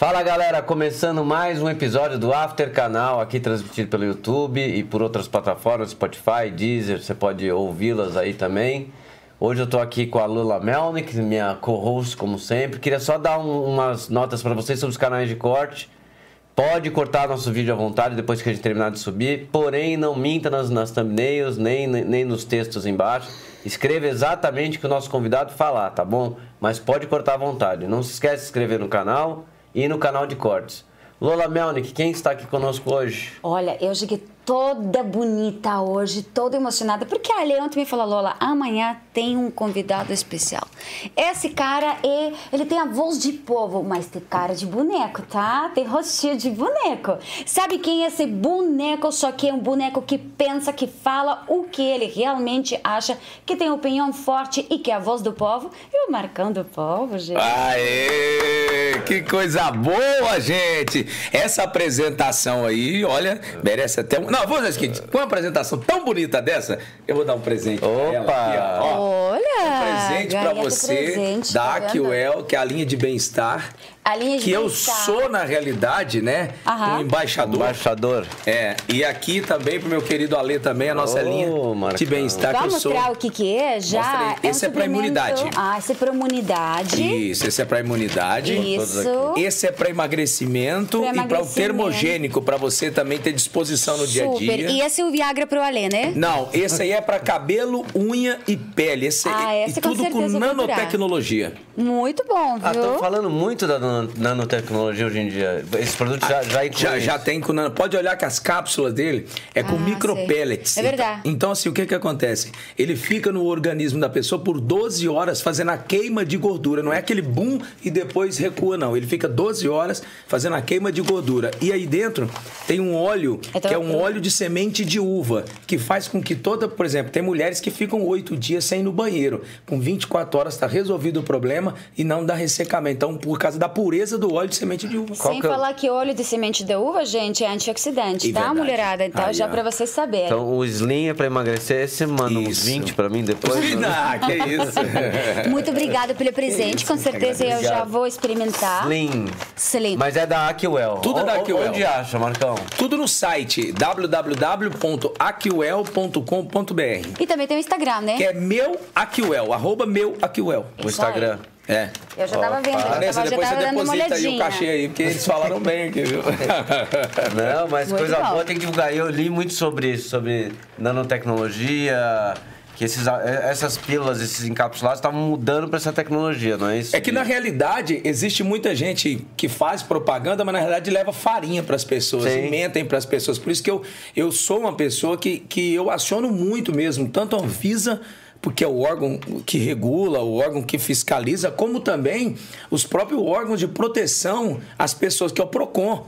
Fala galera, começando mais um episódio do After Canal, aqui transmitido pelo YouTube e por outras plataformas, Spotify, Deezer, você pode ouvi-las aí também. Hoje eu tô aqui com a Lula Melnick, minha co-host como sempre. Queria só dar um, umas notas para vocês sobre os canais de corte. Pode cortar nosso vídeo à vontade depois que a gente terminar de subir, porém não minta nas, nas thumbnails nem, nem nos textos embaixo. Escreva exatamente o que o nosso convidado falar, tá bom? Mas pode cortar à vontade. Não se esquece de se inscrever no canal e no canal de cortes. Lola Melnick, quem está aqui conosco hoje? Olha, eu cheguei toda bonita hoje, toda emocionada, porque a Leão me falou, Lola, amanhã tem um convidado especial. Esse cara, é, ele tem a voz de povo, mas tem cara de boneco, tá? Tem rostinho de boneco. Sabe quem é esse boneco? Só que é um boneco que pensa, que fala o que ele realmente acha, que tem opinião forte e que é a voz do povo. E o Marcão do Povo, gente. Aê! Que coisa boa, gente! Essa apresentação aí, olha, merece até um. Não, vou fazer o seguinte: com uma apresentação tão bonita dessa, eu vou dar um presente Opa! pra ela. Aqui, ó. Olha! Um presente pra ganha você presente, da tá? Aquil, que é a linha de bem-estar. A linha de Que eu sou, na realidade, né? Aham. Um embaixador. Embaixador. É, e aqui também pro meu querido Ale também, a nossa Ô, linha Marcão. de bem-estar que eu Vamos sou. mostrar o que que é já? Mostra aí. É um Esse é pra suplemento- imunidade. Ah, esse é pra imunidade. Isso, esse é pra imunidade. Isso. Esse é para emagrecimento, Pra e para o emagrecimento. termogênico, para você também ter disposição no dia a Super. dia. E esse é o Viagra pro Alê, né? Não, esse aí é para cabelo, unha e pele. Esse Ah, e esse com tudo com certeza eu vou durar. nanotecnologia. Muito bom, Ah, viu? estão falando muito da nanotecnologia hoje em dia. Esse produto já, já inclui Já, já tem com nano. Pode olhar que as cápsulas dele é com Ah, micropellets. É verdade. Então, então, assim, o que que acontece? Ele fica no organismo da pessoa por 12 horas fazendo a queima de gordura. Não é aquele boom e depois recua, não. Ele fica 12 horas fazendo a queima de gordura. E aí dentro tem um óleo, Então, que é um óleo de semente de uva, que faz com que toda, por exemplo, tem mulheres que ficam 8 dias sem ir no banheiro. Com 24 horas está resolvido o problema e não dá ressecamento. Então, por causa da pureza do óleo de semente de uva. Qual Sem que é o- falar que óleo de semente de uva, gente, é antioxidante, E tá, verdade. mulherada? Então, Aí, já ó. pra vocês saberem. Então o Slim é pra emagrecer, você manda uns Isso. 20 pra mim depois. né? Ah, que isso. Muito obrigada pelo presente. Com certeza eu já vou experimentar. Slim. Slim. Mas é da Aquwell. Tudo é da Aquwell. Onde acha, Marcão? Tudo no site www.aquel.com.br E também tem o Instagram, né? Que é meu Aquel, arroba meu Aquel. O Instagram. É. Eu já tava vendo, eu já tava, já depois você tava dando uma deposita aí o olhadinha. cachê aí, porque eles falaram bem aqui, viu? Não, mas Muito coisa bom. boa tem que divulgar. Eu li muito sobre isso, sobre nanotecnologia, que esses, essas pílulas, esses encapsulados estavam mudando para essa tecnologia, não é isso? É que na realidade existe muita gente que faz propaganda, mas na realidade leva farinha para as pessoas, Sim. mentem para as pessoas. Por isso que eu, eu sou uma pessoa que, que eu aciono muito mesmo, tanto a Anvisa porque é o órgão que regula, o órgão que fiscaliza, como também os próprios órgãos de proteção às pessoas, que é o PROCON.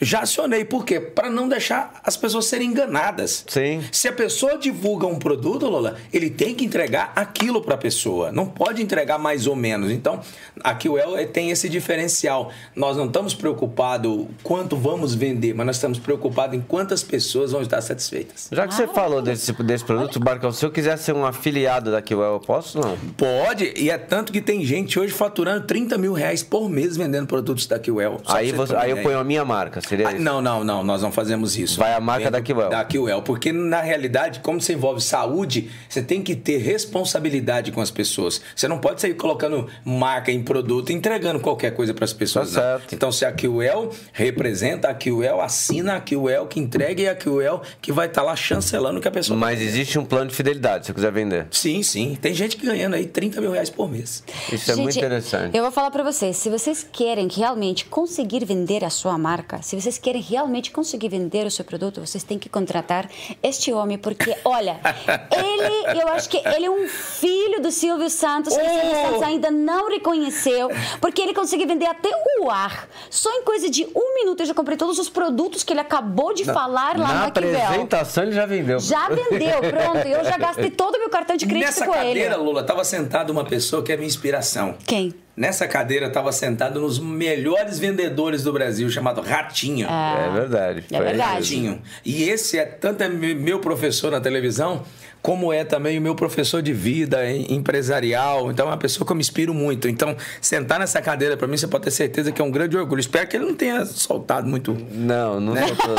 Já acionei, por quê? Para não deixar as pessoas serem enganadas. Sim. Se a pessoa divulga um produto, Lola, ele tem que entregar aquilo para a pessoa. Não pode entregar mais ou menos. Então, aqui o El tem esse diferencial. Nós não estamos preocupados quanto vamos vender, mas nós estamos preocupados em quantas pessoas vão estar satisfeitas. Já que Ah, você falou desse, desse produto, Marcão, se eu quiser ser um afiliado da Aquwell, eu posso não? Pode, e é tanto que tem gente hoje faturando 30 mil reais por mês vendendo produtos da. Só Aí, você, aí eu ponho a minha marca, seria Ah, isso? Não, não, não, nós não fazemos isso. Vai a marca da Kiwell. Da Kiwell, porque na realidade, como você envolve saúde, você tem que ter responsabilidade com as pessoas. Você não pode sair colocando marca em produto e entregando qualquer coisa para as pessoas. Tá certo. Então, se a Kiwell representa a Kiwell, assina a Kiwell que entrega e a Kiwell que vai estar lá chancelando o que a pessoa Mas existe um plano de fidelidade, se eu quiser vender. Sim, sim. Tem gente que ganhando aí 30 mil reais por mês. Isso é Gente, muito interessante. Eu vou falar pra vocês, se vocês querem realmente conseguir vender a sua marca, se vocês querem realmente conseguir vender o seu produto, vocês têm que contratar este homem, porque, olha, ele, eu acho que ele é um filho do Silvio Santos, que o Silvio Oh! Santos ainda não reconheceu, porque ele consegue vender até o ar. Só em coisa de um minuto eu já comprei todos os produtos que ele acabou de falar lá Na Maquivel. apresentação ele já vendeu. Já vendeu, pronto. Eu já gastei todo o meu cartão de crédito Nessa com cadeira, ele. Lula, estava sentada uma pessoa que é minha inspiração. Quem? Nessa cadeira estava sentado nos melhores vendedores do Brasil, chamado Ratinho. É, verdade. É verdade. Ratinho. E esse é tanto é meu professor na televisão, como é também o meu professor de vida em- empresarial. Então é uma pessoa que eu me inspiro muito. Então, sentar nessa cadeira para mim, você pode ter certeza que é um grande orgulho. Espero que ele não tenha soltado muito. Não, não Né? sou todo.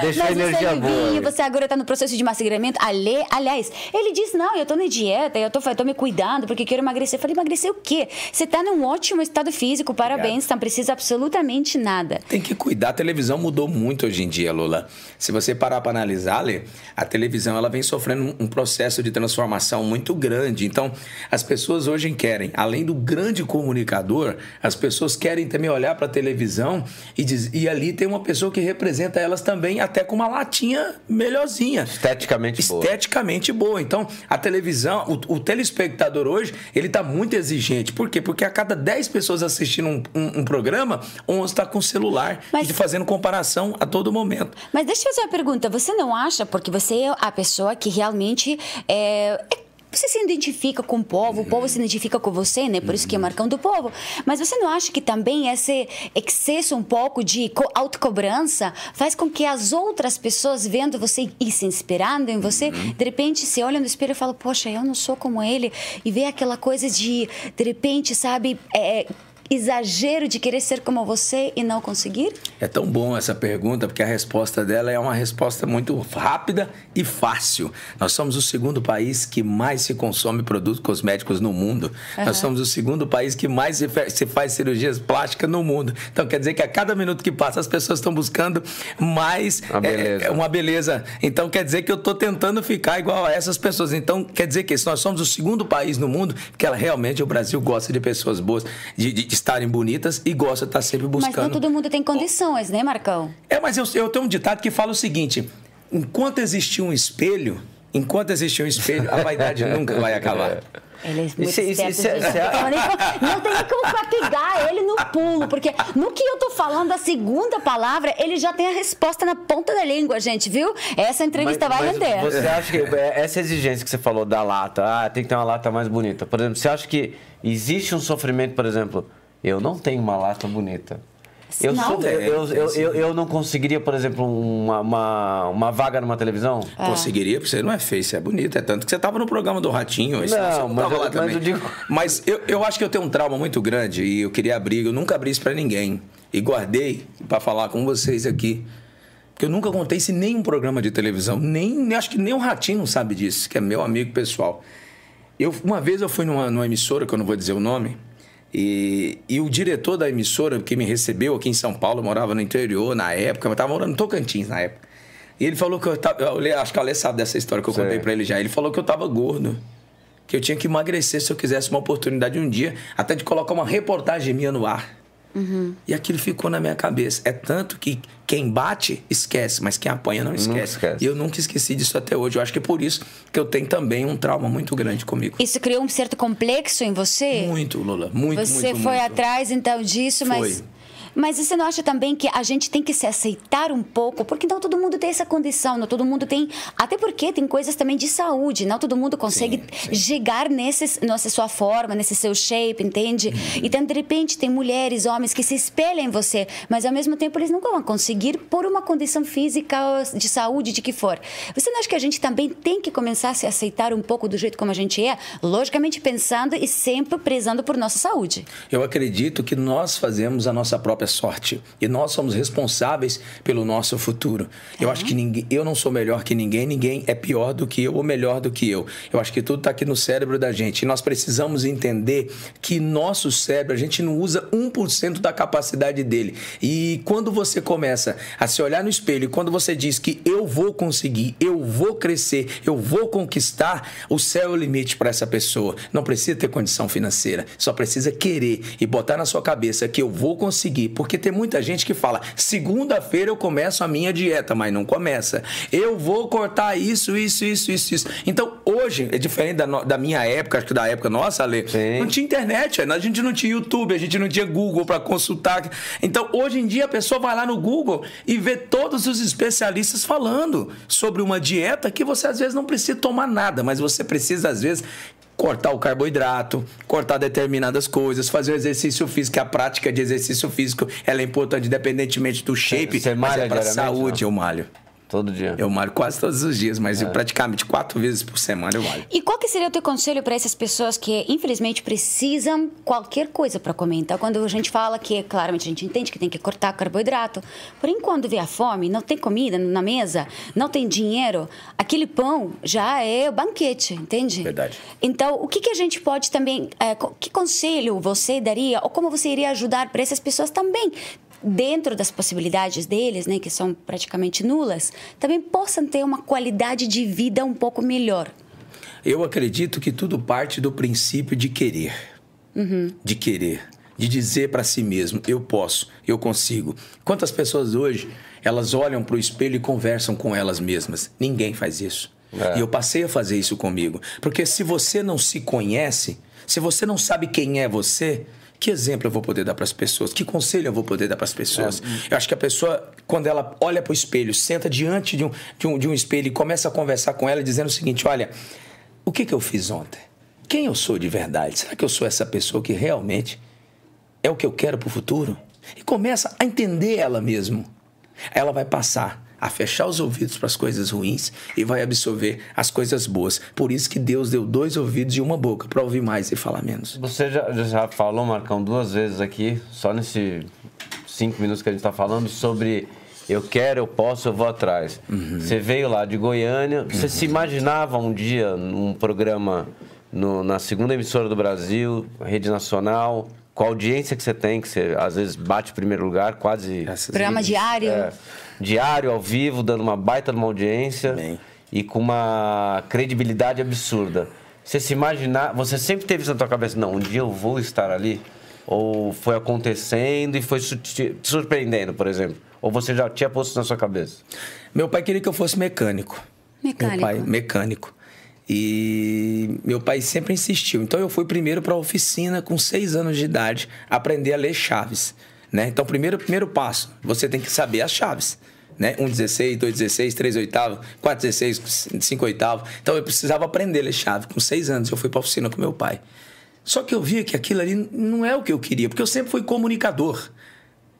Deixa a Mas você, energia boa. Livinho, ali. você agora tá no processo de emagrecimento. Ale, aliás, ele disse: não, eu tô na dieta, eu tô, eu tô me cuidando porque quero emagrecer. Eu falei, emagrecer o quê? Você tá num ótimo estado físico, parabéns, não precisa absolutamente nada. Tem que cuidar. A televisão mudou muito hoje em dia, Lula. Se você parar para analisar, A televisão ela vem sofrendo um processo de transformação muito grande. Então, as pessoas hoje querem, além do grande comunicador, as pessoas querem também olhar para a televisão e, diz, e ali tem uma pessoa que representa elas também, até com uma latinha melhorzinha. Esteticamente boa. Esteticamente boa. Então, a televisão, o, o telespectador hoje, ele tá muito exigente. Por quê? Porque a cada 10 pessoas assistindo um, um- um programa, 11 está com celular Mas- e fazendo comparação a todo momento. Mas deixa eu fazer uma pergunta. Você não acha, porque você é a pessoa que realmente é, é- você se identifica com o povo, o povo se identifica com você, né? Por isso que é Marcão do Povo. Mas você não acha que também esse excesso um pouco de co- autocobrança faz com que as outras pessoas vendo você e se inspirando em você, de repente se olha no espelho e fala, poxa, eu não sou como ele. E vê aquela coisa de, de repente, sabe, é, exagero de querer ser como você e não conseguir? É tão bom essa pergunta, porque a resposta dela é uma resposta muito rápida e fácil. Nós somos o segundo país que mais se consome produtos cosméticos no mundo. Nós somos o segundo país que mais se faz cirurgias plásticas no mundo. Então quer dizer que a cada minuto que passa as pessoas estão buscando mais Uma beleza. é, é, uma beleza. Então quer dizer que eu estou tentando ficar igual a essas pessoas. Então quer dizer que se nós somos o segundo país no mundo, que ela realmente o Brasil gosta de pessoas boas, de, de estarem bonitas e gosta de estar sempre buscando. Mas não todo mundo tem condições, né, Marcão? É, mas eu, eu tenho um ditado que fala o seguinte: enquanto existir um espelho, enquanto existir um espelho, a vaidade nunca vai acabar. Ele é muito Isso- isso- esperto, isso é- isso é- co- Não tem nem como pra pegar ele no pulo, porque no que eu tô falando, a segunda palavra, ele já tem a resposta na ponta da língua, gente, viu? Essa entrevista vai mas render. Você acha que é, essa exigência que você falou da lata, ah, tem que ter uma lata mais bonita. Por exemplo, você acha que existe um sofrimento, por exemplo, eu não tenho uma lata bonita. Eu, Não. sou- eu, eu, eu, eu, eu não conseguiria, por exemplo, uma, uma, uma vaga numa televisão? Conseguiria, porque você não é feio, você é bonito. É tanto que você estava no programa do Ratinho. Não, você mas eu- lá mas também. eu digo- Mas eu, eu acho que eu tenho um trauma muito grande e eu queria abrir. Eu nunca abri isso pra ninguém. E guardei para falar com vocês aqui. Porque eu nunca contei isso em nenhum programa de televisão. Nem, acho que nem o Ratinho não sabe disso, que é meu amigo pessoal. Eu, uma vez eu fui numa, numa emissora, que eu não vou dizer o nome, e, e o diretor da emissora que me recebeu aqui em São Paulo, morava no interior na época, eu estava morando em Tocantins na época. E ele falou que eu tava. eu acho que Alê sabe dessa história que eu Sei. contei pra ele já. Ele falou que eu tava gordo. Que eu tinha que emagrecer se eu quisesse uma oportunidade um dia, até de colocar uma reportagem minha no ar. E aquilo ficou na minha cabeça. É tanto que quem bate, esquece, mas quem apanha não esquece. esquece. E eu nunca esqueci disso até hoje. Eu acho que é por isso que eu tenho também um trauma muito grande comigo. Isso criou um certo complexo em você? Muito, Lula. Muito, Você muito, foi muito. atrás então disso, mas. Foi. Mas você não acha também que a gente tem que se aceitar um pouco? Porque não todo mundo tem essa condição, não todo mundo tem. Até porque tem coisas também de saúde, não todo mundo consegue Sim, sim. chegar nesse, nessa sua forma, nesse seu shape, entende? Uhum. Então, de repente, tem mulheres, homens que se espelham em você, mas ao mesmo tempo eles nunca vão conseguir por uma condição física, de saúde, de que for. Você não acha que a gente também tem que começar a se aceitar um pouco do jeito como a gente é? Logicamente pensando e sempre prezando por nossa saúde. Eu acredito que nós fazemos a nossa própria sorte e nós somos responsáveis pelo nosso futuro. Eu acho que ninguém, eu não sou melhor que ninguém, ninguém é pior do que eu ou melhor do que eu. Eu acho que tudo está aqui no cérebro da gente e nós precisamos entender que nosso cérebro, a gente não usa 1% da capacidade dele. E quando você começa a se olhar no espelho, e quando você diz que eu vou conseguir, eu vou crescer, eu vou conquistar, o céu é o limite para essa pessoa. Não precisa ter condição financeira, só precisa querer e botar na sua cabeça que eu vou conseguir, porque tem muita gente que fala: segunda-feira eu começo a minha dieta, mas não começa. Eu vou cortar isso, isso, isso, isso, isso. Então hoje é diferente da, da minha época, acho que da época nossa, Ale. Sim. Não tinha internet, a gente não tinha YouTube, a gente não tinha Google para consultar. Então hoje em dia a pessoa vai lá no Google e vê todos os especialistas falando sobre uma dieta que você às vezes não precisa tomar nada, mas você precisa às vezes cortar o carboidrato, cortar determinadas coisas, fazer o exercício físico, a prática de exercício físico ela é importante independentemente do shape, Você mas é para saúde não? eu malho. Todo dia. Eu malho quase todos os dias, mas eu praticamente quatro vezes por semana eu malho. E qual que seria o teu conselho para essas pessoas que, infelizmente, precisam qualquer coisa para comer? Então, quando a gente fala que, claramente, a gente entende que tem que cortar carboidrato, porém, quando vê a fome, não tem comida na mesa, não tem dinheiro, aquele pão já é o banquete, entende? Verdade. Então, o que, que a gente pode também, é, que conselho você daria, ou como você iria ajudar para essas pessoas também, dentro das possibilidades deles, né, que são praticamente nulas, também possam ter uma qualidade de vida um pouco melhor? Eu acredito que tudo parte do princípio de querer. De querer. De dizer para si mesmo, eu posso, eu consigo. Quantas pessoas hoje, elas olham para o espelho e conversam com elas mesmas? Ninguém faz isso. É. E eu passei a fazer isso comigo. Porque se você não se conhece, se você não sabe quem é você, que exemplo eu vou poder dar para as pessoas? Que conselho eu vou poder dar para as pessoas? Eu acho que a pessoa, quando ela olha para o espelho, senta diante de um, de, um, de um espelho e começa a conversar com ela, dizendo o seguinte: olha, o que, que eu fiz ontem? Quem eu sou de verdade? Será que eu sou essa pessoa que realmente é o que eu quero para o futuro? E começa a entender ela mesmo. Ela vai passar a fechar os ouvidos para as coisas ruins e vai absorver as coisas boas. Por isso que Deus deu dois ouvidos e uma boca para ouvir mais e falar menos. Você já, já falou, Marcão, duas vezes aqui, só nesses cinco minutos que a gente está falando, sobre eu quero, eu posso, eu vou atrás. Você veio lá de Goiânia, você se imaginava um dia num programa no- na segunda emissora do Brasil, rede nacional, com a audiência que você tem, que você às vezes bate em primeiro lugar, quase Programa diário. é, diário, ao vivo, dando uma baita de uma audiência Amém. e com uma credibilidade absurda. Você se imaginar, você sempre teve isso na tua cabeça, não, um dia eu vou estar ali? Ou foi acontecendo e foi te surpreendendo, por exemplo? Ou você já tinha posto na sua cabeça? Meu pai queria que eu fosse mecânico. Mecânico. Meu pai, mecânico. E meu pai sempre insistiu. Então eu fui primeiro para a oficina com seis anos de idade aprender a ler chaves. Né? Então, primeiro, primeiro passo, você tem que saber as chaves. Né? 1,16, 2,16, 3 oitavo, 4,16, 5 oitavo. Então eu precisava aprender a ler chave. Com seis anos eu fui para a oficina com meu pai. Só que eu via que aquilo ali não é o que eu queria, porque eu sempre fui comunicador.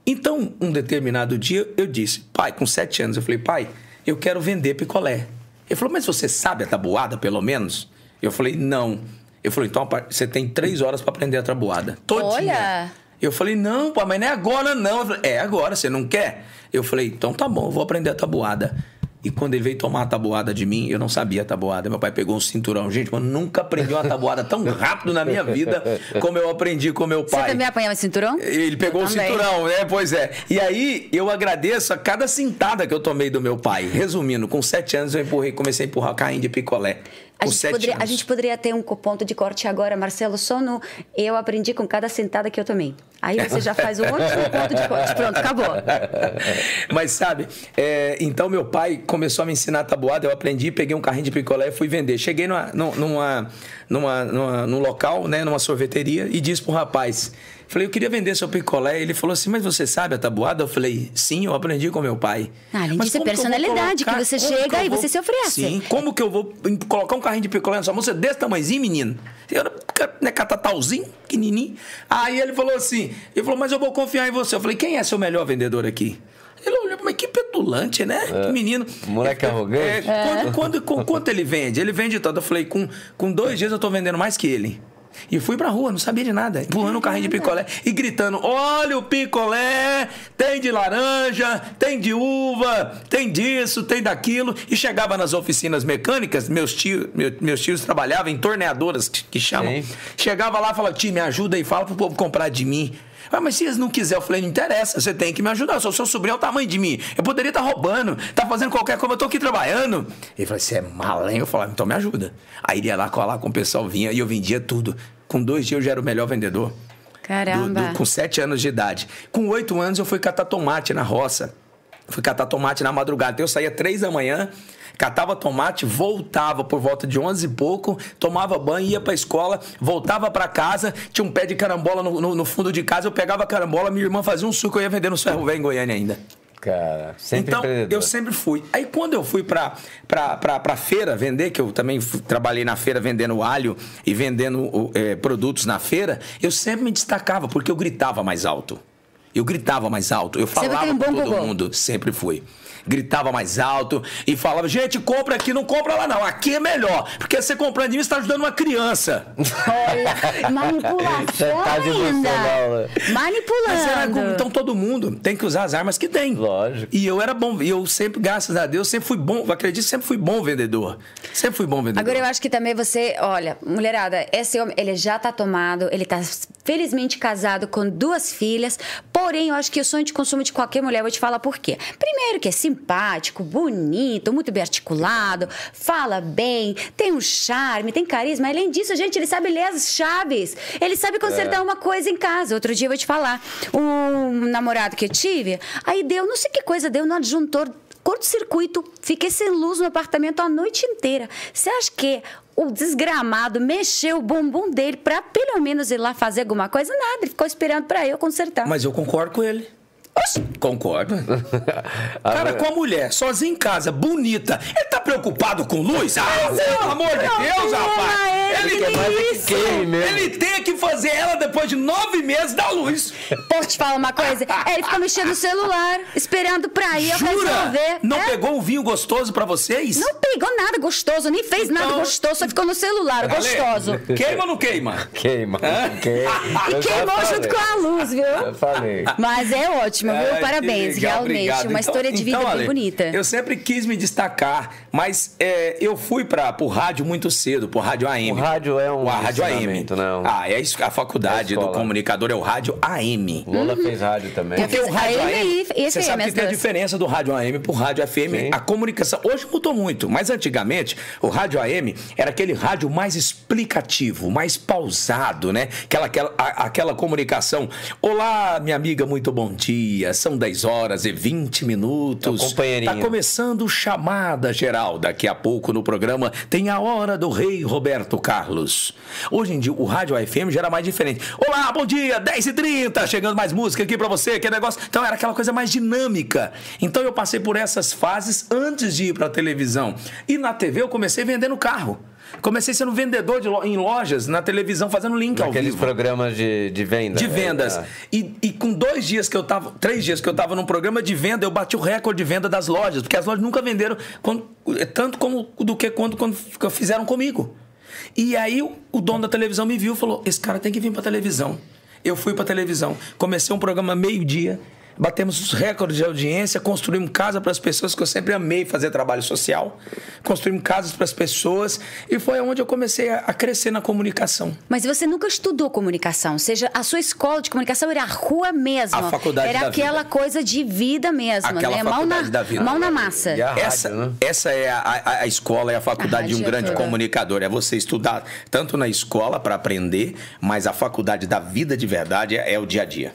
Então, um determinado dia, eu disse, pai, com sete anos, eu falei, pai, eu quero vender picolé. Ele falou, mas você sabe a tabuada, pelo menos? Eu falei, não. Eu falei, então você tem três horas para aprender a tabuada. Todinha. Olha! Eu falei, não, pai, mas não é agora, não. Eu falei, é agora, você não quer? Eu falei, então tá bom, eu vou aprender a tabuada. E quando ele veio tomar a tabuada de mim, eu não sabia a tabuada. Meu pai pegou um cinturão. Gente, eu nunca aprendi uma tabuada tão rápido na minha vida como eu aprendi com meu Você pai. também apanhava cinturão? Ele pegou o também. cinturão, né? Pois é. E aí, eu agradeço a cada cintada que eu tomei do meu pai. Resumindo, com sete anos eu empurrei, comecei a empurrar carrinho de picolé. A gente, poderia, a gente poderia ter um ponto de corte agora, Marcelo, só no eu aprendi com cada sentada que eu tomei. Aí você já faz um ótimo ponto de corte. Pronto, acabou. Mas sabe, é, então meu pai começou a me ensinar tabuada, eu aprendi, peguei um carrinho de picolé e fui vender. Cheguei numa, numa, numa, numa- num local, né, numa sorveteria, e disse pro rapaz. Falei, eu queria vender seu picolé. Ele falou assim, mas você sabe a tabuada? Eu falei, sim, eu aprendi com meu pai. Ah, além Mas disso, é que personalidade, que colocar- você como chega que e vou- você se oferece. Sim, como que eu vou colocar um carrinho de picolé na sua mão? Você é desse tamanhozinho, menino? Eu, né, catatauzinho, pequenininho. Aí ele falou assim, ele falou, mas eu vou confiar em você. Eu falei, quem é seu melhor vendedor aqui? Ele olhou, mas que petulante, né? Que menino. Moleque arrogante. É, Quando, quando- com quanto ele vende? Ele vende tanto. Eu falei, com, com dois dias eu tô vendendo mais que ele. E fui pra rua, não sabia de nada. Empurrando o carrinho de picolé e gritando: Olha o picolé! Tem de laranja, tem de uva, tem disso, tem daquilo. E chegava nas oficinas mecânicas, meus tios, meu- meus tios trabalhavam em torneadoras, que, que chamam. Sim. Chegava lá e falava: Tio, me ajuda aí, fala pro povo comprar de mim. Ah, mas se eles não quiserem, eu falei, não interessa, você tem que me ajudar. Eu sou seu sobrinho, é o tamanho de mim. Eu poderia estar roubando, tá fazendo qualquer coisa, eu tô aqui trabalhando. Ele falou, você é malenho? Eu falava, então me ajuda. Aí ele ia lá colar com o pessoal, vinha e eu vendia tudo. Com dois dias eu já era o melhor vendedor. Caramba. Do- do- com sete anos de idade. Com oito anos eu fui catar tomate na roça. Fui catar tomate na madrugada. Então eu saía três da manhã, catava tomate, voltava por volta de onze e pouco, tomava banho, ia pra escola, voltava pra casa, tinha um pé de carambola no, no- no fundo de casa, eu pegava a carambola, minha irmã fazia um suco, eu ia vender no ferro velho em Goiânia ainda. Cara, sempre então, eu sempre fui. Aí quando eu fui pra, pra, pra, pra feira vender, que eu também fui- trabalhei na feira vendendo alho e vendendo eh, produtos na feira, eu sempre me destacava, porque eu gritava mais alto. Eu gritava mais alto, eu falava um com todo gogô. mundo, sempre fui. Gritava mais alto e falava, gente, compra aqui, não compra lá não, aqui é melhor. Porque você comprando de mim, você está ajudando uma criança. Olha, manipulação Você tá de ainda. né? Manipulando. Mas era então todo mundo tem que usar as armas que tem. Lógico. E eu era bom, e eu sempre, graças a Deus, sempre fui bom, acredito, sempre fui bom vendedor. Sempre fui bom vendedor. Agora eu acho que também você, olha, mulherada, esse homem, ele já tá tomado, ele tá felizmente casado com duas filhas, porém eu acho que o sonho de consumo de qualquer mulher, eu vou te falar por quê. Primeiro que é simpático, bonito, muito bem articulado, fala bem, tem um charme, tem carisma, além disso, gente, ele sabe ler as chaves, ele sabe consertar uma coisa em casa. Outro dia eu vou te falar, um namorado que eu tive, aí deu, não sei que coisa, deu no adjuntor curto-circuito, fiquei sem luz no apartamento a noite inteira. Você acha que o desgramado mexeu o bumbum dele pra pelo menos ir lá fazer alguma coisa? Nada, ele ficou esperando pra eu consertar. Mas eu concordo com ele. Oxi, Concordo. Cara, com a mulher, sozinha em casa, bonita, ele tá preocupado com luz? Ah, pelo amor de Deus, rapaz! ele Ele, é que ele tem que fazer ela depois de nove meses da luz. posso te falar uma coisa? É, ele ficou mexendo no celular, esperando pra ir eu Jura? resolver. Não É, pegou um vinho gostoso pra vocês? Não pegou nada gostoso, nem fez nada Então- gostoso, só ficou no celular, Ale, gostoso. Queima ou não queima? Queima. Queima. E queimou junto com a luz, viu? Eu falei. Mas é ótimo, viu? Ai, Parabéns, legal, realmente. obrigado. Uma Então- história de vida então, bem Ale, bonita. Eu sempre quis me destacar, mas é, eu fui para o rádio muito cedo, pro rádio AM. O rádio é um O rádio AM. ensinamento, né? Ah, é isso, a faculdade É a do comunicador é o rádio AM. Lola fez rádio também. Porque o rádio AM AM, e você sabe que tem a diferença do rádio AM pro rádio FM, Sim. a comunicação. Hoje mudou muito, mas antigamente o rádio AM era aquele rádio mais explicativo, mais pausado, né? Aquela, aquela, a- aquela comunicação. Olá, minha amiga, muito bom dia. São 10 horas e 20 minutos. É o companheirinho. Tá começando o chamada geral. Daqui a pouco no programa tem a hora do rei Roberto Carlos. Hoje em dia o rádio FM já era mais diferente. Olá, bom dia, 10 e 30 chegando mais música aqui pra você, que negócio. Então era aquela coisa mais dinâmica. Então eu passei por essas fases antes de ir pra televisão. E na TV eu comecei vendendo carro. Comecei sendo vendedor de em lojas, na televisão, fazendo link ao Aqueles vivo. programas de, de venda. De vendas. É. E, e com dois dias que eu tava, três dias que eu tava num programa de venda, eu bati o recorde de venda das lojas, porque as lojas nunca venderam quando- tanto como do que quando, quando fizeram comigo. E aí o, o dono da televisão me viu e falou: esse cara tem que vir pra televisão. Eu fui pra televisão, comecei um programa meio-dia. Batemos os recordes de audiência, construímos casa para as pessoas, que eu sempre amei fazer trabalho social. Construímos casas para as pessoas e foi onde eu comecei a, crescer na comunicação. Mas você nunca estudou comunicação, ou seja, a sua escola de comunicação era a rua mesmo. A faculdade Era da aquela vida. coisa de vida mesmo, Aquela né? Mão na, faculdade da vida. mão na massa. E a essa, rádio, né? essa é a, a- a escola e a faculdade A de um rádio é grande toda. comunicador. É você estudar tanto na escola para aprender, mas a faculdade da vida de verdade é, é o dia a dia.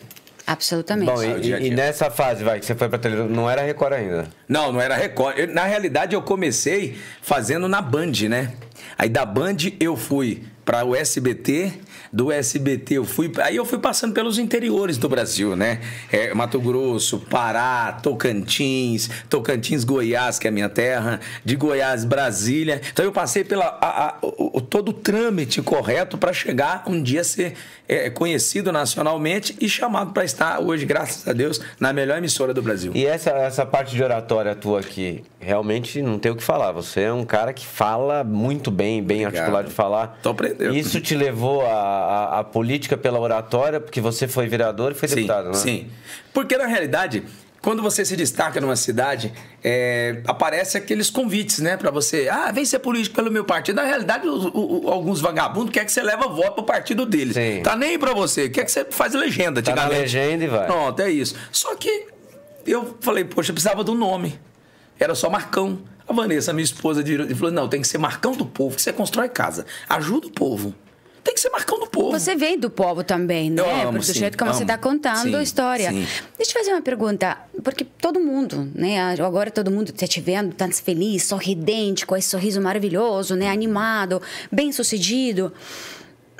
Absolutamente. Bom, e, e dia. nessa fase, vai, que você foi pra televisão, não era Record ainda. Não, não era Record. Eu- na realidade, eu comecei fazendo na Band, né? Aí da Band eu fui para o SBT, do SBT eu fui. Aí eu fui passando pelos interiores do Brasil, né? É, Mato Grosso, Pará, Tocantins, Tocantins, Goiás, que é a minha terra, de Goiás, Brasília. Então eu passei pela a- a- o- o- todo o trâmite correto para chegar um dia a ser é, conhecido nacionalmente e chamado para estar hoje, graças a Deus, na melhor emissora do Brasil. E essa, essa parte de oratória tua aqui, realmente não tem o que falar. Você é um cara que fala muito bem, bem Obrigado. articulado de falar. Tô aprendendo. Isso te levou a, a política pela oratória, porque você foi vereador e foi deputado, né? Sim. Porque na realidade, quando você se destaca numa cidade, é, aparece aqueles convites, né, Pra você. Ah, vem ser político pelo meu partido. Na realidade, o- o- alguns vagabundos querem que você leva voto pro partido deles. Sim. Tá nem pra você. Quer que você faz legenda, Tá na legenda e vai. Pronto, é isso. Só que eu falei, poxa, eu precisava do nome. Era só Marcão. A Vanessa, minha esposa, falou: não, tem que ser Marcão do povo, que você constrói casa. Ajuda o povo. Tem que ser Marcão do povo. Você veio do povo também, né? Eu amo, Porque do sim, jeito como você amo. está contando Sim, a história. sim. Deixa eu fazer uma pergunta. Porque todo mundo, né? Agora todo mundo está te vendo, tá feliz, sorridente, com esse sorriso maravilhoso, né? Animado, bem sucedido.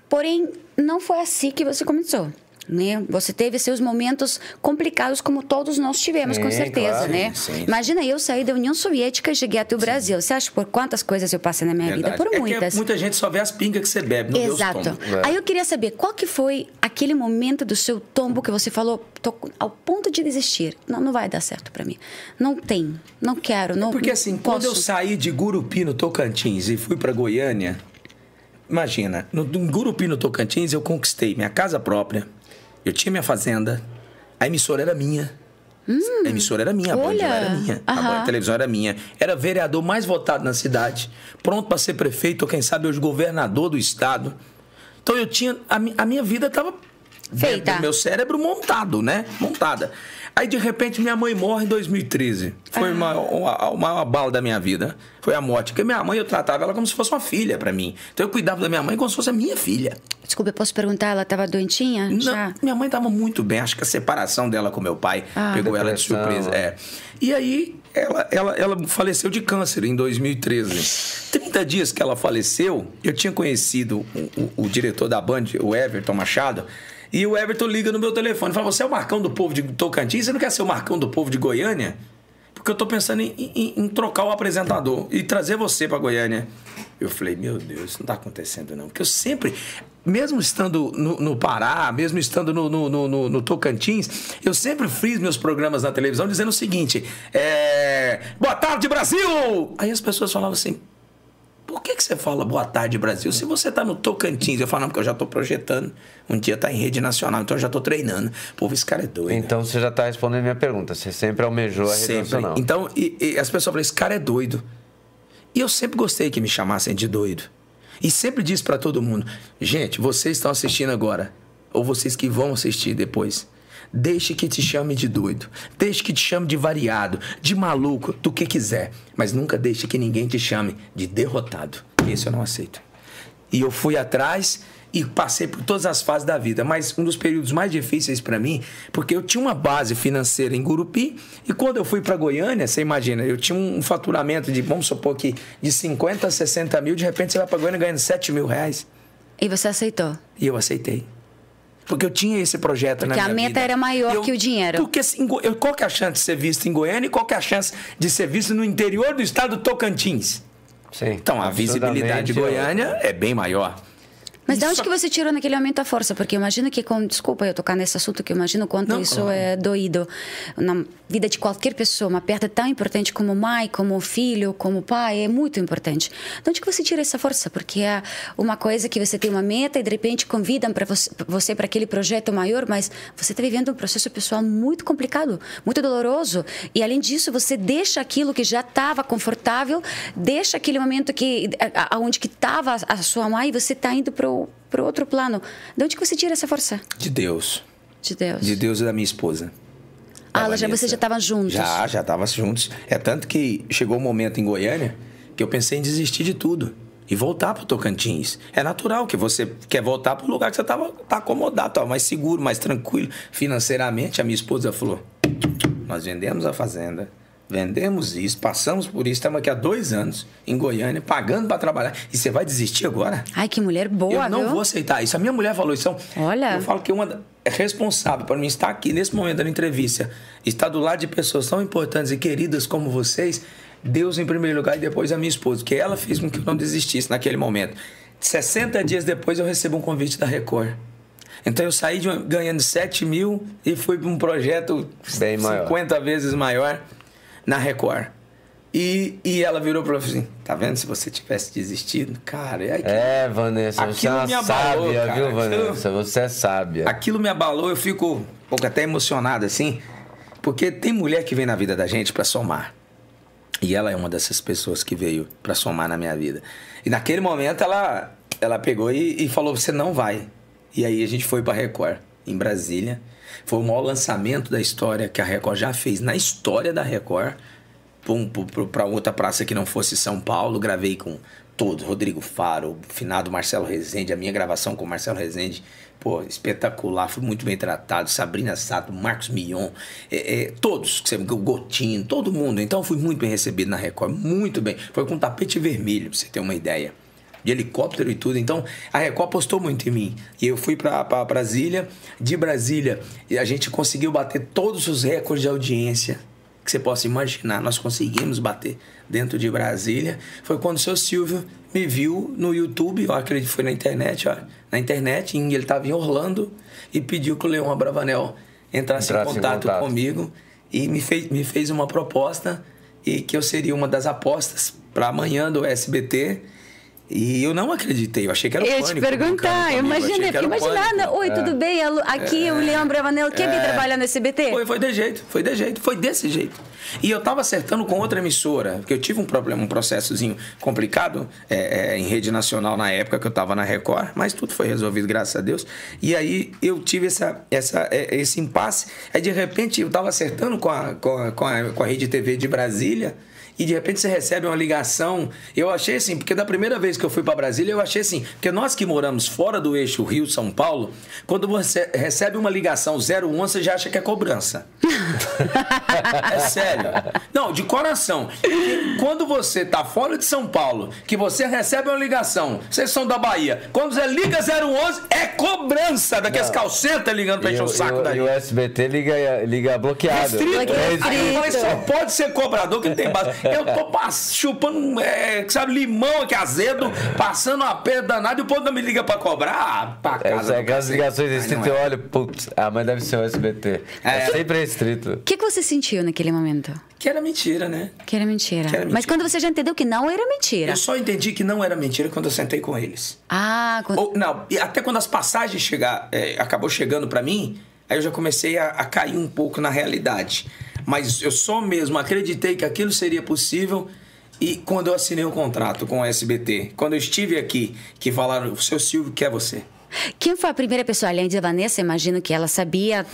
Porém, não foi assim que você começou. Né? Você teve seus momentos complicados, como todos nós tivemos, Sim, com certeza, claro. né? Sim. Imagina, eu saí da União Soviética e cheguei até o Brasil. Você acha por quantas coisas eu passei na minha vida? Verdade. Por É que muitas. muita gente só vê as pingas que você bebe, não vê os Exato. É. Aí eu queria saber, qual que foi aquele momento do seu tombo que você falou, tô ao ponto de desistir. Não, não vai dar certo pra mim. Não tem, não quero, não Porque assim, não quando eu posso. saí de Gurupi, no Tocantins, e fui pra Goiânia, imagina, no, no Gurupi, no Tocantins, eu conquistei minha casa própria, eu tinha minha fazenda, a emissora era minha. a emissora era minha, a Band Hum. era minha. Band- a televisão era minha. Era vereador mais votado na cidade, pronto para ser prefeito, ou quem sabe hoje governador do estado. Então eu tinha. A, a minha vida estava Feita. meu cérebro montado, né? Montada. Aí de repente minha mãe morre em 2013. Foi uma, uma, uma bala da minha vida. Foi a morte. Porque minha mãe eu tratava ela como se fosse uma filha para mim. Então eu cuidava da minha mãe como se fosse a minha filha. Desculpa, eu posso perguntar, ela estava doentinha? Não, Já? minha mãe estava muito bem. Acho que a separação dela com meu pai Ah. pegou ela de surpresa. É. E aí, ela, ela, ela faleceu de câncer em 2013. 30 dias que ela faleceu, eu tinha conhecido o, o- o diretor da Band, o Everton Machado. E o Everton liga no meu telefone e fala: Você é o Marcão do povo de Tocantins? Você não quer ser o Marcão do povo de Goiânia? Porque eu tô pensando em, em- em trocar o apresentador e trazer você para Goiânia. Eu falei, meu Deus, isso não tá acontecendo não. Porque eu sempre, mesmo estando no, no Pará, mesmo estando no, no, no- Tocantins, eu sempre fiz meus programas na televisão dizendo o seguinte: é, Boa tarde, Brasil! Aí as pessoas falavam assim. Por que, que você fala boa tarde, Brasil? Se você tá no Tocantins, eu falo, não, porque eu já tô projetando. Um dia tá em rede nacional, então eu já tô treinando. Pô, esse cara é doido. Então você já está respondendo minha pergunta. Você sempre almejou a rede Sempre. nacional. Então, e, e as pessoas falam, esse cara é doido. E eu sempre gostei que me chamassem de doido. E sempre disse pra todo mundo, gente, vocês estão assistindo agora, ou vocês que vão assistir depois, deixe que te chame de doido, deixe que te chame de variado, de maluco, do que quiser, mas nunca deixe que ninguém te chame de derrotado. Isso eu não aceito. E eu fui atrás e passei por todas as fases da vida, mas um dos períodos mais difíceis para mim, porque eu tinha uma base financeira em Gurupi e quando eu fui para Goiânia, você imagina, eu tinha um faturamento de, vamos supor que de 50 a 60 mil, de repente você vai para Goiânia ganhando 7 mil reais. E você aceitou? E eu aceitei. Porque eu tinha esse projeto na Porque minha a meta vida. era maior Eu- que o dinheiro. Porque assim, eu- qual que é a chance de ser visto em Goiânia e qual que é a chance de ser visto no interior do estado do Tocantins? Sim. Então, a visibilidade de Goiânia é bem maior. Mas de onde que você tirou naquele momento a força? Porque eu imagino que, com, desculpa eu tocar nesse assunto, que eu imagino quanto Não, isso claro. é doído na vida de qualquer pessoa. Uma perda tão importante como mãe, como filho, como pai, é muito importante. De onde que você tira essa força? Porque é uma coisa que você tem uma meta e de repente convidam para você, você para aquele projeto maior, mas você está vivendo um processo pessoal muito complicado, muito doloroso. E além disso, você deixa aquilo que já estava confortável, deixa aquele momento que aonde que estava a sua mãe e você está indo para o outro plano. De onde que você tira essa força? De Deus. De Deus. De Deus e da minha esposa. Ah, ela já, vocês já estavam juntos? Já, já tava juntos. É tanto que chegou um momento em Goiânia que eu pensei em desistir de tudo e voltar pro Tocantins. É natural que você quer voltar pro lugar que você tava tá acomodado, tava mais seguro, mais tranquilo financeiramente. A minha esposa falou: "Nós vendemos a fazenda, vendemos isso, passamos por isso, estamos aqui há dois anos em Goiânia, pagando para trabalhar. E você vai desistir agora?" Ai, que mulher boa, eu não viu? vou aceitar isso. A minha mulher falou isso. Então, Olha. Eu falo que uma é responsável por mim estar aqui nesse momento da entrevista, estar do lado de pessoas tão importantes e queridas como vocês, Deus em primeiro lugar e depois a minha esposa, que ela fez com que eu não desistisse naquele momento. 60 dias depois eu recebo um convite da Record. Então eu saí de uma- ganhando 7 mil e fui para um projeto Bem maior. 50 vezes maior na Record. E, e ela virou para mim assim: tá vendo? Se você tivesse desistido, cara, é aquilo, É, Vanessa, você é Aquilo uma me abalou, sábia, cara. viu, Aquilo- Vanessa? Você é sábia. aquilo me abalou, eu fico um pouco até emocionado assim, porque tem mulher que vem na vida da gente para somar. E ela é uma dessas pessoas que veio para somar na minha vida. E naquele momento ela, ela pegou e, e falou: você não vai. E aí a gente foi para Record, em Brasília. Foi o maior lançamento da história que a Record já fez na história da Record. Para outra praça que não fosse São Paulo, gravei com todos, Rodrigo Faro, o finado Marcelo Rezende, a minha gravação com o Marcelo Rezende, pô, espetacular, fui muito bem tratado, Sabrina Sato, Marcos Mion, é, é, todos, o Gotinho, todo mundo, então fui muito bem recebido na Record, muito bem, foi com tapete vermelho, pra você ter uma ideia. De helicóptero e tudo. Então, a Record apostou muito em mim. E eu fui para Brasília. De Brasília, a gente conseguiu bater todos os recordes de audiência que você possa imaginar. Nós conseguimos bater dentro de Brasília. Foi quando o seu Silvio me viu no YouTube, eu acredito que foi na internet, ó, na internet, ele estava em Orlando e pediu que o Leão Abravanel entrasse, entrasse em, contato em, contato comigo e me fez, me fez uma proposta e que eu seria uma das apostas para amanhã do SBT e eu não acreditei, eu achei que era o Eu ia te perguntar, eu imaginei, imaginando, oi, é. tudo bem? Aqui é. o Leão Bravanel, quer é. vir trabalhar no SBT? Foi, foi de jeito, foi de jeito, foi desse jeito. E eu tava acertando com outra emissora, porque eu tive um problema, um processozinho complicado é, é, em rede nacional na época que eu tava na Record, mas tudo foi resolvido, graças a Deus. E aí eu tive essa, essa, é, esse impasse, aí de repente eu tava acertando com a, com a, com a, com a Rede TV de Brasília, e de repente você recebe uma ligação. Eu achei assim, porque da primeira vez que eu fui para Brasília, eu achei assim, porque nós que moramos fora do eixo Rio-São Paulo, quando você recebe uma ligação 01, você já acha que é cobrança. é sério. Não, de coração. quando você tá fora de São Paulo, que você recebe uma ligação, vocês são da Bahia, quando você liga 011, é cobrança daqueles calcetas ligando pra encher o saco daí. E o SBT liga, liga bloqueado. Restrito. Restrito. Aí só pode ser cobrador que tem base. Eu tô chupando, é, sabe, limão aqui azedo, passando uma pedra danada e o povo não me liga pra cobrar. Ah, pra casa. É, aquelas ligações restritas, é. eu olho, putz, a mãe deve ser o SBT. É, é sempre restrito. O que, que você sentiu naquele momento? Que era mentira, né? Que era mentira. Que era mentira. Mas quando você já entendeu que não era mentira? Eu só entendi que não era mentira quando eu sentei com eles. Ah, quando... Ou, não, até quando as passagens chegar, é, acabou chegando para mim, aí eu já comecei a, a cair um pouco na realidade. Mas eu só mesmo acreditei que aquilo seria possível e quando eu assinei o contrato com o SBT, quando eu estive aqui, que falaram, o seu Silvio quer você. Quem foi a primeira pessoa, além de Vanessa? Imagino que ela sabia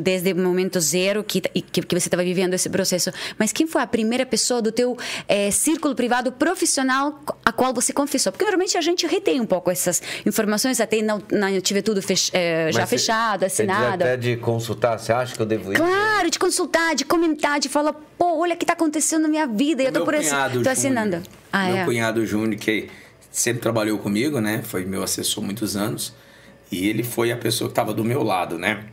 desde o momento zero que, que, que você estava vivendo esse processo. Mas quem foi a primeira pessoa do teu é, círculo privado profissional a qual você confessou? Porque normalmente a gente retém um pouco essas informações, até não, não tiver tudo fech, é, já fechado, assinado. Até de consultar, você acha que eu devo ir? Claro, de consultar, de comentar, de falar, pô, olha o que está acontecendo na minha vida, o eu por tô assinando. Ah, meu é. cunhado Júnior, que sempre trabalhou comigo, né? Foi meu assessor muitos anos. E ele foi a pessoa que estava do meu lado, né?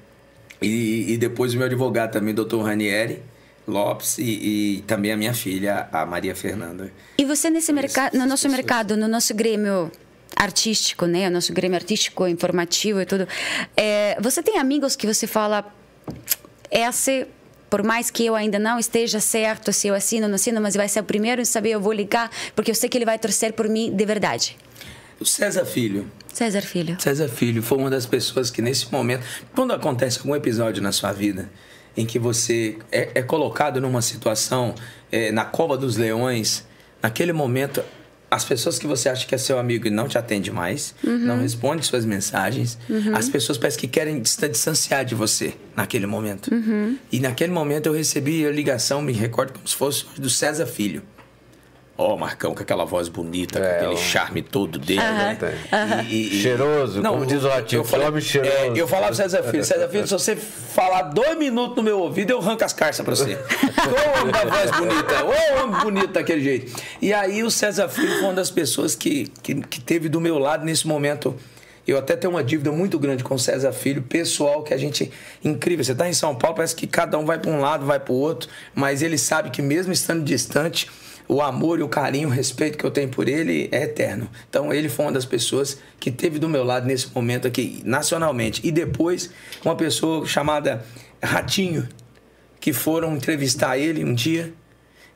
E, e, depois o meu advogado também, doutor Ranieri Lopes, e, e, também a minha filha, a Maria Fernanda. E você nesse mercado, no nosso pessoas. mercado, no nosso grêmio artístico, né? O nosso grêmio artístico, informativo e tudo. É, você tem amigos que você fala, essa por mais que eu ainda não esteja certo se eu assino ou não assino, mas vai ser o primeiro em saber, eu vou ligar, porque eu sei que ele vai torcer por mim de verdade. O César Filho. César Filho. César Filho foi uma das pessoas que nesse momento, quando acontece algum episódio na sua vida em que você é, é colocado numa situação é, na cova dos leões, naquele momento as pessoas que você acha que é seu amigo e não te atende mais, uhum. não responde suas mensagens, uhum. as pessoas parecem que querem distanciar de você naquele momento. Uhum. E naquele momento eu recebi a ligação, me recordo como se fosse do César Filho. Ó, oh, Marcão, com aquela voz bonita, é, com aquele charme todo dele, né? E, e, cheiroso, não, como diz o Ratinho, homem cheiroso. É, eu falava pro César Filho, César Filho, se você falar dois minutos no meu ouvido, eu arranco as carças pra você. Ô, homem da voz bonita, ô, homem bonito daquele jeito. E aí o César Filho foi uma das pessoas que, que, que teve do meu lado nesse momento eu até tenho uma dívida muito grande com o César Filho, pessoal, que a gente. Incrível. Você está em São Paulo, parece que cada um vai para um lado, vai para o outro, mas ele sabe que mesmo estando distante, o amor e o carinho, o respeito que eu tenho por ele é eterno. Então ele foi uma das pessoas que teve do meu lado nesse momento aqui, nacionalmente. E depois, uma pessoa chamada Ratinho, que foram entrevistar ele um dia.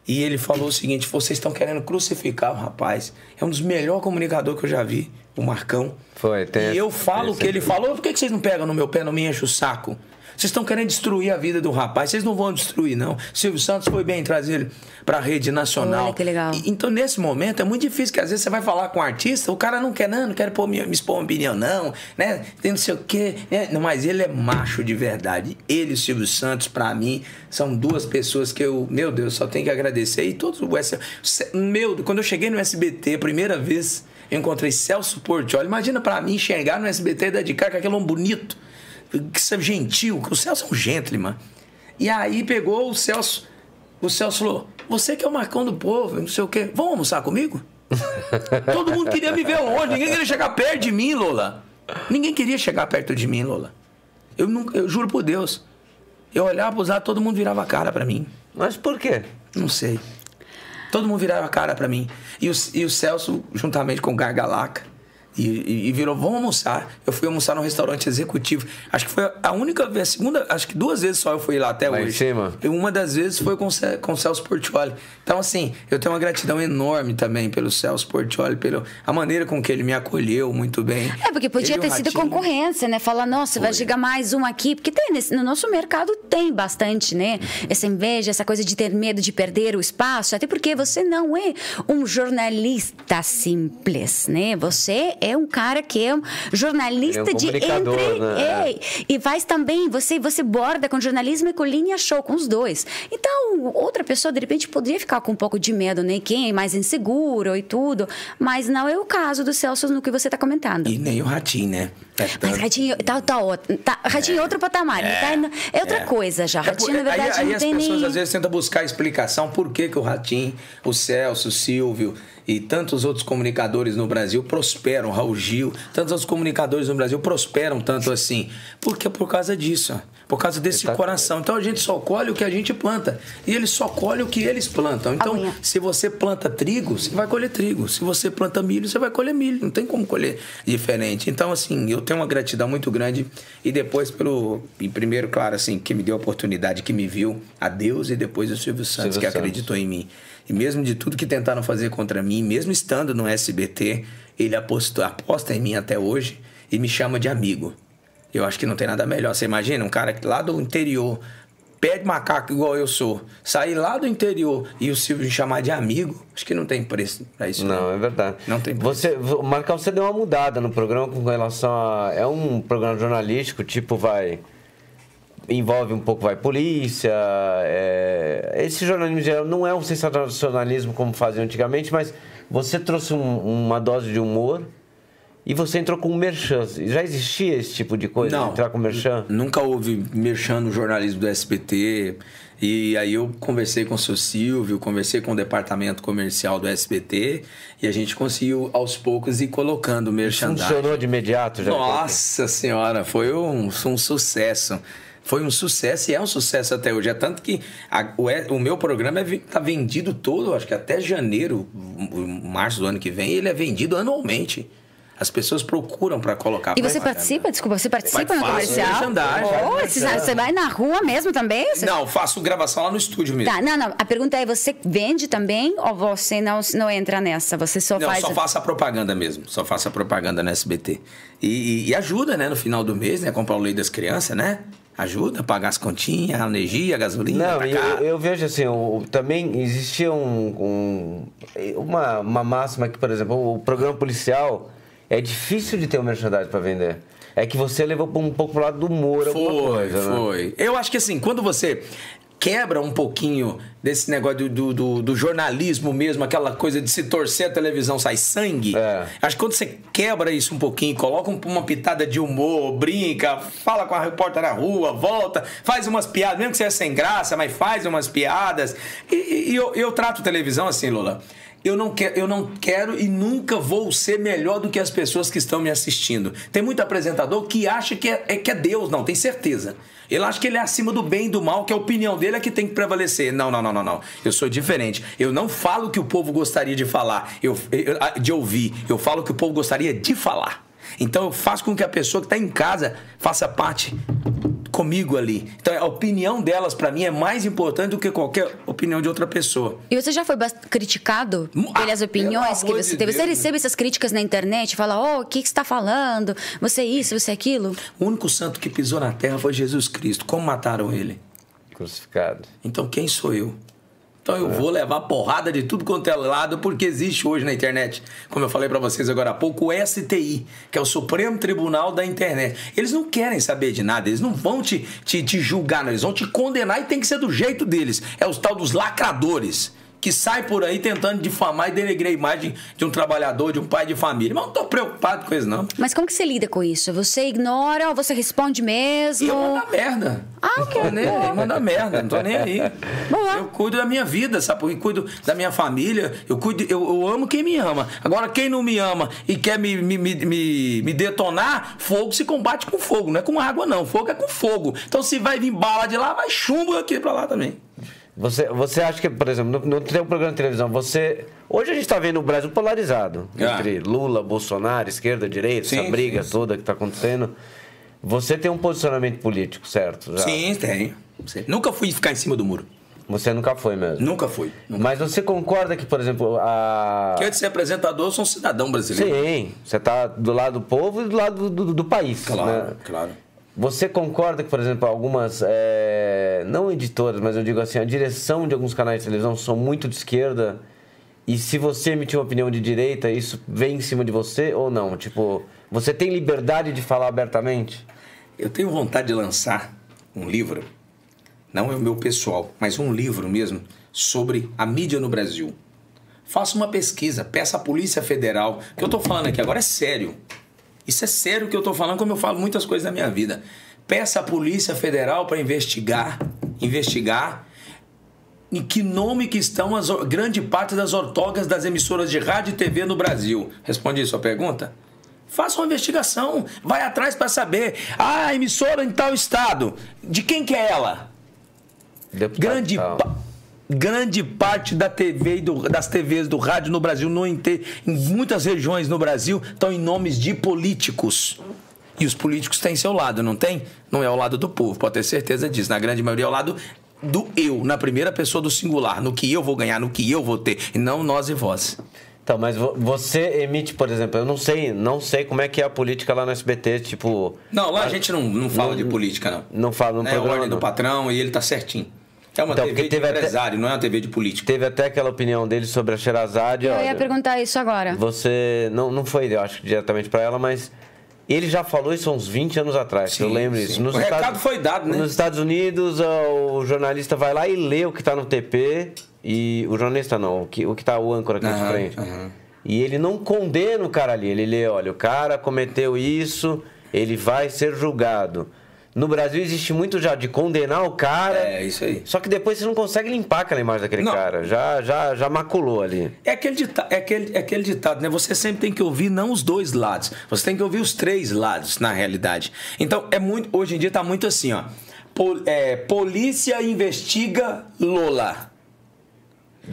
E ele falou o seguinte: vocês estão querendo crucificar o rapaz. É um dos melhores comunicadores que eu já vi, o Marcão. Foi, tem E eu falo o que ele falou. Por que vocês não pegam no meu pé, não me enchem o saco? Vocês estão querendo destruir a vida do rapaz. Vocês não vão destruir, não. Silvio Santos foi bem trazer ele para a rede nacional. Olha que legal. E, então, nesse momento, é muito difícil que às vezes você vai falar com um artista, o cara não quer, não, não quer pôr, me, me expor uma opinião, não, né? Tem não sei o quê. Né? Mas ele é macho de verdade. Ele e o Silvio Santos, para mim, são duas pessoas que eu, meu Deus, só tenho que agradecer. E todos o SBT. Meu, quando eu cheguei no SBT, a primeira vez, eu encontrei Celso Portioli. Imagina para mim chegar no SBT e dedicar com aquele homem bonito que ser gentil, que o Celso é um gentleman. E aí pegou o Celso, o Celso falou: Você que é o Marcão do povo, não sei o quê, vamos almoçar comigo? Todo mundo queria me ver longe, ninguém queria chegar perto de mim, Lola. Ninguém queria chegar perto de mim, Lola. Eu, nunca, eu juro por Deus. Eu olhava para usar, todo mundo virava a cara para mim. Mas por quê? Não sei. Todo mundo virava a cara para mim. E o, e o Celso, juntamente com o Gargalaca, e, e, virou, vamos almoçar. Eu fui almoçar num restaurante executivo. Acho que foi a única vez, a segunda, acho que duas vezes só eu fui lá até lá hoje. Em cima. E uma das vezes foi com, com o Celso Portioli. Então, assim, eu tenho uma gratidão enorme também pelo Celso Portioli, pela a maneira com que ele me acolheu muito bem. É, porque podia ele ter sido concorrência, né? Falar, nossa, foi. vai chegar mais um aqui. Porque tem, nesse, no nosso mercado tem bastante, né? Essa inveja, essa coisa de ter medo de perder o espaço. Até porque você não é um jornalista simples, né? Você é um cara que é um jornalista é um de entre né? é, e faz também você você borda com jornalismo e com linha show com os dois. Então outra pessoa de repente poderia ficar com um pouco de medo, né? Quem é mais inseguro e tudo, mas não é o caso do Celso no que você está comentando. E nem o Ratinho, né? É. Mas Ratinho tá, tá, tá Ratinho é outro patamar, é, tá, é outra é. coisa já. Ratinho, na verdade, aí, aí não as tem pessoas nem... às vezes tentam buscar explicação por que, que o Ratinho, o Celso, o Silvio e tantos outros comunicadores no Brasil prosperam, Raul Gil, tantos outros comunicadores no Brasil prosperam tanto assim. Porque é por causa disso, por causa desse tá... coração. Então a gente só colhe o que a gente planta e eles só colhem o que eles plantam. Então, Amanhã. se você planta trigo, você vai colher trigo. Se você planta milho, você vai colher milho. Não tem como colher diferente. Então, assim, eu tenho uma gratidão muito grande e depois pelo, e primeiro, claro, assim, que me deu a oportunidade, que me viu, a Deus e depois o Silvio Santos, Silvio que Santos. acreditou em mim. E mesmo de tudo que tentaram fazer contra mim, mesmo estando no SBT, ele apostou, aposta em mim até hoje e me chama de amigo. Eu acho que não tem nada melhor. Você imagina um cara lá do interior, pé de macaco igual eu sou, sair lá do interior e o Silvio me chamar de amigo, acho que não tem preço pra isso. Não, não. é verdade. Não tem preço. Você, Marcão, você deu uma mudada no programa com relação a. É um programa jornalístico, tipo, vai envolve um pouco vai polícia é, esse jornalismo geral não é um sensacionalismo como faziam antigamente mas você trouxe um, uma dose de humor e você entrou com merchan já existia esse tipo de coisa não, entrar com merchan? Nunca houve merchan no jornalismo do SBT e aí eu conversei com o seu Silvio conversei com o departamento comercial do SBT e a gente conseguiu aos poucos ir colocando merchandising funcionou de imediato já? Nossa senhora foi um, um sucesso foi um sucesso e é um sucesso até hoje. É tanto que a, o, o, meu programa está é, tá vendido todo, acho que até janeiro, março do ano que vem, ele é vendido anualmente. As pessoas procuram para colocar. E você participa? Desculpa, você participa no comercial? Oh, você, você vai na rua mesmo também? Você... Não, faço gravação lá no estúdio mesmo. Tá, não, não. A pergunta é: você vende também ou você não, não entra nessa? Você só não, faz. Só faço a propaganda mesmo. Só faço a propaganda na SBT. E, e, e ajuda, né? No final do mês, né? Comprar o leite das crianças, né? Ajuda a pagar as continhas, a energia, a gasolina. Não, eu, eu, vejo assim, o, também existia um, um, uma, uma máxima que, por exemplo, o programa policial é difícil de ter um merchandising para vender. É que você levou um pouco pro lado do humor, foi, alguma coisa. Foi, foi. Né? Eu acho que assim, quando você quebra um pouquinho desse negócio do, do, do, jornalismo mesmo, aquela coisa de se torcer a televisão sai sangue. É. Acho que quando você quebra isso um pouquinho, coloca uma pitada de humor, brinca, fala com a repórter na rua, volta, faz umas piadas, mesmo que seja sem graça, mas faz umas piadas. E, e eu, eu trato televisão assim, Lula eu não, quero, eu não quero e nunca vou ser melhor do que as pessoas que estão me assistindo. Tem muito apresentador que acha que é, é, que é Deus, não, tem certeza. Ele acha que ele é acima do bem e do mal, que a opinião dele é que tem que prevalecer. Não, não, não, não, não. Eu sou diferente. Eu não falo o que o povo gostaria de falar, eu, eu, de ouvir. Eu falo o que o povo gostaria de falar. Então eu faço com que a pessoa que está em casa faça parte comigo ali. Então a opinião delas para mim é mais importante do que qualquer opinião de outra pessoa. E você já foi criticado ah, pelas opiniões que você de teve? Deus. Você recebe essas críticas na internet, fala, oh, o que, que você está falando? Você é isso, você é aquilo? O único santo que pisou na terra foi Jesus Cristo. Como mataram ele? Crucificado. Então quem sou eu? Então eu vou levar porrada de tudo quanto é lado, porque existe hoje na internet, como eu falei para vocês agora há pouco, o STI, que é o Supremo Tribunal da Internet. Eles não querem saber de nada, eles não vão te, te, te julgar, não. eles vão te condenar e tem que ser do jeito deles. É o tal dos lacradores. Que sai por aí tentando difamar e denegrir a imagem de um trabalhador, de um pai de família. Mas não tô preocupado com isso, não. Mas como que você lida com isso? Você ignora ou você responde mesmo? Eu mando a merda. Ah, ok. Nem aí, manda merda, não tô nem aí. Boa. Eu cuido da minha vida, sabe? Porque cuido da minha família, eu cuido, eu, eu amo quem me ama. Agora, quem não me ama e quer me, me, me, me, me detonar, fogo se combate com fogo, não é com água, não. Fogo é com fogo. Então, se vai vir bala de lá, vai chumbo aqui pra lá também. Você, você acha que, por exemplo, no, no teu programa de televisão, você. Hoje a gente está vendo o Brasil polarizado Ah. entre Lula, Bolsonaro, esquerda, direita, Sim, essa briga sim, toda que está acontecendo. Você tem um posicionamento político, certo? Já. Sim, tenho. Nunca fui ficar em cima do muro. Você nunca foi mesmo. Nunca fui. Nunca. Mas você concorda que, por exemplo, a. Que antes de ser apresentador, eu sou um cidadão brasileiro. Sim, você está do lado do povo e do lado do, do- do país. Claro, né? claro. Você concorda que, por exemplo, algumas, é, não editoras, mas eu digo assim, a direção de alguns canais de televisão são muito de esquerda e se você emitir uma opinião de direita, isso vem em cima de você ou não? Tipo, você tem liberdade de falar abertamente? Eu tenho vontade de lançar um livro, não é o meu pessoal, mas um livro mesmo, sobre a mídia no Brasil. Faça uma pesquisa, peça à Polícia Federal. Que eu estou falando aqui agora é sério. Isso é sério que eu estou falando, como eu falo muitas coisas na minha vida. Peça à Polícia Federal para investigar, investigar em que nome que estão as, grande parte das ortogas das emissoras de rádio e TV no Brasil. Responde isso a pergunta? Faça uma investigação, vai atrás para saber. Ah, a emissora em tal estado. De quem que é ela? Deputado Grande, tal. pa- grande parte da TV e do- das TVs do rádio no Brasil, no inte- em muitas regiões no Brasil, estão em nomes de políticos. E os políticos têm seu lado, não tem? Não é ao lado do povo, pode ter certeza disso. Na grande maioria é ao lado do eu, na primeira pessoa do singular, no que eu vou ganhar, no que eu vou ter, e não nós e vós. Então, mas vo- você emite, por exemplo, eu não sei, não sei como é que é a política lá no SBT, tipo, Não, lá a gente não, não fala de política, não. não fala é a programa. ordem do não. patrão e ele tá certinho. É uma Então, TV de teve até- empresário, não é uma TV de político. Teve até aquela opinião dele sobre a Sherazade. Eu olha, ia perguntar isso agora. Você não, não foi, eu acho, diretamente para ela, mas ele já falou isso há uns 20 anos atrás, que eu Sim, lembro sim. isso. O recado foi dado, né? Nos Estados Unidos, o jornalista vai lá e lê o que está no TP, e o jornalista não, o que, o que tá o âncora aqui de Aham, frente. aham. E ele não condena o cara ali, ele lê, olha, o cara cometeu isso, ele vai ser julgado. No Brasil existe muito já de condenar o cara. É, isso aí. Só que depois você não consegue limpar aquela imagem daquele Não. cara. Já, já, já maculou ali. É aquele, dita- é, aquele, é aquele ditado, né? Você sempre tem que ouvir não os dois lados. Você tem que ouvir os três lados, na realidade. Então, é muito. Hoje em dia tá muito assim, ó. Pol- é, polícia investiga Lola.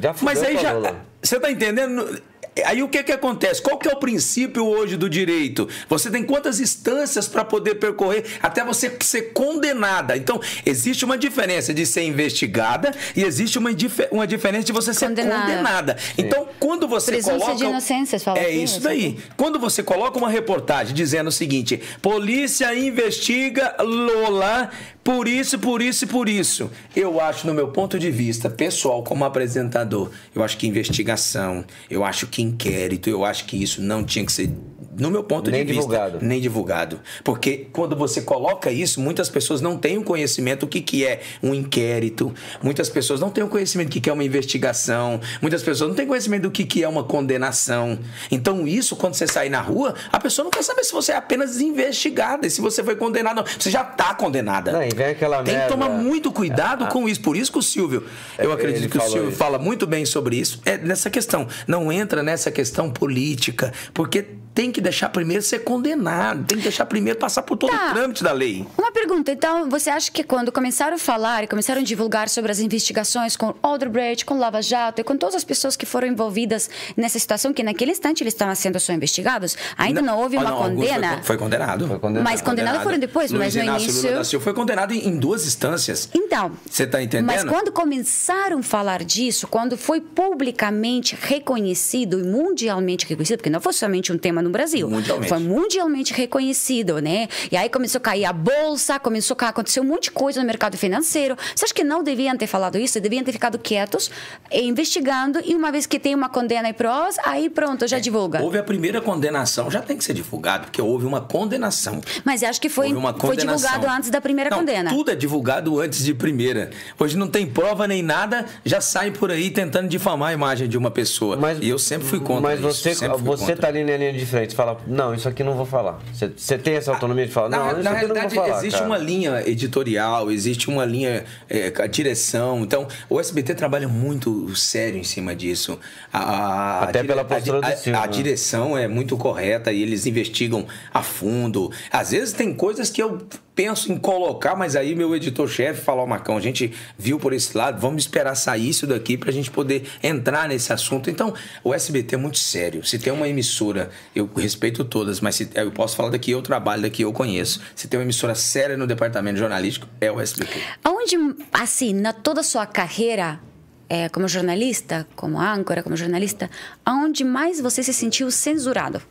Já Mas aí já. Lola. Você tá entendendo? Aí o que que acontece? Qual que é o princípio hoje do direito? Você tem quantas instâncias para poder percorrer até você ser condenada? Então, existe uma diferença de ser investigada e existe uma, dif- uma diferença de você ser Condenada. condenada. Então, quando você Presunção coloca de inocência, fala É assim, isso sabe? daí. Quando você coloca uma reportagem dizendo o seguinte: polícia investiga Lola por isso, por isso e por isso. Eu acho, no meu ponto de vista pessoal, como apresentador, eu acho que investigação, eu acho que inquérito, eu acho que isso não tinha que ser. No meu ponto Nem de vista, divulgado. nem divulgado. Porque quando você coloca isso, muitas pessoas não têm o conhecimento do que, que é um inquérito, muitas pessoas não têm o conhecimento do que, que é uma investigação, muitas pessoas não têm conhecimento do que, que é uma condenação. Então, isso, quando você sair na rua, a pessoa não quer saber se você é apenas investigada e se você foi condenado. Não, você já está condenada. Não, e vem aquela Tem que merda. tomar muito cuidado com isso. Por isso que o Silvio, eu É, acredito ele que o Silvio isso. fala muito bem sobre isso. É nessa questão. Não entra nessa questão política, porque tem que deixar primeiro ser condenado, tem que deixar primeiro passar por todo Tá. o trâmite da lei. Uma pergunta, então, você acha que quando começaram a falar e começaram a divulgar sobre as investigações com Odebrecht, com Lava Jato e com todas as pessoas que foram envolvidas nessa situação, que naquele instante eles estavam sendo só investigados, ainda não, houve Ah, uma não, condena? Foi, foi condenado. Foi condenado. Mas condenado foram depois, Luiz mas no Inácio início... Lula da Silva foi condenado em, em duas instâncias. Então, Você tá entendendo? mas quando começaram a falar disso, quando foi publicamente reconhecido e mundialmente reconhecido, porque não foi somente um tema no no Brasil. Mundialmente. Foi mundialmente reconhecido, né? E aí começou a cair a bolsa, começou a acontecer um monte de coisa no mercado financeiro. Você acha que não deviam ter falado isso? Deviam ter ficado quietos, eh, investigando, e uma vez que tem uma condena e provas, aí pronto, já divulga. Houve a primeira condenação, já tem que ser divulgado, porque houve uma condenação. Mas acho que foi, foi divulgado antes da primeira Não, condena. Tudo é divulgado antes de primeira. Hoje não tem prova nem nada, já sai por aí tentando difamar a imagem de uma pessoa. e eu sempre fui contra Mas isso, você, fui você contra. tá ali na linha de frente, fala, não, isso aqui não vou falar. Você, tem essa autonomia de falar, Na, não, isso na aqui eu não vou realidade, falar. existe cara. uma linha editorial, existe uma linha é, a direção. Então, o SBT trabalha muito sério em cima disso. A, a- Até a pela dire- a- postura do Silvio, a né? direção é muito correta e eles investigam a fundo. Às vezes tem coisas que eu penso em colocar, mas aí meu editor-chefe fala, ó, Marcão, a gente viu por esse lado, vamos esperar sair isso daqui pra gente poder entrar nesse assunto. Então, o SBT é muito sério. Se tem uma emissora, eu respeito todas, mas se, eu posso falar daqui, eu trabalho daqui, eu conheço. Se tem uma emissora séria no departamento jornalístico, é o SBT. Aonde, assim, na toda a sua carreira eh, como jornalista, como âncora, como jornalista, aonde mais você se sentiu censurado?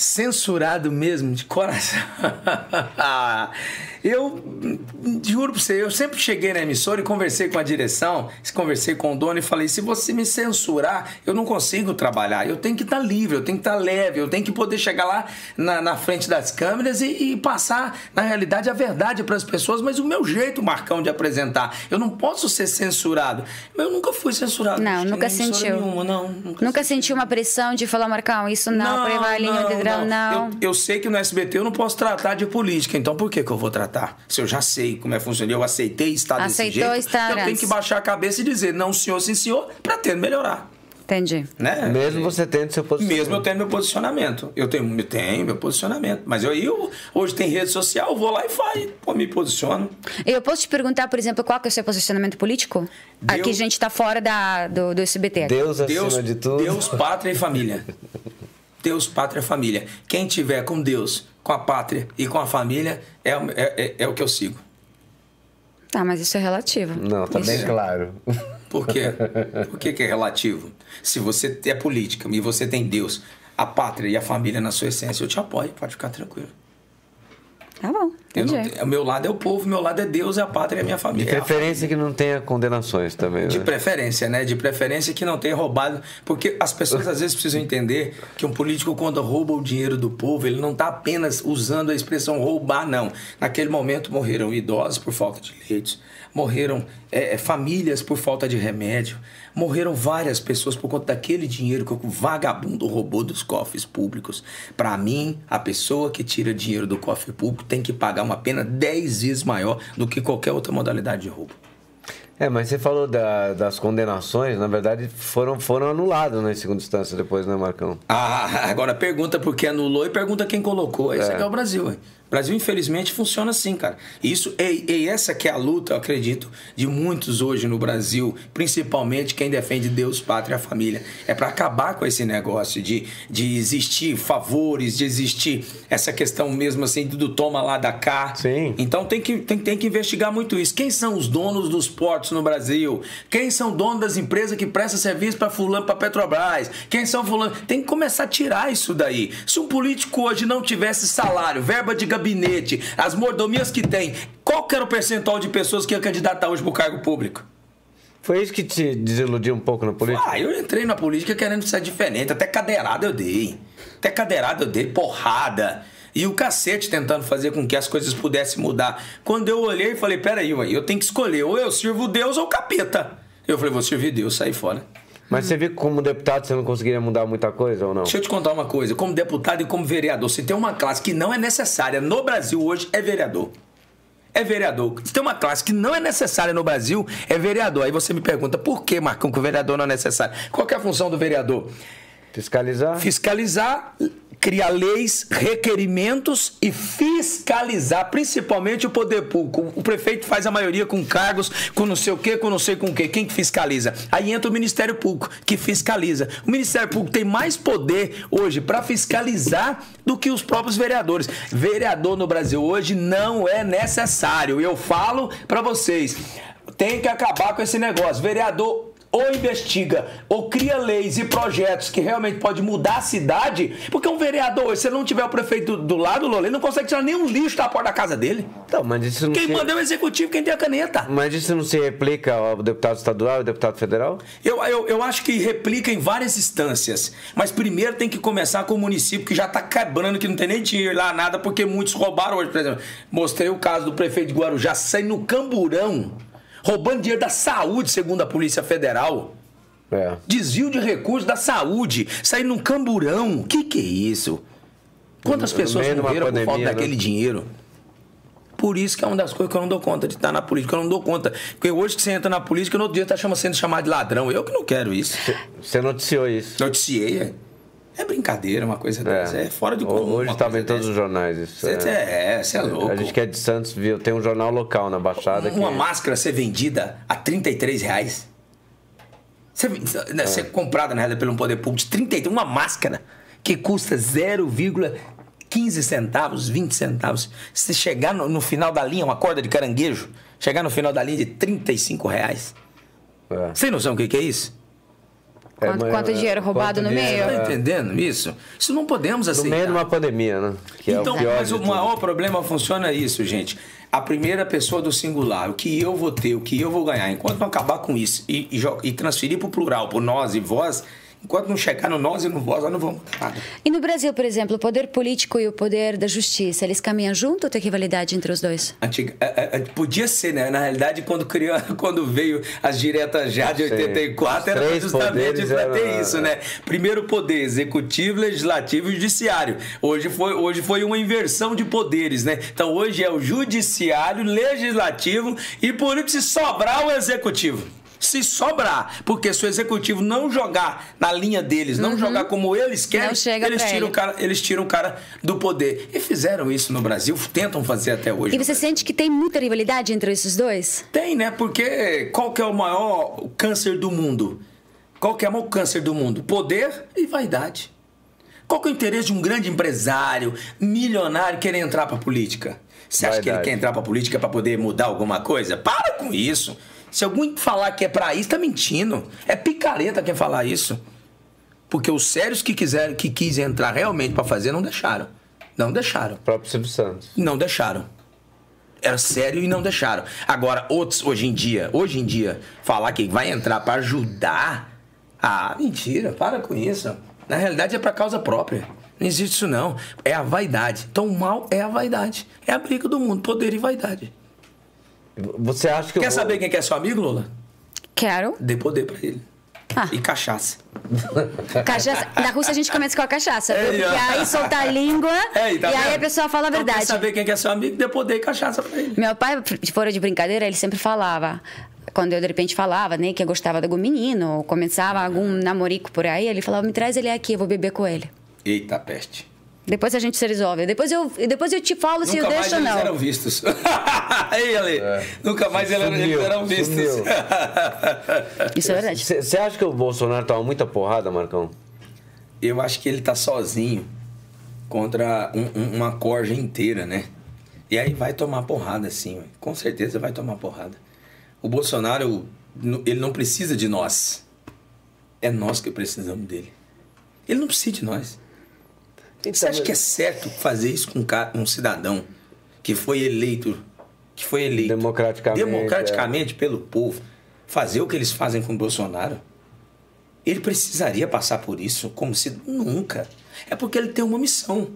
Censurado mesmo, de coração. eu juro pra você, eu sempre cheguei na emissora e conversei com a direção, conversei com o dono e falei: se você me censurar, eu não consigo trabalhar. Eu tenho que estar livre, eu tenho que estar leve, eu tenho que poder chegar lá na, na frente das câmeras e, e passar, na realidade, a verdade para as pessoas, mas o meu jeito, Marcão, de apresentar. Eu não posso ser censurado. Eu nunca fui censurado. Não, nunca sentiu. Nenhuma, não, nunca Nunca sentiu uma pressão de falar, Marcão, isso não, prevale linha de grau, não. Eu, eu sei que no SBT eu não posso tratar de política, então por que, que eu vou tratar? Se eu já sei como é que funciona, eu aceitei estar desse Aceitou jeito, estar eu tenho que baixar a cabeça e dizer não, senhor, sim, senhor, pra ter melhorar. Entendi. Né? Mesmo você tendo seu posicionamento. Mesmo eu tendo meu posicionamento. Eu tenho, eu tenho meu posicionamento. Mas eu, eu hoje tem rede social, eu vou lá e faço, pô, me posiciono. Eu posso te perguntar, por exemplo, qual que é o seu posicionamento político? Deus- Aqui a gente está fora da, do, do SBT. Deus acima Deus, de tudo. Deus, pátria e família. Deus, pátria e família. Quem tiver com Deus, com a pátria e com a família é, o- é, é, é o que eu sigo. Tá, mas isso é relativo. Não, tá Isso- bem claro. Por quê? Por que, que é relativo? Se você é política e você tem Deus, a pátria e a família na sua essência, eu te apoio, pode ficar tranquilo. Tá bom, Eu não o meu lado é o povo, meu lado é Deus, é a pátria e a minha De família. É a preferência que não tenha condenações também, De né? preferência, né? De preferência que não tenha roubado. Porque as pessoas às vezes precisam entender que um político, quando rouba o dinheiro do povo, ele não está apenas usando a expressão roubar, não. Naquele momento morreram idosos por falta de leitos, morreram é, é, famílias por falta de remédio, morreram várias pessoas por conta daquele dinheiro que o vagabundo roubou dos cofres públicos. Para mim, a pessoa que tira dinheiro do cofre público tem que pagar uma pena 10 vezes maior do que qualquer outra modalidade de roubo. É, mas você falou da- das condenações, na verdade, foram, foram anuladas né, em segunda instância depois, né, Marcão? Ah, agora pergunta por que anulou e pergunta quem colocou. Esse É. é, que é o Brasil. ué. O Brasil, infelizmente, funciona assim, cara. Isso, e, e essa que é a luta, eu acredito, de muitos hoje no Brasil, principalmente quem defende Deus, pátria e família. É para acabar com esse negócio de, de existir favores, de existir essa questão mesmo assim do toma lá da cá. Sim. Então tem que, tem, tem que investigar muito isso. Quem são os donos dos portos no Brasil? Quem são donos das empresas que prestam serviço para fulano, para Petrobras? Quem são fulano? Tem que começar a tirar isso daí. Se um político hoje não tivesse salário, verba de gabinete, as mordomias que tem, qual que era o percentual de pessoas que ia candidatar hoje para o cargo público? Foi isso que te desiludiu um pouco na política? Ah, eu entrei na política querendo ser diferente. Até cadeirada eu dei. Até cadeirada eu dei, porrada. E o cacete tentando fazer com que as coisas pudessem mudar. Quando eu olhei, falei: peraí, eu tenho que escolher. Ou eu sirvo Deus ou o capeta. Eu falei: vou servir Deus, saí fora. Mas você viu que como deputado você não conseguiria mudar muita coisa ou não? Deixa eu te contar uma coisa. Como deputado e como vereador, se tem uma classe que não é necessária no Brasil hoje, é vereador. É vereador. Se tem uma classe que não é necessária no Brasil, é vereador. Aí você me pergunta, por que, Marcão, que o vereador não é necessário? Qual é a função do vereador? Fiscalizar? Fiscalizar, criar leis, requerimentos e fiscalizar, principalmente o poder público. O prefeito faz a maioria com cargos, com não sei o quê, com não sei com o quê. Quem que fiscaliza? Aí entra o Ministério Público, que fiscaliza. O Ministério Público tem mais poder hoje para fiscalizar do que os próprios vereadores. Vereador no Brasil hoje não é necessário. Eu falo para vocês, tem que acabar com esse negócio. Vereador ou investiga, ou cria leis e projetos que realmente pode mudar a cidade, porque um vereador, se ele não tiver o prefeito do, do lado, Lola, ele não consegue tirar nenhum lixo da porta da casa dele. Então, mas isso não Quem se... manda é o executivo, quem tem a caneta. Mas isso não se replica ao deputado estadual e deputado federal? Eu, eu, eu acho que replica em várias instâncias. Mas primeiro tem que começar com o município que já está quebrando, que não tem nem dinheiro lá, nada, porque muitos roubaram hoje. Por exemplo, mostrei o caso do prefeito de Guarujá saindo no camburão, roubando dinheiro da saúde, segundo a Polícia Federal. É. Desvio de recursos da saúde, saindo num camburão. O que, que é isso? Quantas No pessoas morreram por falta pandemia, né? daquele dinheiro? Por isso que é uma das coisas que eu não dou conta de estar na política. Eu não dou conta. Porque hoje que você entra na política, no outro dia tá chama- sendo chamado de ladrão. Eu que não quero isso. Você noticiou isso. Noticiei. É, é brincadeira, uma coisa dessa. É fora de comum. Hoje estava coisa em todos dessa. os jornais isso. Você é, você é louco. A gente que é de Santos viu, tem um jornal local na Baixada que... Uma máscara ser vendida a 33 reais. Ser, né, ser comprada, na realidade, pelo poder público de 33. Uma máscara que custa 0,15 centavos, 20 centavos. Se chegar no, no final da linha, uma corda de caranguejo, chegar no final da linha de 35 reais. É. Sem noção o que, que é isso? É, Quanto, mas- quanto dinheiro roubado quanto no dinheiro, meio? Tá é. entendendo isso? Isso não podemos No aceitar. meio de uma pandemia, né? Que então, é o pior mas o tudo. maior problema funciona isso, gente. A primeira pessoa do singular, o que eu vou ter, o que eu vou ganhar, enquanto não acabar com isso e, e, e transferir para o plural, por nós e vós, enquanto não chegar no nós e no vós, nós não vamos mudar nada. E no Brasil, por exemplo, o poder político e o poder da justiça, eles caminham junto ou tem rivalidade entre os dois? Antiga, é, é, é, podia ser, né? Na realidade, quando, criou, quando veio as diretas já de Sim. 84, era Os justamente para ter eram- isso, né? Primeiro poder, executivo, legislativo e judiciário. Hoje foi, hoje foi uma inversão de poderes, né? Então hoje é o judiciário, legislativo e por isso se sobrar o executivo. Se sobrar, porque se o executivo não jogar na linha deles, não jogar como eles querem, Uhum. Eles tiram, o ele. cara, eles tiram o cara do poder. E fizeram isso no Brasil, tentam fazer até hoje. E você Brasil. sente que tem muita rivalidade entre esses dois? Tem, né? Porque qual que é o maior câncer do mundo? Qual que é o maior câncer do mundo? Poder e vaidade. Qual que é o interesse de um grande empresário, milionário, querer entrar pra política? Você acha que ele quer entrar pra política pra poder mudar alguma coisa? Para com isso. Se alguém falar que é pra isso, tá mentindo. É picareta quem falar isso. Porque os sérios que quiseram, que quis entrar realmente pra fazer, não deixaram. Não deixaram. O próprio Silvio Santos. Não deixaram. Era sério e não deixaram. Agora, outros, hoje em dia, hoje em dia, falar que vai entrar pra ajudar. Ah, mentira, para com isso. Na realidade é pra causa própria. Não existe isso não. É a vaidade. Então o mal é a vaidade. É a briga do mundo, poder e vaidade. Você acha que eu Quer vou- saber quem que é seu amigo, Lula? Quero. Dê poder pra ele. Ah. E cachaça. Cachaça. Na Rússia a gente começa com a cachaça. É, e aí soltar a língua É, tá e aí vendo? a pessoa fala a Então, verdade. quer saber quem que é seu amigo? Dê poder e cachaça pra ele. Meu pai, fora de brincadeira, ele sempre falava. Quando eu de repente falava, né, que eu gostava de algum menino, ou começava algum namorico por aí, ele falava: me traz ele aqui, eu vou beber com ele. Eita peste. Depois a gente se resolve. Depois eu, depois eu te falo se eu Nunca deixo mais ou eles não. eram vistos. Ei, Ale. Nunca mais eles eram- eles vistos. Isso é verdade. Você acha que o Bolsonaro toma muita porrada, Marcão? Eu acho que ele tá sozinho contra um- um- uma corja inteira, né? E aí vai tomar porrada, sim. Com certeza vai tomar porrada. O Bolsonaro, ele não precisa de nós. É nós que precisamos dele. Ele não precisa de nós. Você acha que é certo fazer isso com um cidadão que foi eleito, que foi eleito Democraticamente, democraticamente pelo povo, fazer o que eles fazem com o Bolsonaro? Ele precisaria passar por isso como se nunca. É porque ele tem uma missão.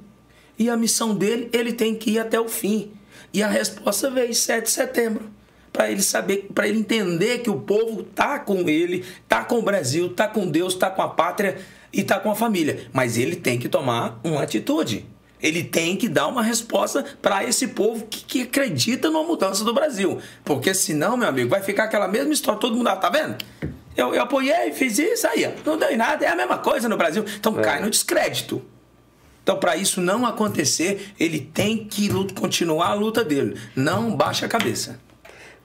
E a missão dele, ele tem que ir até o fim. E a resposta veio 7 de setembro. Para ele saber, para ele entender que o povo tá com ele, tá com o Brasil, tá com Deus, tá com a pátria e tá com a família. Mas ele tem que tomar uma atitude. Ele tem que dar uma resposta para esse povo que, que acredita numa mudança do Brasil. Porque senão, meu amigo, vai ficar aquela mesma história. Todo mundo, ah, tá vendo? Eu, eu apoiei, fiz isso aí, não deu em nada. É a mesma coisa no Brasil. Então cai no descrédito. Então, para isso não acontecer, ele tem que lut- continuar a luta dele. Não baixa a cabeça.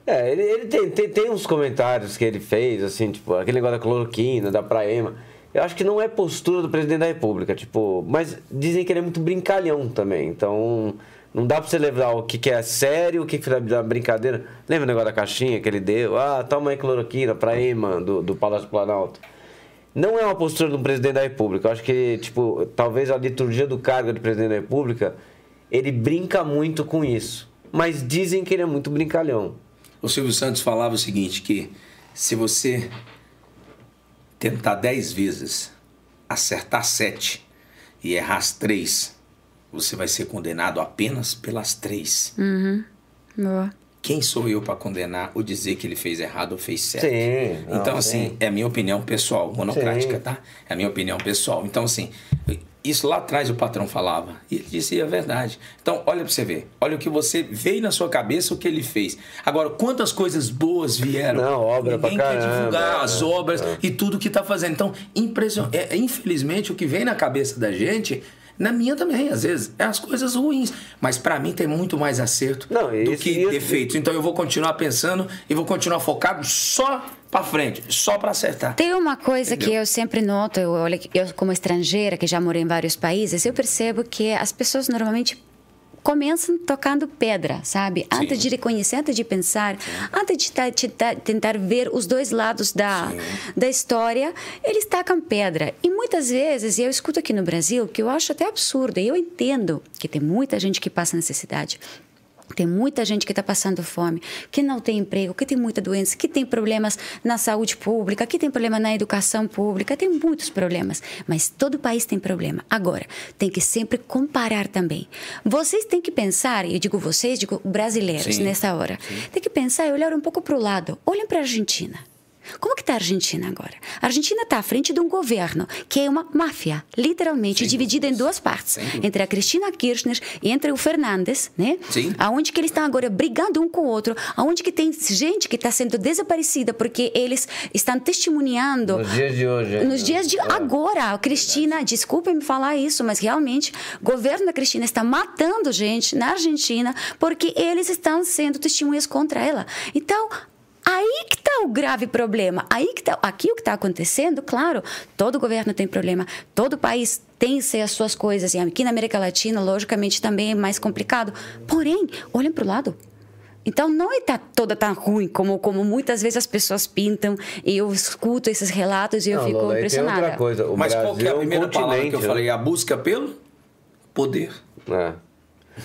É, ele, ele tem, tem, tem uns comentários que ele fez, assim, tipo, aquele negócio da cloroquina, da praema. Eu acho que não é postura do presidente da República, tipo, mas dizem que ele é muito brincalhão também. Então, Não dá pra você levar o que, que é sério, o que, que é brincadeira. Lembra o negócio da caixinha que ele deu? Ah, toma aí cloroquina pra mano, do, do Palácio Planalto. Não é uma postura do presidente da República. Eu acho que, tipo, talvez a liturgia do cargo de presidente da República, ele brinca muito com isso. Mas dizem que ele é muito brincalhão. O Silvio Santos falava o seguinte, que se você tentar dez vezes, acertar sete e errar as três, você vai ser condenado apenas pelas três. Uhum. Boa. Quem sou eu para condenar ou dizer que ele fez errado ou fez certo? Sim, não, então, assim, sim. é a minha opinião pessoal, monocrática, Sim. tá? É a minha opinião pessoal. Então, assim, isso lá atrás o patrão falava. E ele dizia a verdade. Então, olha para você ver. Olha o que você veio na sua cabeça, o que ele fez. Agora, quantas coisas boas vieram? Não, obra pra Ninguém quer caramba, divulgar é, as obras e tudo que tá fazendo. Então, impression... é, infelizmente, o que vem na cabeça da gente... Na minha também, às vezes, é as coisas ruins. Mas para mim tem muito mais acerto Não, do que defeitos. Então eu vou continuar pensando e vou continuar focado só para frente, só para acertar. Tem uma coisa que Entendeu? eu sempre noto, eu, olho- eu como estrangeira que já morei em vários países, eu percebo que as pessoas normalmente começam tocando pedra, sabe? Antes de reconhecer, antes de pensar, antes de ta- de ta- tentar ver os dois lados da, da história, eles tacam pedra. E muitas vezes, eu escuto aqui no Brasil, que eu acho até absurdo, e eu entendo que tem muita gente que passa necessidade. Tem muita gente que está passando fome, que não tem emprego, que tem muita doença, que tem problemas na saúde pública, que tem problema na educação pública, tem muitos problemas. Mas todo país tem problema. Agora, tem que sempre comparar também. Vocês têm que pensar, e eu digo vocês, digo brasileiros Sim. nessa hora, tem que pensar e olhar um pouco para o lado. Olhem para a Argentina. Como que está a Argentina agora? A Argentina está à frente de um governo que é uma máfia, literalmente dividida em duas partes, dúvida. entre a Cristina Kirchner e entre o Fernandes, né? Sim. Aonde que eles estão agora brigando um com o outro, aonde que tem gente que está sendo desaparecida porque eles estão testemunhando Nos dias de hoje. nos ainda. dias de É. agora, a Cristina, desculpem me falar isso, mas realmente o governo da Cristina está matando gente na Argentina porque eles estão sendo testemunhas contra ela. Então, aí grave problema. Aí que tá, aqui o que está acontecendo, claro, todo governo tem problema, todo país tem as suas coisas, e aqui na América Latina, logicamente, também é mais complicado. Porém, olhem para o lado. Então não está toda tão ruim como, como muitas vezes as pessoas pintam e eu escuto esses relatos e eu Não, fico Lola, tem impressionada. outra coisa. O Mas Brasil qual que é a um primeira palavra que eu né? falei? A busca pelo poder. É.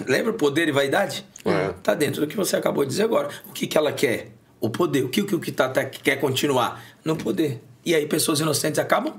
Lembra poder e vaidade? É. Tá dentro do que você acabou de dizer agora. O que, que ela quer? O poder. O que o que, o que tá, quer continuar? No poder. E aí pessoas inocentes acabam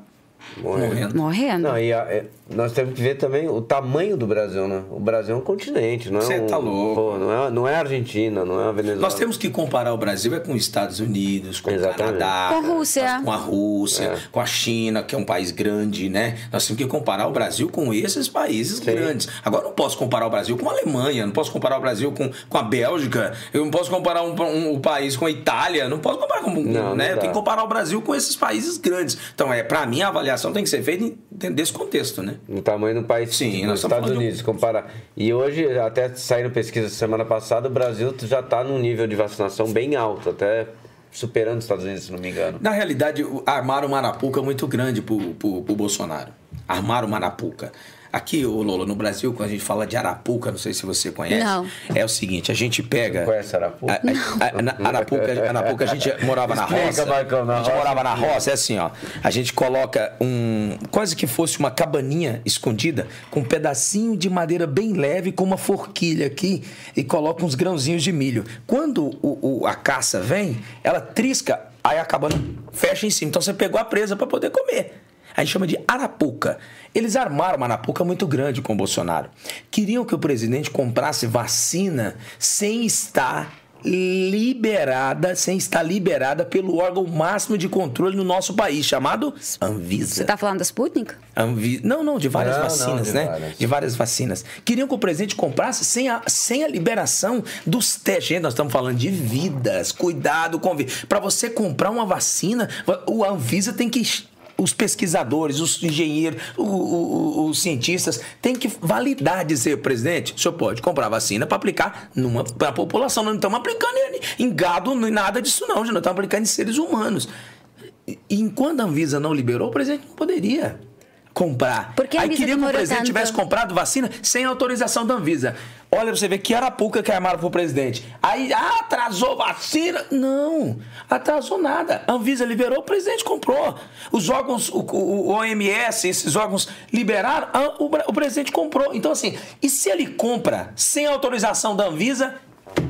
Morrendo. morrendo. Não, e a- é, nós temos que ver também o tamanho do Brasil, né? O Brasil é um continente, não é Cê um, tá louco. pô, não, é, não é a Argentina, não é a Venezuela. Nós temos que comparar o Brasil é com os Estados Unidos, com o Exatamente. Canadá, Com a Rússia. com a Rússia, com a China, que é um país grande, né? Nós temos que comparar o Brasil com esses países grandes. Agora eu não posso comparar o Brasil com a Alemanha, não posso comparar o Brasil com, com a Bélgica, eu não posso comparar um, um- um país com a Itália, não posso comparar com, Não, não né? Eu dá. tenho que comparar o Brasil com esses países grandes. Então, é, para mim a avaliação tem que ser feita dentro desse contexto, né? O tamanho do país Sim, nós estamos Estados de Unidos, comparar. E hoje, até saindo pesquisa semana passada, o Brasil já está num nível de vacinação bem alto, até superando os Estados Unidos, se não me engano. Na realidade, o- armaram uma arapuca muito grande pro, pro Bolsonaro. Armaram uma arapuca. Aqui, ô Lola, no Brasil, quando a gente fala de arapuca, não sei se você conhece. Não. É o seguinte, a gente pega... Conhece Arapuca? A, a, a, na- arapuca, arapuca, a gente morava na roça. Marcão, na a gente roça. morava na roça, é assim, ó. A gente coloca um... Quase que fosse uma cabaninha escondida com um pedacinho de madeira bem leve com uma forquilha aqui e coloca uns grãozinhos de milho. Quando o, o- a caça vem, ela trisca, aí a cabana fecha em cima. Então você pegou a presa para poder comer. A gente chama de arapuca. Eles armaram uma arapuca muito grande com o Bolsonaro. Queriam que o presidente comprasse vacina sem estar liberada, sem estar liberada pelo órgão máximo de controle no nosso país, chamado Anvisa. Você está falando da Sputnik? Anvi- Não, não, de várias Não, não, vacinas, de né? várias. De várias vacinas. Queriam que o presidente comprasse sem a, sem a liberação dos testes. Nós estamos falando de vidas. Cuidado com. Para você comprar uma vacina, o Anvisa tem que. Os pesquisadores, os engenheiros, o- o- os cientistas têm que validar, dizer, presidente, o senhor pode comprar vacina para aplicar numa pra população. Nós não estamos aplicando em, em gado, nem nada disso, não. Nós estamos aplicando em seres humanos. E enquanto a Anvisa não liberou, o presidente não poderia. comprar. Por que a Aí queria que o presidente tanto? tivesse comprado vacina sem autorização da Anvisa. Olha pra você ver que arapuca que armaram pro presidente. Aí, ah, atrasou vacina. Não, atrasou nada. A Anvisa liberou, o presidente comprou. Os órgãos, o, o- OMS, esses órgãos liberaram, a- o, o presidente comprou. Então, assim, e se ele compra sem autorização da Anvisa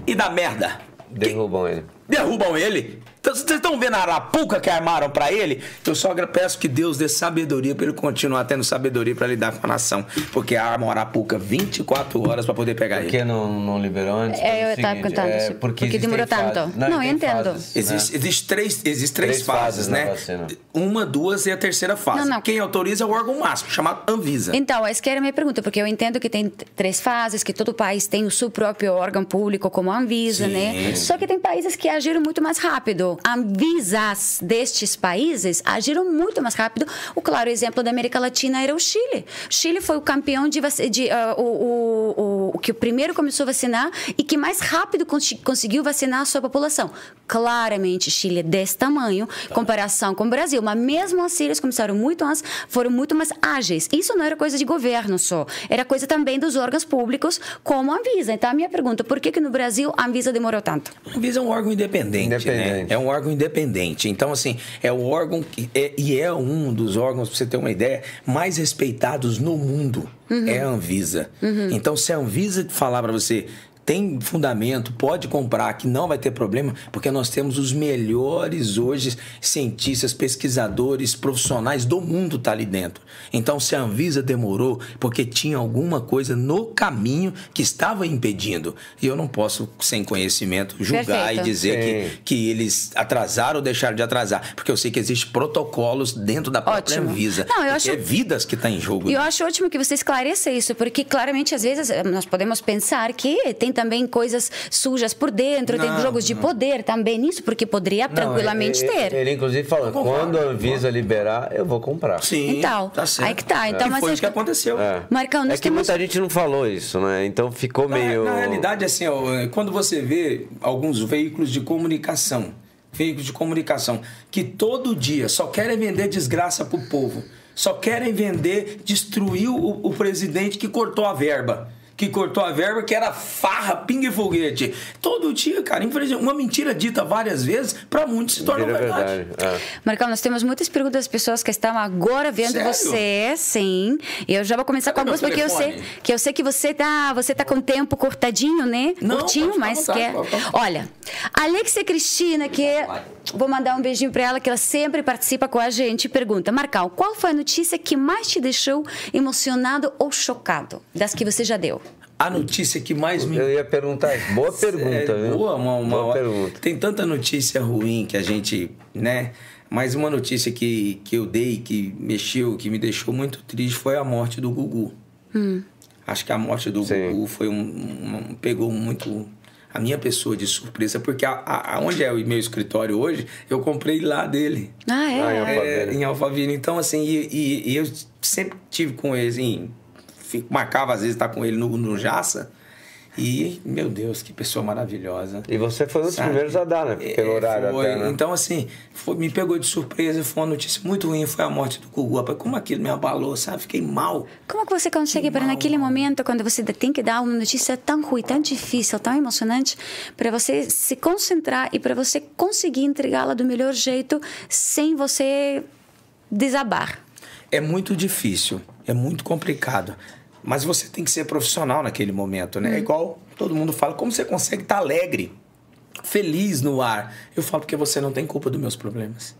e dá merda? Derrubam ele. derrubam ele. Então, vocês estão vendo a arapuca que armaram pra ele? Eu só peço que Deus dê sabedoria pra ele continuar tendo sabedoria pra lidar com a nação. Porque armam a arapuca 24 horas pra poder pegar Por ele. que não, não liberou antes? É, eu Pelo tava seguinte, contando isso. porque, Porque demorou tanto. fases. Não, eu entendo. fases, Existe, né? existe três, existe três, Três fases, fases né? vacina. Uma, duas e a terceira fase. Não, não. Quem autoriza é o órgão máximo, chamado Anvisa. Então, essa que era a minha pergunta, porque eu entendo que tem três fases, que todo país tem o seu próprio órgão público, como a Anvisa, Sim. né? Só que tem países que agiram muito mais rápido. Anvisas destes países agiram muito mais rápido. O claro exemplo da América Latina era o Chile. O Chile foi o campeão de, vac- de ah, o, o, o, que o primeiro começou a vacinar e que mais rápido cons- conseguiu vacinar a sua população. Claramente, Chile é desse tamanho, em comparação com o Brasil, mas mesmo assim eles começaram muito antes, foram muito mais ágeis. Isso não era coisa de governo só, era coisa também dos órgãos públicos, como a Anvisa. Então, a minha pergunta, por que que no Brasil a Anvisa demorou tanto? A Anvisa é um órgão independente, né? Independente. É um órgão independente. Então, assim, é o órgão que é, e é um dos órgãos, pra você ter uma ideia, mais respeitados no mundo. É a Anvisa. Então, se a Anvisa falar para você tem fundamento, pode comprar, que não vai ter problema, porque nós temos os melhores hoje cientistas, pesquisadores, profissionais do mundo tá ali dentro. Então, se a Anvisa demorou, porque tinha alguma coisa no caminho que estava impedindo. E eu não posso, sem conhecimento, julgar Perfeito. e dizer que, que eles atrasaram ou deixaram de atrasar. Porque eu sei que existem protocolos dentro da própria Ótimo. Anvisa. Não, eu acho- é vidas que está em jogo. E eu né? acho ótimo que você esclareça isso, porque claramente às vezes nós podemos pensar que tem também coisas sujas por dentro, tem Não, jogos de poder também nisso, porque poderia tranquilamente ele, ter. Ele, inclusive, falou: quando a Anvisa liberar, eu vou comprar. Sim, Então, tá certo. aí que tá. Então, E mas foi acho o que que- aconteceu. É. Marcão, nós é que temos- muita gente não falou isso, né? Então ficou Na- meio. Na, realidade, assim, ó, quando você vê alguns veículos de comunicação, veículos de comunicação, que todo dia só querem vender desgraça pro povo, só querem vender, destruir o, o presidente que cortou a verba. Que cortou a verba, que era farra, pinga e foguete. Todo dia, cara, infelizmente, uma mentira dita várias vezes, pra muitos se torna verdade. verdade. É. Marcão, nós temos muitas perguntas das pessoas que estão agora vendo Sério? você, sim. E eu já vou começar Cadê com alguns, meu porque eu sei que eu sei que você tá, você tá com o tempo cortadinho, né? Não, Curtinho, mas vontade, quer. Olha, Alexia Cristina, que vou mandar um beijinho para ela, que ela sempre participa com a gente, pergunta: Marcão, qual foi a notícia que mais te deixou emocionado ou chocado das que você já deu? A notícia que mais me Eu ia perguntar isso. Boa pergunta, É, viu? boa, uma, uma- Boa pergunta. Tem tanta notícia ruim que a gente, né? Mas uma notícia que, que eu dei, que mexeu, que me deixou muito triste, foi a morte do Gugu. Acho que a morte do Sim. Gugu foi um, um- pegou muito a minha pessoa de surpresa, porque a, a, onde é o meu escritório hoje, eu comprei lá dele. Ah, é? Ah, é. É, Alphaville. em Alphaville. Então, assim, e, e- e eu sempre tive com ele, assim, fico- marcava às vezes estar com ele no, no Jaça. E, meu Deus, que pessoa maravilhosa. E você foi um dos Sabe? primeiros a dar, né? Pelo É, horário foi. até, né? Então, assim, foi- me pegou de surpresa, foi uma notícia muito ruim, foi a morte do Gugu. Rapaz, como aquilo me abalou, sabe? Fiquei mal. Como que você consegue, para naquele momento, quando você tem que dar uma notícia tão ruim, tão difícil, tão emocionante, para você se concentrar e para você conseguir entregá-la do melhor jeito sem você desabar? É muito difícil, é muito complicado. Mas você tem que ser profissional naquele momento, né? É igual todo mundo fala, como você consegue estar alegre, feliz no ar? Eu falo porque você não tem culpa dos meus problemas.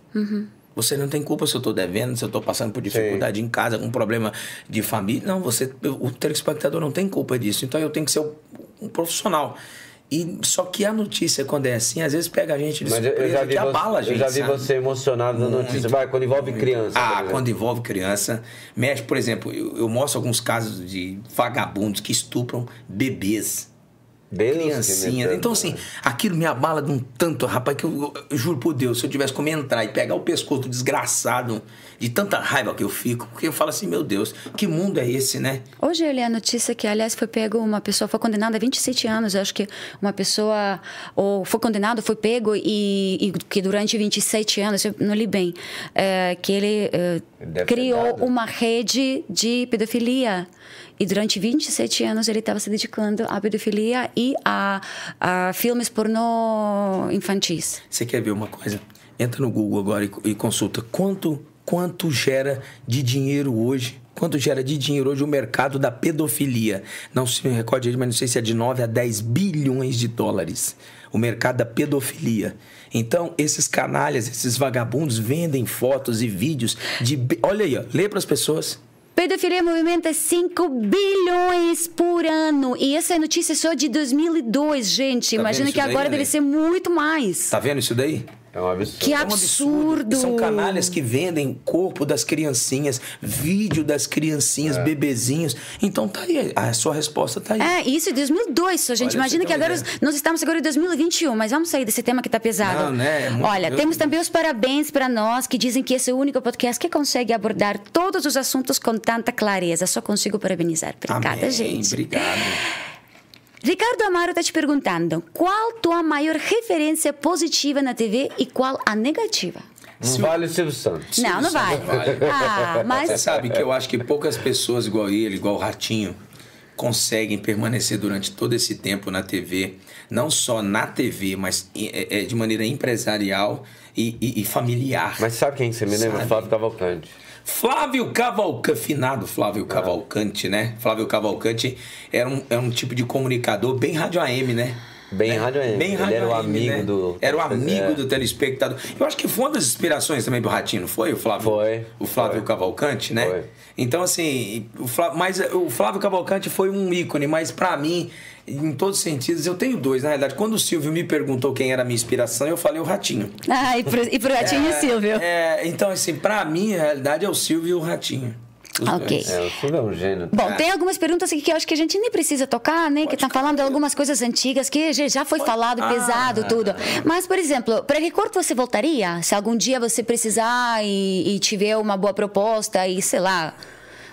Você não tem culpa se eu estou devendo, se eu estou passando por dificuldade em casa, com problema de família. Não, você, o telespectador não tem culpa disso. Então eu tenho que ser um, um profissional. E só que a notícia, quando é assim, às vezes pega a gente de Mas surpresa que abala a gente. eu já vi sabe? você emocionado na notícia. Vai, quando envolve criança. por Ah, quando envolve criança, mexe, por exemplo, eu, eu mostro alguns casos de vagabundos que estupram bebês. Deus criancinhas. perdoe. Então, assim, aquilo me abala de um tanto, rapaz, que eu, eu juro por Deus, se eu tivesse como entrar e pegar o pescoço do desgraçado, de tanta raiva que eu fico, porque eu falo assim, meu Deus, que mundo é esse, né? Hoje eu li a notícia que, aliás, foi pego uma pessoa, foi condenada a 27 anos. Eu acho que uma pessoa, ou foi condenado, foi pego e, e que durante 27 anos, eu não li bem, eh, que ele ter criou uma rede de pedofilia. E durante 27 anos ele estava se dedicando à pedofilia e a, a filmes pornô infantis. Você quer ver uma coisa? Entra no Google agora e, e consulta quanto, quanto gera de dinheiro hoje. Quanto gera de dinheiro hoje o mercado da pedofilia? Não se me recorde, mas não sei se é de 9 a 10 bilhões de dólares. O mercado da pedofilia. Então, esses canalhas, esses vagabundos vendem fotos e vídeos de. Olha aí, ó, lê para as pessoas. Pedofilia movimenta 5 bilhões por ano. E essa é notícia só de 2002, gente. Tá Imagina que daí, agora deve ser muito mais. Tá vendo isso daí? É um absurdo. Que É um absurdo. São canalhas que vendem corpo das criancinhas, vídeo das criancinhas, bebezinhos. Então tá aí, a sua resposta tá aí. É, isso em 2002, só, gente. Olha, Imagina que uma agora ideia. nós estamos agora em 2021, mas vamos sair desse tema que tá pesado. Não, né? É muito- Olha, temos também os parabéns para nós que dizem que esse é o único podcast que consegue abordar todos os assuntos com tanta clareza. Só consigo parabenizar. Obrigada, Amém, gente. Obrigado. Ricardo Amaro está te perguntando: qual tua maior referência positiva na TV e qual a negativa? Não vale o Silvio Santos. não, não vai. Ah, Você mas sabe que eu acho que poucas pessoas igual ele, igual o Ratinho, conseguem permanecer durante todo esse tempo na TV, não só na TV, mas é, é, de maneira empresarial e, e- e familiar. Mas sabe quem você me lembra? Sabe. Flávio Cavalcante. Flávio Cavalcante, finado Flávio Cavalcante, né? Flávio Cavalcante era um, era um tipo de comunicador bem rádio AM, né? Bem Né? rádio AM. Bem Ele rádio era o AM, amigo né? do- Era o amigo É. do telespectador. Eu acho que foi uma das inspirações também do Ratinho, não foi? O Flávio, Foi, O Flávio foi. Cavalcante, né? Foi. Então, assim, o Flávio, mas o Flávio Cavalcante foi um ícone, mas pra mim, em todos os sentidos, eu tenho dois, na realidade. Quando o Silvio me perguntou quem era a minha inspiração, eu falei o Ratinho. Ah, e pro, e pro Ratinho e Silvio. É, então, assim, pra mim, a realidade é o Silvio e o Ratinho. Ok. É, o Silvio é um gênio. Bom, tem algumas perguntas aqui que eu acho que a gente nem precisa tocar, né? que estão falando de algumas coisas antigas que já- foi falado, Ah. pesado, tudo. Mas, por exemplo, para Record você voltaria? Se algum dia você precisar e, e tiver uma boa proposta e, sei lá,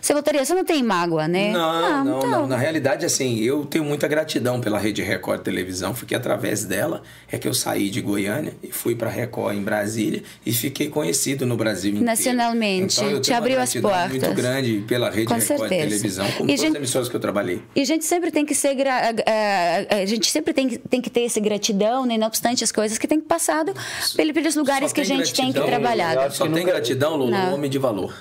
você voltaria? Você não tem mágoa, né? Não, não, então. não. Na realidade, assim, eu tenho muita gratidão pela Rede Record Televisão, porque através dela é que eu saí de Goiânia e fui para Record em Brasília e fiquei conhecido no Brasil inteiro. Nacionalmente, então, eu te tenho uma abriu as portas. muito grande pela Rede Com Record certeza. Televisão, como E todas gente- as emissoras que eu trabalhei. E a gente sempre tem que ser gra- eh, eh, a gente sempre tem, que- tem que ter essa gratidão, né? Não obstante as coisas que tem passado pelo- pelos lugares Só que a gente tem que trabalhar. Só que tem nunca- gratidão, Não. homem de valor.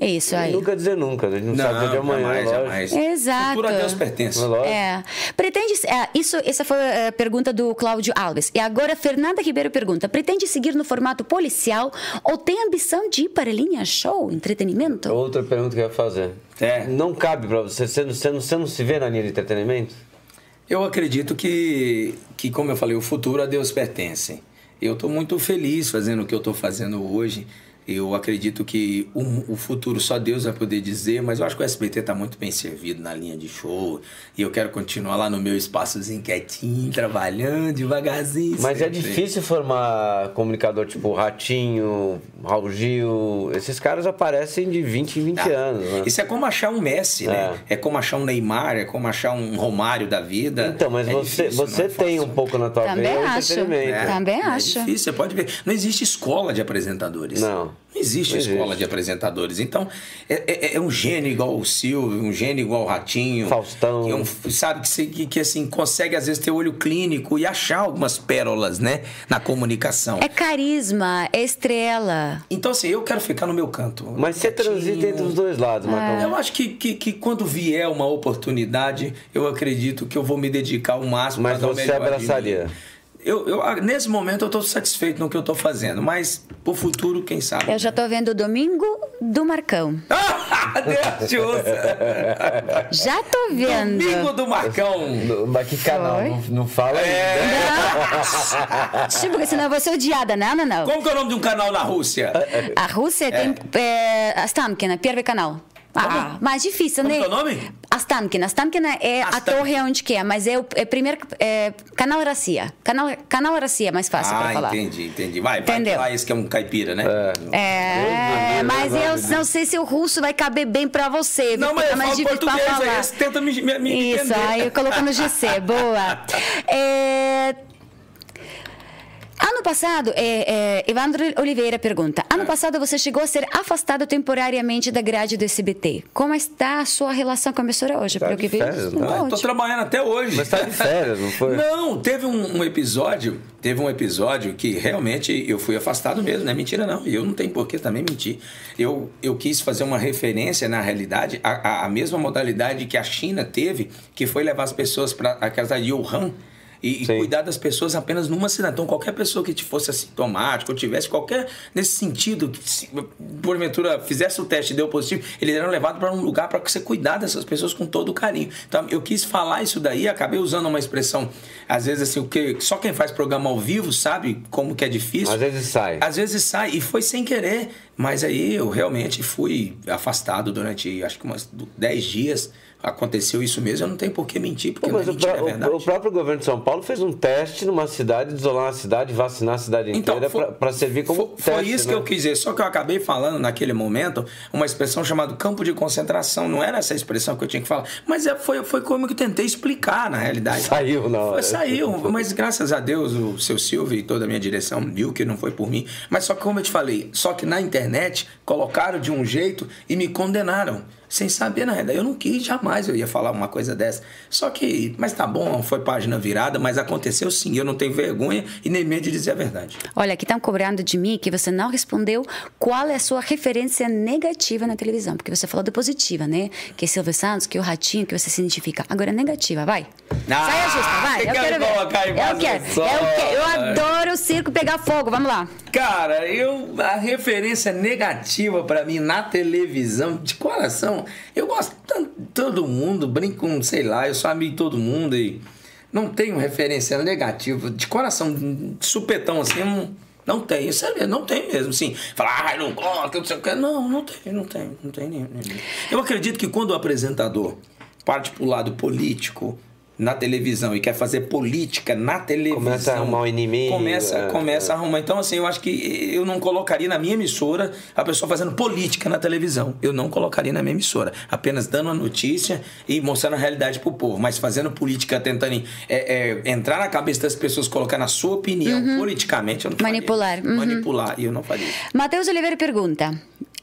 É isso aí. Nunca dizer nunca, a gente não, Não, sabe o dia de amanhã, jamais, lógico. jamais. Exato. Futuro a Deus pertence. É. É. Pretende. é, isso, essa foi a pergunta do Cláudio Alves. E agora, Fernanda Ribeiro pergunta: pretende seguir no formato policial ou tem ambição de ir para a linha show, entretenimento? Outra pergunta que eu ia fazer. É. Não cabe pra você, você não, você, não, você não se vê na linha de entretenimento? Eu acredito que, que, como eu falei, o futuro a Deus pertence. Eu estou muito feliz fazendo o que eu estou fazendo hoje. Eu acredito que o, o futuro só Deus vai poder dizer, mas eu acho que o SBT está muito bem servido na linha de show. E eu quero continuar lá no meu espaçozinho quietinho, trabalhando devagarzinho. Mas é sempre. difícil formar comunicador tipo Ratinho, Raul Gil. Esses caras aparecem de 20 em 20 Ah, anos, né? Isso é como achar um Messi, né? É como achar um Neymar, é como achar um Romário da vida. Então, mas É você, difícil, você é tem um pouco na tua Também veia o acho. É. Também é acho. difícil, você pode ver. Não existe escola de apresentadores. Não. Não existe Não escola existe. de apresentadores. Então, é, é- é um gênio igual o Silvio, um gênio igual o Ratinho. Faustão. Que, é um- sabe, que, que, que, assim, consegue às vezes ter olho clínico e achar algumas pérolas, né? Na comunicação. É carisma, é estrela. Então, assim, eu quero ficar no meu canto. Mas você quietinho. transita entre os dois lados, Marcão. Eu acho que, que, que quando vier uma oportunidade, eu acredito que eu vou me dedicar ao máximo Mas para dar o você melhor de abraçaria? mim Eu, eu, ah, nesse momento eu estou satisfeito no que eu estou fazendo, mas pro futuro, quem sabe? Eu já tô vendo o domingo do Marcão. Deus te ouça. Já tô vendo. Domingo do Marcão. No- Mas que canal? Foi. Não, não fala É. ainda. Tipo, porque senão eu vou ser odiada. Não, não, não. Como que é o nome de um canal na Rússia? A Rússia tem é, a Stamkina, первый canal. ah, mais difícil, Como né? que é o nome? A Astankina. Astankina é a torre onde que é, mas é o é primeiro é, Canal Racia. Canal, Canal Racia é mais fácil ah, para falar. entendi, entendi. Vai, Entendeu? vai lá, esse que é um caipira, né? É, é mas eu não sei se o russo vai caber bem para você. Não, mas eu mais falo português, aí tenta me, me, me Isso, entender. aí eu coloco no GC. Boa. É, Ano passado, é, é, Evandro Oliveira pergunta: Ano passado você chegou a ser afastado temporariamente da grade do SBT. Como está a sua relação com a emissora hoje? Tá de férias, não? Estou trabalhando até hoje. Mas está de férias, não foi? Não, teve um, um, episódio, teve um episódio que realmente eu fui afastado mesmo, não é mentira não. E eu não tenho por que também mentir. Eu, eu quis fazer uma referência, na realidade, a, a mesma modalidade que a China teve, que foi levar as pessoas para a casa de Wuhan e, e, cuidar das pessoas apenas numa cidade. Então, qualquer pessoa que fosse assintomático ou tivesse qualquer nesse sentido, que se, porventura fizesse o teste e deu positivo, eles eram levados para um lugar para você cuidar dessas pessoas com todo o carinho. Então, eu quis falar isso daí, acabei usando uma expressão, às vezes assim, o que só quem faz programa ao vivo sabe como que é difícil. Às vezes sai. Às vezes sai, e foi sem querer. Mas aí eu realmente fui afastado durante, acho que umas 10 dias aconteceu isso mesmo, eu não tenho por que mentir, porque Pô, mentir, o, é o, próprio governo de São Paulo fez um teste numa cidade, isolar uma cidade, vacinar a cidade então, inteira então, para servir como foi, teste. Foi isso né? que eu quis dizer, só que eu acabei falando naquele momento uma expressão chamada campo de concentração, não era essa expressão que eu tinha que falar, mas é, foi, foi como que eu tentei explicar na realidade. Saiu na hora. Foi, saiu, mas graças a Deus o seu Silvio e toda a minha direção viu que não foi por mim, mas só que como eu te falei, só que na internet colocaram de um jeito e me condenaram sem saber na realidade. Eu não quis, jamais eu ia falar uma coisa dessa. Só que, mas tá bom, foi página virada, mas aconteceu sim. Eu não tenho vergonha e nem medo de dizer a verdade. Olha, aqui estão cobrando de mim que você não respondeu qual é a sua referência negativa na televisão. Porque você falou de positiva, né? Que é Silvio Santos, que é o Ratinho, que você se identifica. Agora, negativa, vai. Ah, Sai justa, vai. Eu quero ver. Eu quero. Eu, quero. eu adoro o circo pegar fogo. Vamos lá. Cara, eu a referência negativa para mim na televisão, de coração, eu gosto de todo mundo, brinco com, sei lá, eu sou amigo de todo mundo e não tenho referência negativa, de coração, de supetão assim, não, não tem, isso é não tem mesmo, sim. Falar, ah, não gosto, não sei o que. Não, não tem, não tem, não tem nenhum. Eu acredito que quando o apresentador parte pro lado político, na televisão e quer fazer política na televisão. Começa a arrumar o inimigo. Começa, é, começa é. a arrumar. Então, assim, eu acho que eu não colocaria na minha emissora a pessoa fazendo política na televisão. Eu não colocaria na minha emissora. Apenas dando a notícia e mostrando a realidade pro povo. Mas fazendo política, tentando é, é, entrar na cabeça das pessoas, colocar na sua opinião uhum. politicamente, eu não Manipular. faria. Uhum. Manipular. E eu não faria. Matheus Oliveira pergunta.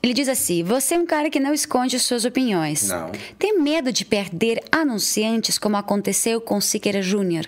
Ele diz assim: Você é um cara que não esconde suas opiniões. Não. Tem medo de perder anunciantes, como aconteceu com Siqueira Júnior?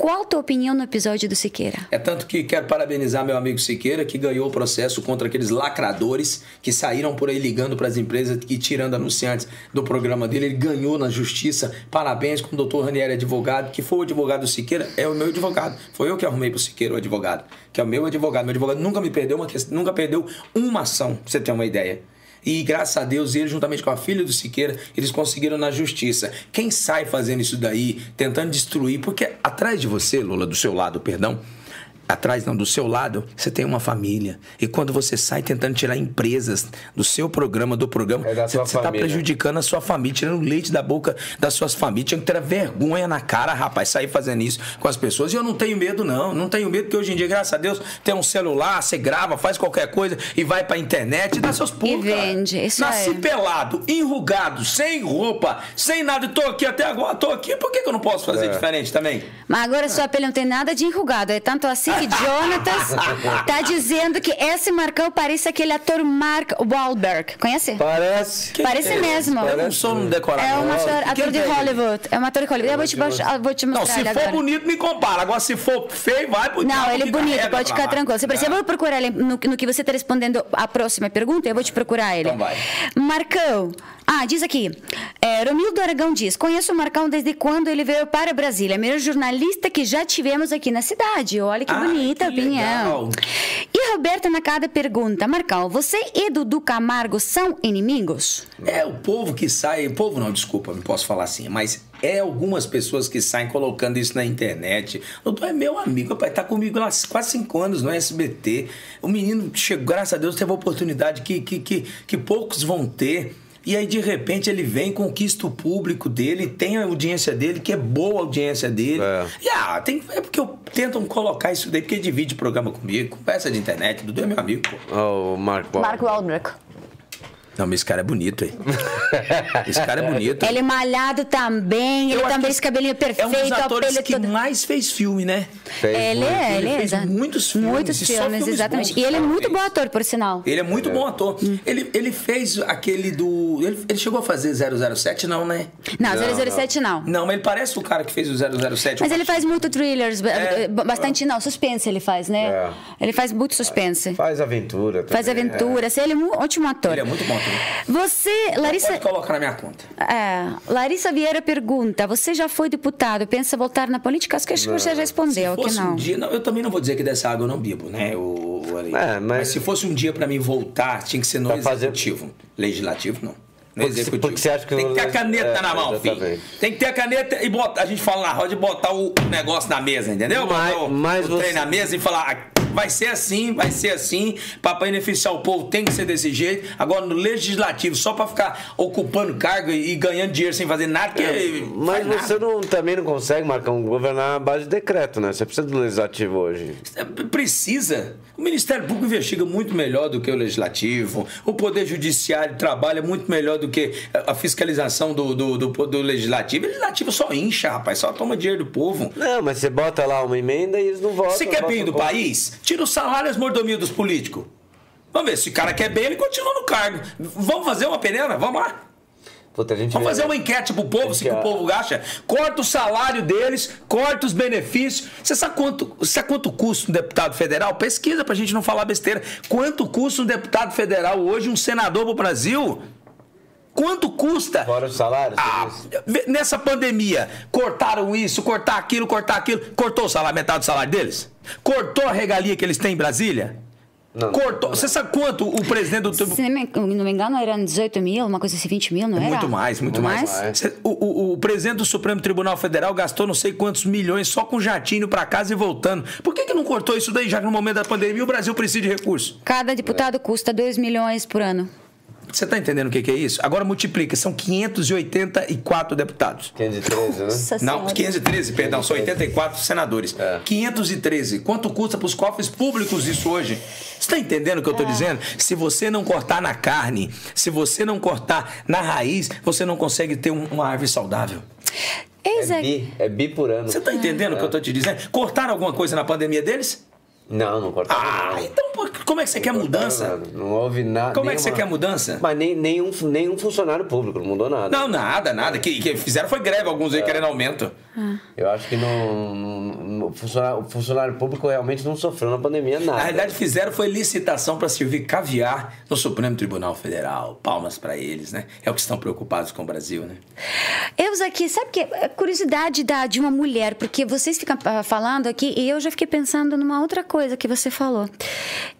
Qual a tua opinião no episódio do Siqueira? É tanto que quero parabenizar meu amigo Siqueira, que ganhou o processo contra aqueles lacradores que saíram por aí ligando para as empresas e tirando anunciantes do programa dele. Ele ganhou na justiça. Parabéns com o doutor Ranieri, advogado, que foi o advogado do Siqueira, é o meu advogado. Foi eu que arrumei para o Siqueira o advogado, que é o meu advogado. Meu advogado nunca me perdeu uma questão, nunca perdeu uma ação, pra você ter uma ideia. E graças a Deus, ele, juntamente com a filha do Siqueira, eles conseguiram na justiça. Quem sai fazendo isso daí, tentando destruir, porque atrás de você, Lula, do seu lado, perdão, atrás, não, do seu lado, você tem uma família. E quando você sai tentando tirar empresas do seu programa, do programa, é você está prejudicando a sua família, tirando leite da boca das suas famílias. Tinha que ter vergonha na cara, rapaz, sair fazendo isso com as pessoas. E eu não tenho medo, não. Não tenho medo, porque hoje em dia, graças a Deus, tem um celular, você grava, faz qualquer coisa e vai pra internet e dá seus pulos. E vende, isso Nasci é. pelado, enrugado, sem roupa, sem nada. E tô aqui até agora, tô aqui. Por que, que eu não posso fazer é. diferente também? Mas agora sua pele não tem nada de enrugado. É tanto assim que Jonatas tá dizendo que esse Marcão parece aquele ator Mark Wahlberg. Conhece? Parece. Que parece é mesmo. Eu não sou um decorado. É um ator, ator de Hollywood. É um ator de Hollywood. Eu vou te, vou te mostrar Não, se for agora. bonito, me compara. Agora, se for feio, vai pro Não, ele é bonito, pode ficar tranquilo. Você precisa, eu vou procurar ele no, no que você está respondendo a próxima pergunta, eu vou te procurar ele. Então vai. Marcão. Ah, diz aqui. É, Romildo Aragão diz: Conheço o Marcão desde quando ele veio para Brasília. Melhor jornalista que já tivemos aqui na cidade. Olha que Ah, bonita que opinião. legal. E Roberta Nakada pergunta: Marcão, você e Dudu Camargo são inimigos? É o povo que sai. O povo não, desculpa, não posso falar assim, mas é algumas pessoas que saem colocando isso na internet. O Doutor é meu amigo, pai, tá comigo há quase cinco anos no SBT. O menino chegou, graças a Deus, teve a oportunidade que, que, que, que poucos vão ter E aí, de repente, ele vem, conquista o público dele, tem a audiência dele, que é boa a audiência dele. É. E ah, tem, é porque eu tentam colocar isso daí, porque divide programa comigo, conversa de internet, Dudu é meu amigo, pô. Ó, o Mark Wahlberg. Mark Wahlberg. Não, mas esse cara é bonito, hein? esse cara é bonito. Ele é malhado também, ele também esse cabelinho É perfeito, um dos a atores que toda. mais fez filme, né? Fez Ele muito. é, ele, Ele é. fez muitos filmes, Muitos filmes, filmes exatamente. bons E ele é muito bom ator, por sinal. Ele é muito bom ator. Hum. Ele, ele fez aquele do. Ele, ele chegou a fazer 007, não, né? Não, Não, 007 não. Não, mas ele parece o cara que fez o 007. Mas ele faz muito thrillers, É. ba- bastante não, suspense ele faz, né? É. Ele faz muito suspense. Faz aventura. Faz também. aventura, assim, ele é um ótimo ator. Ele é muito bom ator. Você, Larissa, Pode colocar na minha conta. é, Larissa Vieira pergunta: você já foi deputado? Pensa voltar na política? Acho que que você já respondeu Se que fosse não. um dia, não, eu também não vou dizer que dessa água eu não bebo, né? O, o, Ale? É, mas- se fosse um dia pra mim voltar, tinha que ser no Pra fazer- executivo. Legislativo, não. No Porque- executivo. porque você acha que Tem que ter a caneta é, na mão, filho. Tem que ter a caneta e botar. A gente fala na roda e botar o negócio na mesa, entendeu? Mas- Botar o, mas o você- trem na mesa e falar. "Ah, Vai ser assim, vai ser assim. Pra beneficiar o povo tem que ser desse jeito. Agora, no legislativo, só pra ficar ocupando cargo e, e ganhando dinheiro sem fazer nada, que É, Mas faz nada. você não, também não consegue, Marcão, governar a base de decreto, né? Você precisa do legislativo hoje. Precisa. O Ministério Público investiga muito melhor do que o Legislativo. O Poder Judiciário trabalha muito melhor do que a fiscalização do, do, do, do Legislativo. O Legislativo só incha, rapaz, só toma dinheiro do povo. Não, mas você bota lá uma emenda e eles não votam. Você quer bem do país? Tira o salário e as mordomias dos políticos. Vamos ver, se o cara quer bem, ele continua no cargo. Vamos fazer uma peneira? Vamos lá. Puta, Vamos vê- fazer uma enquete pro povo, se que o povo acha. Corta o salário deles, corta os benefícios. Você sabe quanto, sabe quanto custa um deputado federal? Pesquisa pra gente não falar besteira. Quanto custa um deputado federal hoje, um senador pro Brasil? Quanto custa? Fora o salário? você Ah, nessa pandemia, cortaram isso, cortar aquilo, cortar aquilo. Cortou o salário, metade do salário deles? Cortou a regalia que eles têm em Brasília? Não, Cortou. Você sabe quanto o presidente do Se não me, não me engano, eram 18 mil, uma coisa assim, 20 mil, não era? É Muito mais, muito mais. mais. Cê- O, o- o presidente do Supremo Tribunal Federal gastou não sei quantos milhões só com jatinho pra casa e voltando. Por que, que não cortou isso daí, já que no momento da pandemia o Brasil precisa de recursos? Cada deputado custa 2 milhões por ano. Você tá entendendo o que, que é isso? Agora multiplica, são 584 deputados. 513, né? Nossa Não, Senhora. 513, perdão, são 84 senadores. É. 513. Quanto custa para os cofres públicos isso hoje? Você está entendendo o que eu É. estou dizendo? Se você não cortar na carne, se você não cortar na raiz, você não consegue ter um- uma árvore saudável. Eis É bi, é bi por ano. Você está entendendo o que eu estou te dizendo? Cortaram alguma coisa na pandemia deles? Não, não cortaram Ah, nada. então pô, como é que você quer mudança? Nada, Não houve nada. Como é que você quer mudança? Mas nem, nenhum, nenhum funcionário público, não mudou nada. Não, nada, nada. Que, que fizeram foi greve, alguns É. aí querendo aumento. Eu acho que não, não- não- o, funcionário, o funcionário público realmente não sofreu na pandemia nada. Na realidade, fizeram foi licitação para servir caviar no Supremo Tribunal Federal. Palmas para eles, né? É o que estão preocupados com o Brasil, né? Eu aqui, sabe que é curiosidade da, de uma mulher, porque vocês ficam ah, falando aqui e eu já fiquei pensando numa outra coisa que você falou.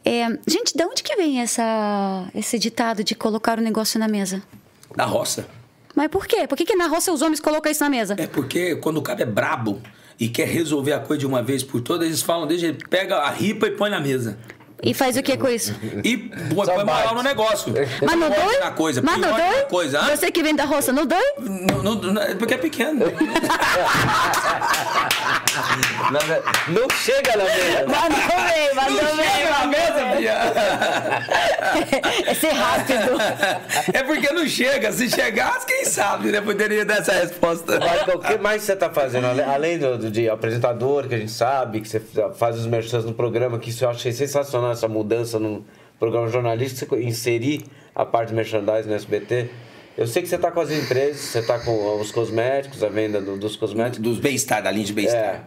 É, gente, de onde que vem essa, esse ditado de colocar o negócio na mesa? Da roça. Mas por quê? Por que, que na roça os homens colocam isso na mesa? É porque quando o cara é brabo e quer resolver a coisa de uma vez por todas, eles falam, deixa ele pega a ripa e põe na mesa. E faz o que com isso? E põe, moral no negócio. Mas não dói? na coisa, Mas não dói? coisa. Você que vem da roça, não dói? Não, não, não, é porque é pequeno. Não chega na mesa. Mandou bem, Não mandou bem. chega na mesa, Bia. É ser rápido. É porque não chega. Se chegasse, quem sabe, né? Poderia dar essa resposta. Marco, o que mais você está fazendo? Além do, do- de apresentador, que a gente sabe, que você faz os merchans no programa, que isso eu achei sensacional, essa mudança no programa jornalístico, você inserir a parte de merchandising no SBT. Eu sei que você está com as empresas, você está com os cosméticos, a venda do- dos cosméticos. Dos bem-estar, da linha de É, bem-estar. é,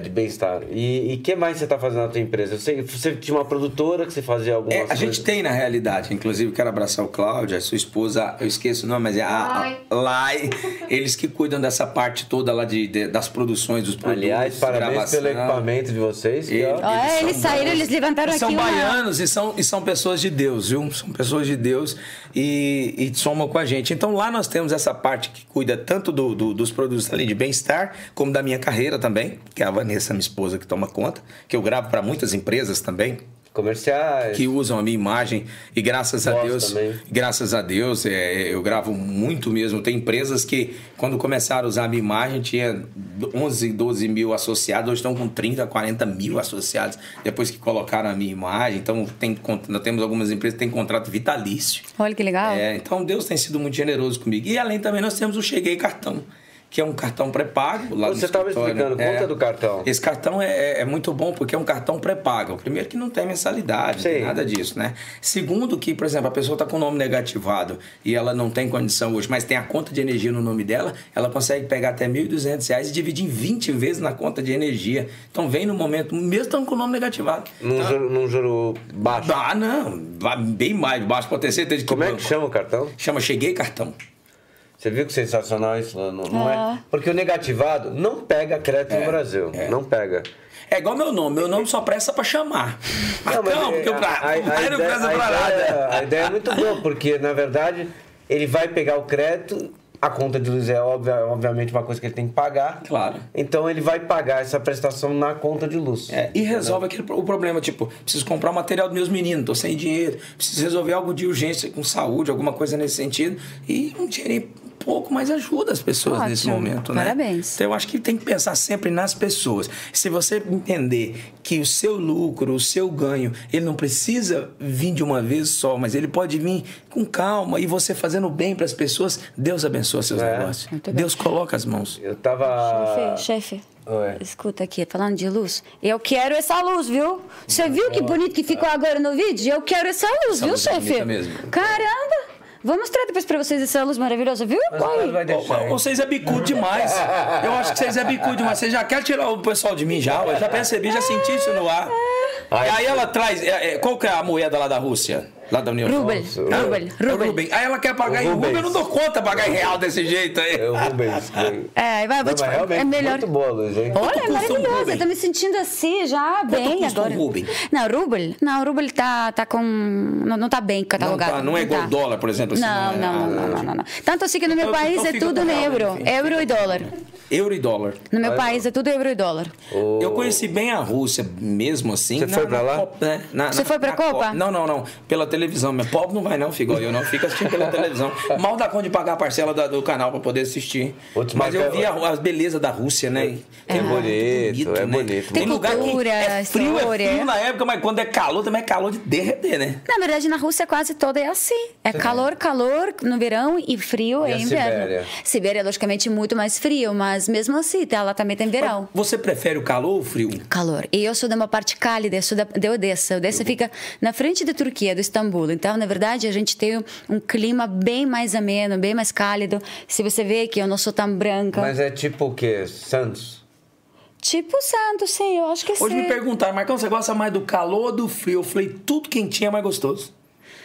de bem-estar. E o que mais você está fazendo na tua empresa? Eu sei, você tinha uma produtora que você fazia algumas É, a gente tem na realidade, inclusive quero abraçar o Cláudio, a sua esposa, eu esqueço o nome, mas é a, a Lai, eles que cuidam dessa parte toda lá de, de- das produções, dos produtos. Aliás, parabéns gravação. pelo equipamento de vocês. que, ó, Ele- Ah, são eles saíram, eles levantaram são aqui uma- baianos e são, e são pessoas de Deus, viu? São pessoas de Deus e, e somam com a gente. Então lá nós temos essa parte que cuida tanto do- do- dos produtos ali de bem-estar, como da minha carreira também, que é a Vanessa, minha esposa, que toma conta, que eu gravo para muitas empresas também. Comerciais. que usam a minha imagem e graças a Deus, também. graças a Deus, é, eu gravo muito mesmo. Tem empresas que quando começaram a usar a minha imagem tinha 11, 12 mil associados, hoje estão com 30, 40 mil associados depois que colocaram a minha imagem. Então tem, nós temos algumas empresas que têm contrato vitalício. Olha que legal. É, então Deus tem sido muito generoso comigo. E além também nós temos o Cheguei Cartão, que é um cartão pré-pago. Você estava explicando, É. conta do cartão. Esse cartão é, é muito bom porque é um cartão pré-pago. Primeiro que não tem mensalidade, não tem nada disso, né? Segundo que, por exemplo, a pessoa está com o nome negativado e ela não tem condição hoje, mas tem a conta de energia no nome dela, ela consegue pegar até 1.200 reais e dividir em 20 vezes na conta de energia. Então vem no momento, mesmo estando com o nome negativado. Num, juro, num juro baixo. Ah, não, bem mais baixo, pode ter certeza que Como é banco. que chama o cartão? Chama Cheguei Cartão. Você viu que sensacional isso? Não, não Ah. é? Porque o negativado não pega crédito É, no Brasil. é. Não pega. É igual meu nome, meu nome só presta pra chamar. Não, Marcão, é- porque eu pra, a, a, não presta pra nada. a ideia é muito boa, porque na verdade ele vai pegar o crédito, a conta de luz é óbvia, obviamente uma coisa que ele tem que pagar. Claro. Então ele vai pagar essa prestação na conta de luz. É, e resolve aquele, o problema, tipo, preciso comprar o material dos meus meninos, tô sem dinheiro, preciso resolver algo de urgência com saúde, alguma coisa nesse sentido. E um dinheirinho pouco, mas ajuda as pessoas Ótimo. nesse momento, né? Parabéns. Então eu acho que tem que pensar sempre nas pessoas. Se você entender que o seu lucro, o seu ganho, ele não precisa vir de uma vez só, mas ele pode vir com calma e você fazendo bem para as pessoas, Deus abençoa seus É. negócios. Deus coloca as mãos. Eu tava. Chefe, chefe. Oi. Escuta aqui, falando de luz. Eu quero essa luz, viu? Você viu que bonito que ficou agora no vídeo? Eu quero essa luz, viu, luz é chefe? bonita mesmo. Caramba! Vou mostrar depois pra vocês essa luz maravilhosa, viu? Mas Olha. vai deixar. Vocês é bicudo demais. Eu acho que vocês é bicudo demais. Você já quer tirar o pessoal de mim já? Eu já percebi, já senti isso no ar. Ai. E aí ela traz. é, é, qual que é a moeda lá da Rússia? Lá da União Rubel, Europeia? rubel, É o rubel. Rubem. Aí ela quer pagar em Rubens. eu não dou conta pagar em real desse jeito aí. É o Rubens. É, vai, Não, vou te realmente é melhor. muito boa a luz, hein? Olha, é. Rubem? Eu tô me sentindo assim já bem custa um agora. Rubem? Não, Rubel. Não, Rubel tá, tá com. Não, não tá bem catalogado. tá, não é igual tá. dólar, por exemplo, assim, Não, não é- não, não, não, não, não, não. Tanto assim que no meu Então- país então é tudo no real, euro. Euro e dólar. Euro e dólar. No meu país é tudo euro e dólar. Eu conheci bem a Rússia mesmo assim. Você foi pra lá? Copa, né? Na- Você na- foi pra na Copa? Não, não, não. Pela televisão. Mas pobre não vai não, igual Eu não fico assistindo pela televisão. Mal dá conta de pagar a parcela da- do canal pra poder assistir. Putz, mas eu vi é- a, as belezas da Rússia, né? É bonito, é bonito. Tem lugar que cultura, é frio, é frio na época, mas quando é calor também é calor de derreter, né? Na verdade, na Rússia quase toda é assim. É calor, calor no verão e frio E é a inverno. Sibéria? Sibéria é logicamente muito mais frio, mas mesmo assim, tá, lá também tem verão. Você prefere o calor ou o frio? Calor. E eu sou de uma parte cálida, eu sou da, de Odessa. Odessa fica na frente da Turquia, do Istambul. Então, na verdade, a gente tem um clima bem mais ameno, bem mais cálido. Se você vê que eu não sou tão branca. Mas é tipo o quê? Santos? Tipo Santos, sim, eu acho que Hoje sim. me perguntaram, Marcão, você gosta mais do calor ou do frio? Eu falei, tudo quentinho é mais gostoso.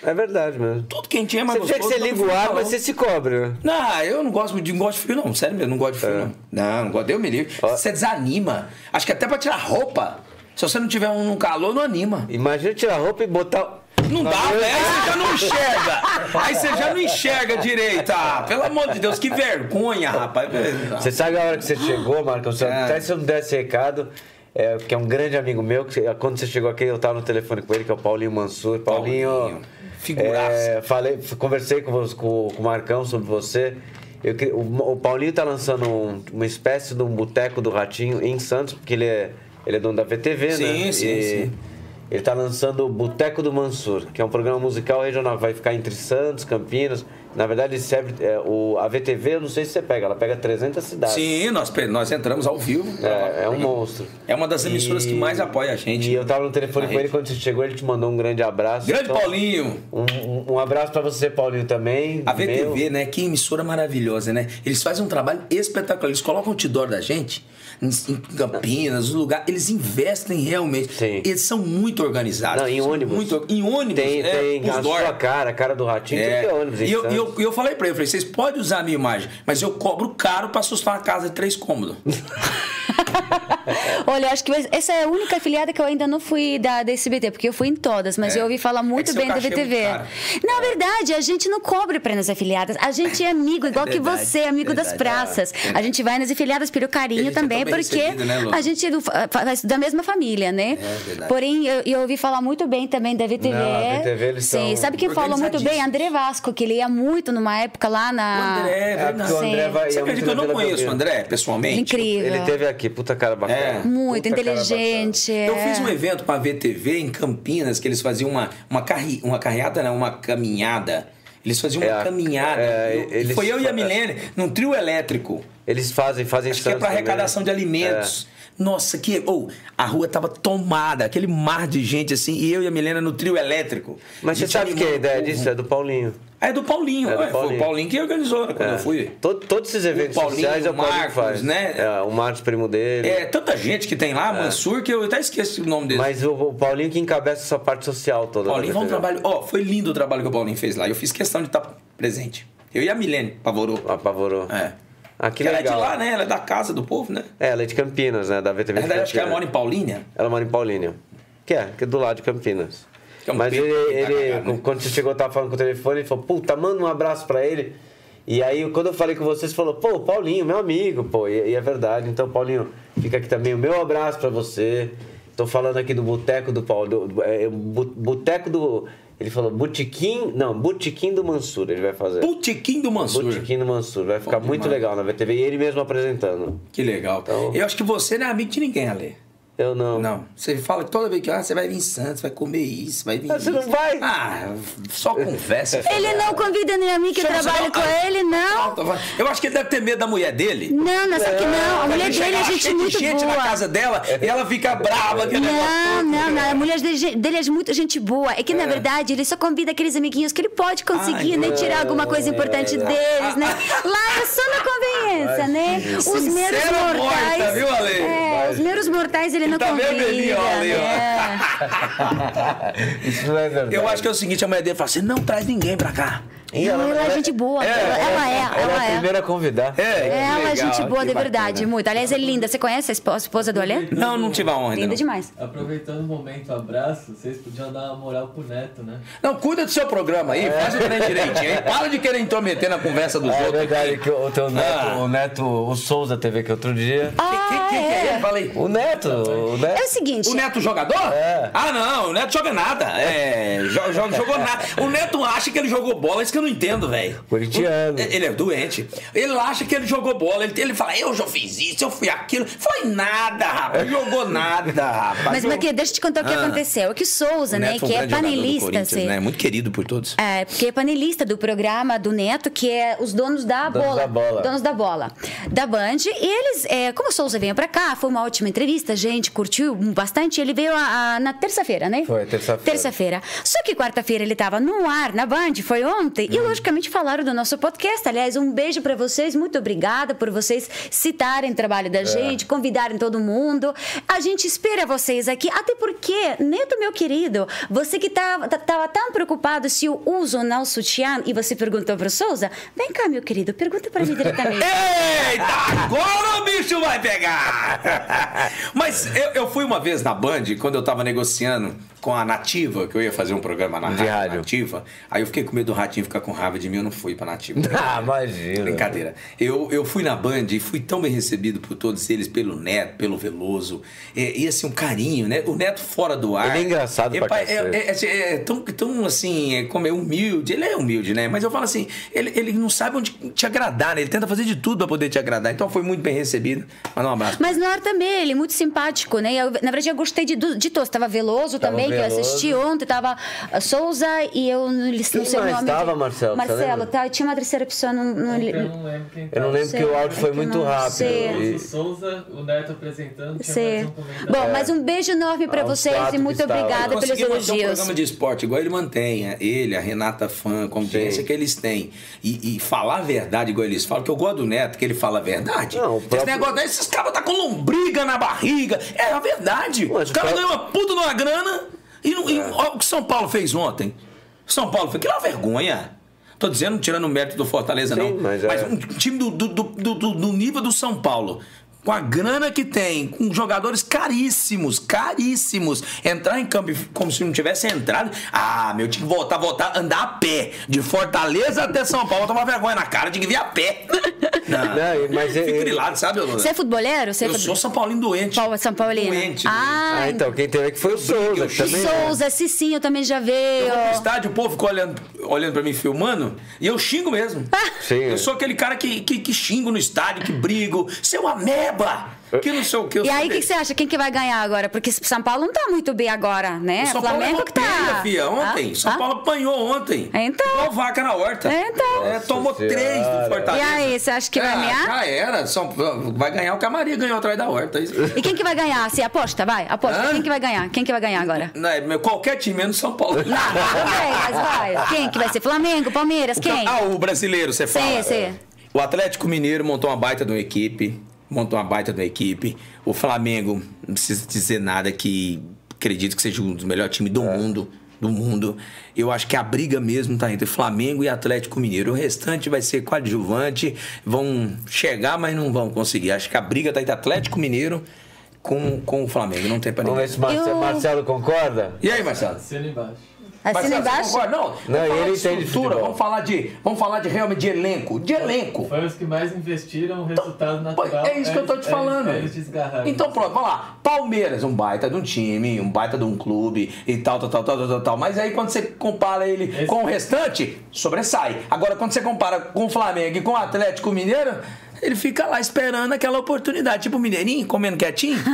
É verdade mesmo. Tudo quentinho é mais Você que gostoso. você do liga o frio, ar, mas você se cobre, né? Não, eu não gosto de, não gosto de frio, não. Sério mesmo, não gosto de frio, não. Não, não gosto. Deus me livre. É. Ó. Você desanima. Acho que até pra tirar roupa. Se você não tiver um calor, não anima. Imagina tirar roupa e botar. Não dá, Não, velho. Aí você já não enxerga. Aí você já não enxerga direito. Ah, pelo amor de Deus, que vergonha, rapaz. Você sabe a hora que você chegou, Marcos? Você- É. Até se eu não desse recado, é, que é um grande amigo meu, que quando você chegou aqui, eu tava no telefone com ele, que é o Paulinho Mansur. Paulinho. Paulinho, figuraça. é, falei, conversei com, você- com, com o Marcão sobre você. Eu o, o Paulinho tá lançando um- uma espécie de um boteco do Ratinho em Santos, porque ele é, ele é dono da VTV, né? Sim, sim, E sim. Ele tá lançando o Boteco do Mansur, que é um programa musical regional, vai ficar entre Santos, Campinas. Na verdade, ele serve. é, o, a VTV, eu não sei se você pega, ela pega 300 cidades. Sim, nós, nós entramos ao vivo. É, é um monstro. É uma das emissoras que mais apoia a gente. E eu tava no telefone com ele quando você chegou, ele te mandou um grande abraço. Grande Então, Paulinho. Um, um- abraço pra você, Paulinho, também. A VTV, Meu. né? Que emissora maravilhosa, né? Eles fazem um trabalho espetacular. Eles colocam o outdoor da gente em, Campinas, no lugar. Eles investem realmente. Sim. Eles são muito organizados. Não, em ônibus. Muito, em ônibus. Tem, é, tem a sua cara, a cara do ratinho, É. é ônibus. E eu, Santos. Eu, eu falei pra ele, eu falei, vocês podem usar a minha imagem, mas eu cobro caro pra assustar uma casa de três cômodos. Olha, acho que essa é a única afiliada que eu ainda não fui da, da SBT, porque eu fui em todas, mas É. eu ouvi falar muito É que bem da é VTV. caro. Na verdade, a gente não cobre para nas afiliadas. A gente é amigo, igual que verdade, você, amigo das verdade. praças. A gente vai nas afiliadas pelo carinho é também, porque recebido, né, a gente é faz da mesma família, né? É, verdade. Porém, eu, eu ouvi falar muito bem também da VTV. Não, a VTV eles Sim, são sabe quem falou muito bem? André Vasco, que ele ia muito numa época lá na. O André, é É, verdade. o André vai Você acredita que eu não conheço o. André pessoalmente? Incrível. Ele teve aqui, puta cara bacana. É. Muito inteligente. Eu é. fiz um evento pra VTV em Campinas, que eles faziam uma, uma, carri, uma carreata, não, uma caminhada. Eles faziam uma É, caminhada. é, Eu- foi eu e a Milene, num trio elétrico. Eles fazem, fazem Acho que é também. arrecadação de alimentos. Nossa, que. Oh, a rua tava tomada, aquele mar de gente assim, e eu e a Milena no trio elétrico. Mas você sabe que a ideia disso é do Paulinho. É do Paulinho, É do ué, foi Paulinho. o Paulinho que organizou né, quando É. eu fui. Todo- todos esses eventos O Paulinho, sociais é o o Paulinho Marcos, faz. né? É, o Marcos, primo dele. É, tanta gente que tem lá, Mansur, que eu até esqueci o nome dele. Mas o, o Paulinho que encabeça essa parte social toda. da Paulinho, foi um trabalho. Ó, foi lindo o trabalho que o Paulinho fez lá. Eu fiz questão de estar presente. Eu e a Milene Pavorou. Apavorou. É. Ah, que ela é de lá, né? Ela é da casa do povo, né? É, ela é de Campinas, né? Da VTV Na verdade, acho que ela Campinas. mora em Paulínia. Ela mora em Paulínia. Que é, que é do lado de Campinas. Que é um Mas ele, ele- cagar, né? quando você chegou, tava falando com o telefone, ele falou, puta, manda um abraço pra ele. E aí, quando eu falei com você, você falou, pô, Paulinho, meu amigo, pô, e, e é verdade. Então, Paulinho, fica aqui também o meu abraço pra você. Tô falando aqui do Boteco do Paulo, do- é, Boteco do... Ele falou, Botequim, não, Botequim do Mansur, ele vai fazer. Putiquim do Mansur. Botequim do Mansur, vai ficar Bom muito demais. legal na VTV. E ele mesmo apresentando. Que legal. Então- Eu acho que você não é amigo de ninguém, Ale. Eu não. Não. Você fala que toda vez que ah, você vai vir em Santos, vai comer isso, vai vir. Ah, você isso. não vai? Ah, só conversa. Ele não convida nem a mim que você trabalha não? com Ah, ele, não. Eu acho que ele deve ter medo da mulher dele. Não, não, só que não. A mulher dele é gente cheio de muito gente na boa. casa dela e ela fica brava. negócio Não, não, não. A mulher dele, dele é muito gente boa. É que, na verdade, ele só convida aqueles amiguinhos que ele pode conseguir, Ai, né? Tirar alguma coisa importante deles, né? Lá é só na conveniência, né? Os meros Sincera mortais. morta, viu, Ale? É, os meros mortais ele não tá convida. vermelhinho, ó, ali, ó. né? Isso não é verdade. Eu acho que é o seguinte, a mulher dele fala assim, não traz ninguém pra cá. E Não, ela é gente boa. Ela, ela é, Ela ela é a é. primeira a convidar. É, Ela é legal, gente boa que de bacana. verdade, muito. Aliás, é linda. Você conhece a espo- a esposa do Alê? Não, não tive a honra. Linda não. demais. Aproveitando o momento abraço, vocês podiam dar uma moral pro Neto, né? Não, cuida do seu programa aí, faz o trem direitinho, hein? Para de querer intrometer na conversa dos É outros. verdade que o teu neto, Ah. o neto, o Souza TV que outro dia. Ah, Quem, quem que é aí. O neto, o É o neto. seguinte. O Neto jogador? É. Ah, não, o Neto joga nada. É, jo- jo- jogou nada. O Neto acha que ele jogou bola, isso que eu não entendo, velho. Corintiano. Ele é doente. Ele acha que ele jogou bola. Ele, ele fala, eu já fiz isso, eu fui aquilo. Foi nada, rapaz. Jogou nada, rapaz. Mas, Maquia, deixa eu te contar o que Ah. aconteceu. É que Souza, O né, foi um que é panelista, assim, né? Muito querido por todos. É, porque é panelista do programa do Neto, que é os donos da Donos bola. da bola. Donos da bola. Da Band. E eles, é, como o Souza veio pra cá, foi uma ótima entrevista, a gente curtiu bastante. Ele veio a- a- na terça-feira, né? Foi, terça-feira. Terça-feira. Só que quarta-feira ele tava no ar, na Band, foi ontem. Uhum. E logicamente falaram do nosso podcast. Aliás, um beijo pra vocês, muito obrigada por vocês citarem o trabalho É. da gente, convidarem todo mundo. A gente espera vocês aqui, até porque, Neto, meu querido, você que tava, tá- tava tão preocupado se eu uso ou não sutiã e você perguntou pro Souza, vem cá, meu querido, pergunta pra mim diretamente. Eita, agora o bicho vai pegar! Mas eu, eu fui uma vez na Band, quando eu tava negociando com a Nativa, que eu ia fazer um programa na De rádio rádio. Nativa. Aí eu fiquei com medo do Ratinho ficar com raiva de mim, eu não fui pra Nativa. Ah, imagina. Brincadeira. Eu, eu fui na Band e fui tão bem recebido por todos eles, pelo Neto, pelo Veloso. E, e, assim, um carinho, né? O Neto fora do ar. Ele é engraçado pra pá, cacete. é, é, é tão, tão assim, é, como é humilde. Ele é humilde, né? Mas eu falo assim, ele, ele não sabe onde te agradar, né? Ele tenta fazer de tudo pra poder te agradar. Então foi muito bem recebido. Manda um abraço. Mas no ar também, ele é muito simpático, né? Eu, na verdade, eu gostei de, de todos. Tava Veloso Tava também, que eu Veloso. assisti ontem. Tava Souza e eu não, não sei o nome. tava, Marcelo? Você Marcelo, tá, tinha uma terceira pessoa. Não, Ontem eu não lembro quem Eu não tava. lembro que o áudio Sei, foi é muito não rápido. sei. E- O Souza, o Neto apresentando, tinha Sei. mais um. Bom, mas um beijo enorme pra Aos vocês e muito obrigada pelos manter um elogios. programa de esporte igual ele mantém, é, ele, a Renata Fã, a Sim. que eles têm. E, e falar a verdade igual eles falam, que eu gosto do Neto, que ele fala a verdade. Não, o Esse próprio- negócio daí, esses caras tá com lombriga na barriga. É a verdade. Mas Os o caras próprio- ganham uma puta numa grana. E, não- e olha o que São Paulo fez ontem. São Paulo fez. Que é uma vergonha. Tô dizendo, tirando o mérito do Fortaleza, Sim, não. mas é- um time do, do, do- do nível do São Paulo. Com a grana que tem, com jogadores caríssimos, caríssimos, entrar em campo como se não tivesse entrado. Ah, meu, tinha que voltar, voltar, andar a pé. De Fortaleza até São Paulo, tomar vergonha na cara, tinha que vir a pé. Não, Não, mas fica ele- grilado, sabe, Lula? Você é futeboleiro? Você é Eu fute- sou São Paulino doente. Pau- São Paulino? Doente. Ah, Ah, então, quem teve que foi o Souza, que eu também. é. Souza, Cicinho também já Eu veio. vou pro estádio, o povo ficou olhando, olhando pra mim, filmando, e eu xingo mesmo. Sim. Eu sou aquele cara que, que, que xingo no estádio, que brigo. Seu Que não sei o que. eu E sou aí, o que, você acha? Quem que vai ganhar agora? Porque São Paulo não tá muito bem agora, né? O São Paulo Flamengo que tá. filha, ontem. Ah, São ah. Paulo apanhou ontem. Então. Igual vaca na horta. Então. É, tomou Nossa três do. Fortaleza. E aí, você acha que vai É, ganhar? Já era. São, vai ganhar o que a Maria ganhou atrás da horta. é. E quem que vai ganhar? Você aposta, vai? Aposta. Hã? Quem que vai ganhar? Quem que vai ganhar agora? Não, é, qualquer time menos São Paulo. Não, mas vai. Quem que vai ser? Flamengo, Palmeiras, quem? Ah, o brasileiro, você fala. sim. O Atlético Mineiro montou uma baita de uma equipe. Montou uma baita uma equipe. O Flamengo, não precisa dizer nada que acredito que seja um dos melhores times do mundo. Do mundo. Eu acho que a briga mesmo tá entre Flamengo e Atlético Mineiro. O restante vai ser coadjuvante. Vão chegar, mas não vão conseguir. Acho que a briga tá entre Atlético Mineiro com, com o Flamengo. Não tem pra Vamos ninguém. ver se Marce- Eu- Marcelo concorda. E aí, Marcelo? Assina embaixo. Assina embaixo. concorda? Não, Não, vamos ele de estrutura, vamos falar de, vamos falar de realmente de elenco, de elenco. Foi os que mais investiram, o resultado natural. É isso que eu tô te eles- falando. Eles desgarraram. Então pronto, vamos lá. Palmeiras, um baita de um time, um baita de um clube e tal, tal, tal, tal, tal, tal, tal. Mas aí quando você compara ele Esse- com o restante, sobressai. Agora quando você compara com o Flamengo e com o Atlético Mineiro, ele fica lá esperando aquela oportunidade. Tipo o Mineirinho, comendo quietinho.